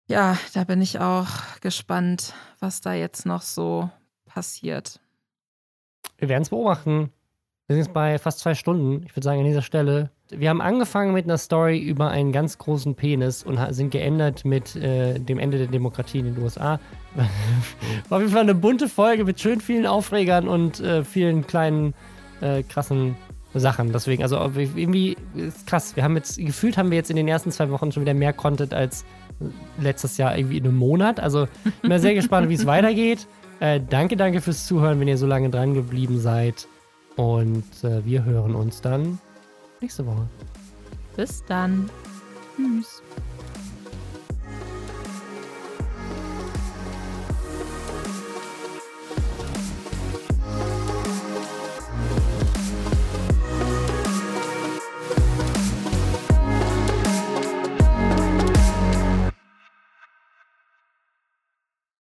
Ja, da bin ich auch gespannt, was da jetzt noch so passiert. Wir werden es beobachten. Wir sind jetzt bei fast zwei Stunden. Ich würde sagen, an dieser Stelle. Wir haben angefangen mit einer Story über einen ganz großen Penis und sind geändert mit äh, dem Ende der Demokratie in den USA. War auf jeden Fall eine bunte Folge mit schön vielen Aufregern und äh, vielen kleinen, äh, krassen Sachen. Deswegen, also irgendwie ist krass. Wir haben jetzt, gefühlt haben wir jetzt in den ersten zwei Wochen schon wieder mehr Content als letztes Jahr irgendwie in einem Monat. Also bin mal sehr gespannt, wie es weitergeht. Äh, danke, danke fürs Zuhören, wenn ihr so lange dran geblieben seid. Und äh, wir hören uns dann nächste Woche. Bis dann. Tschüss.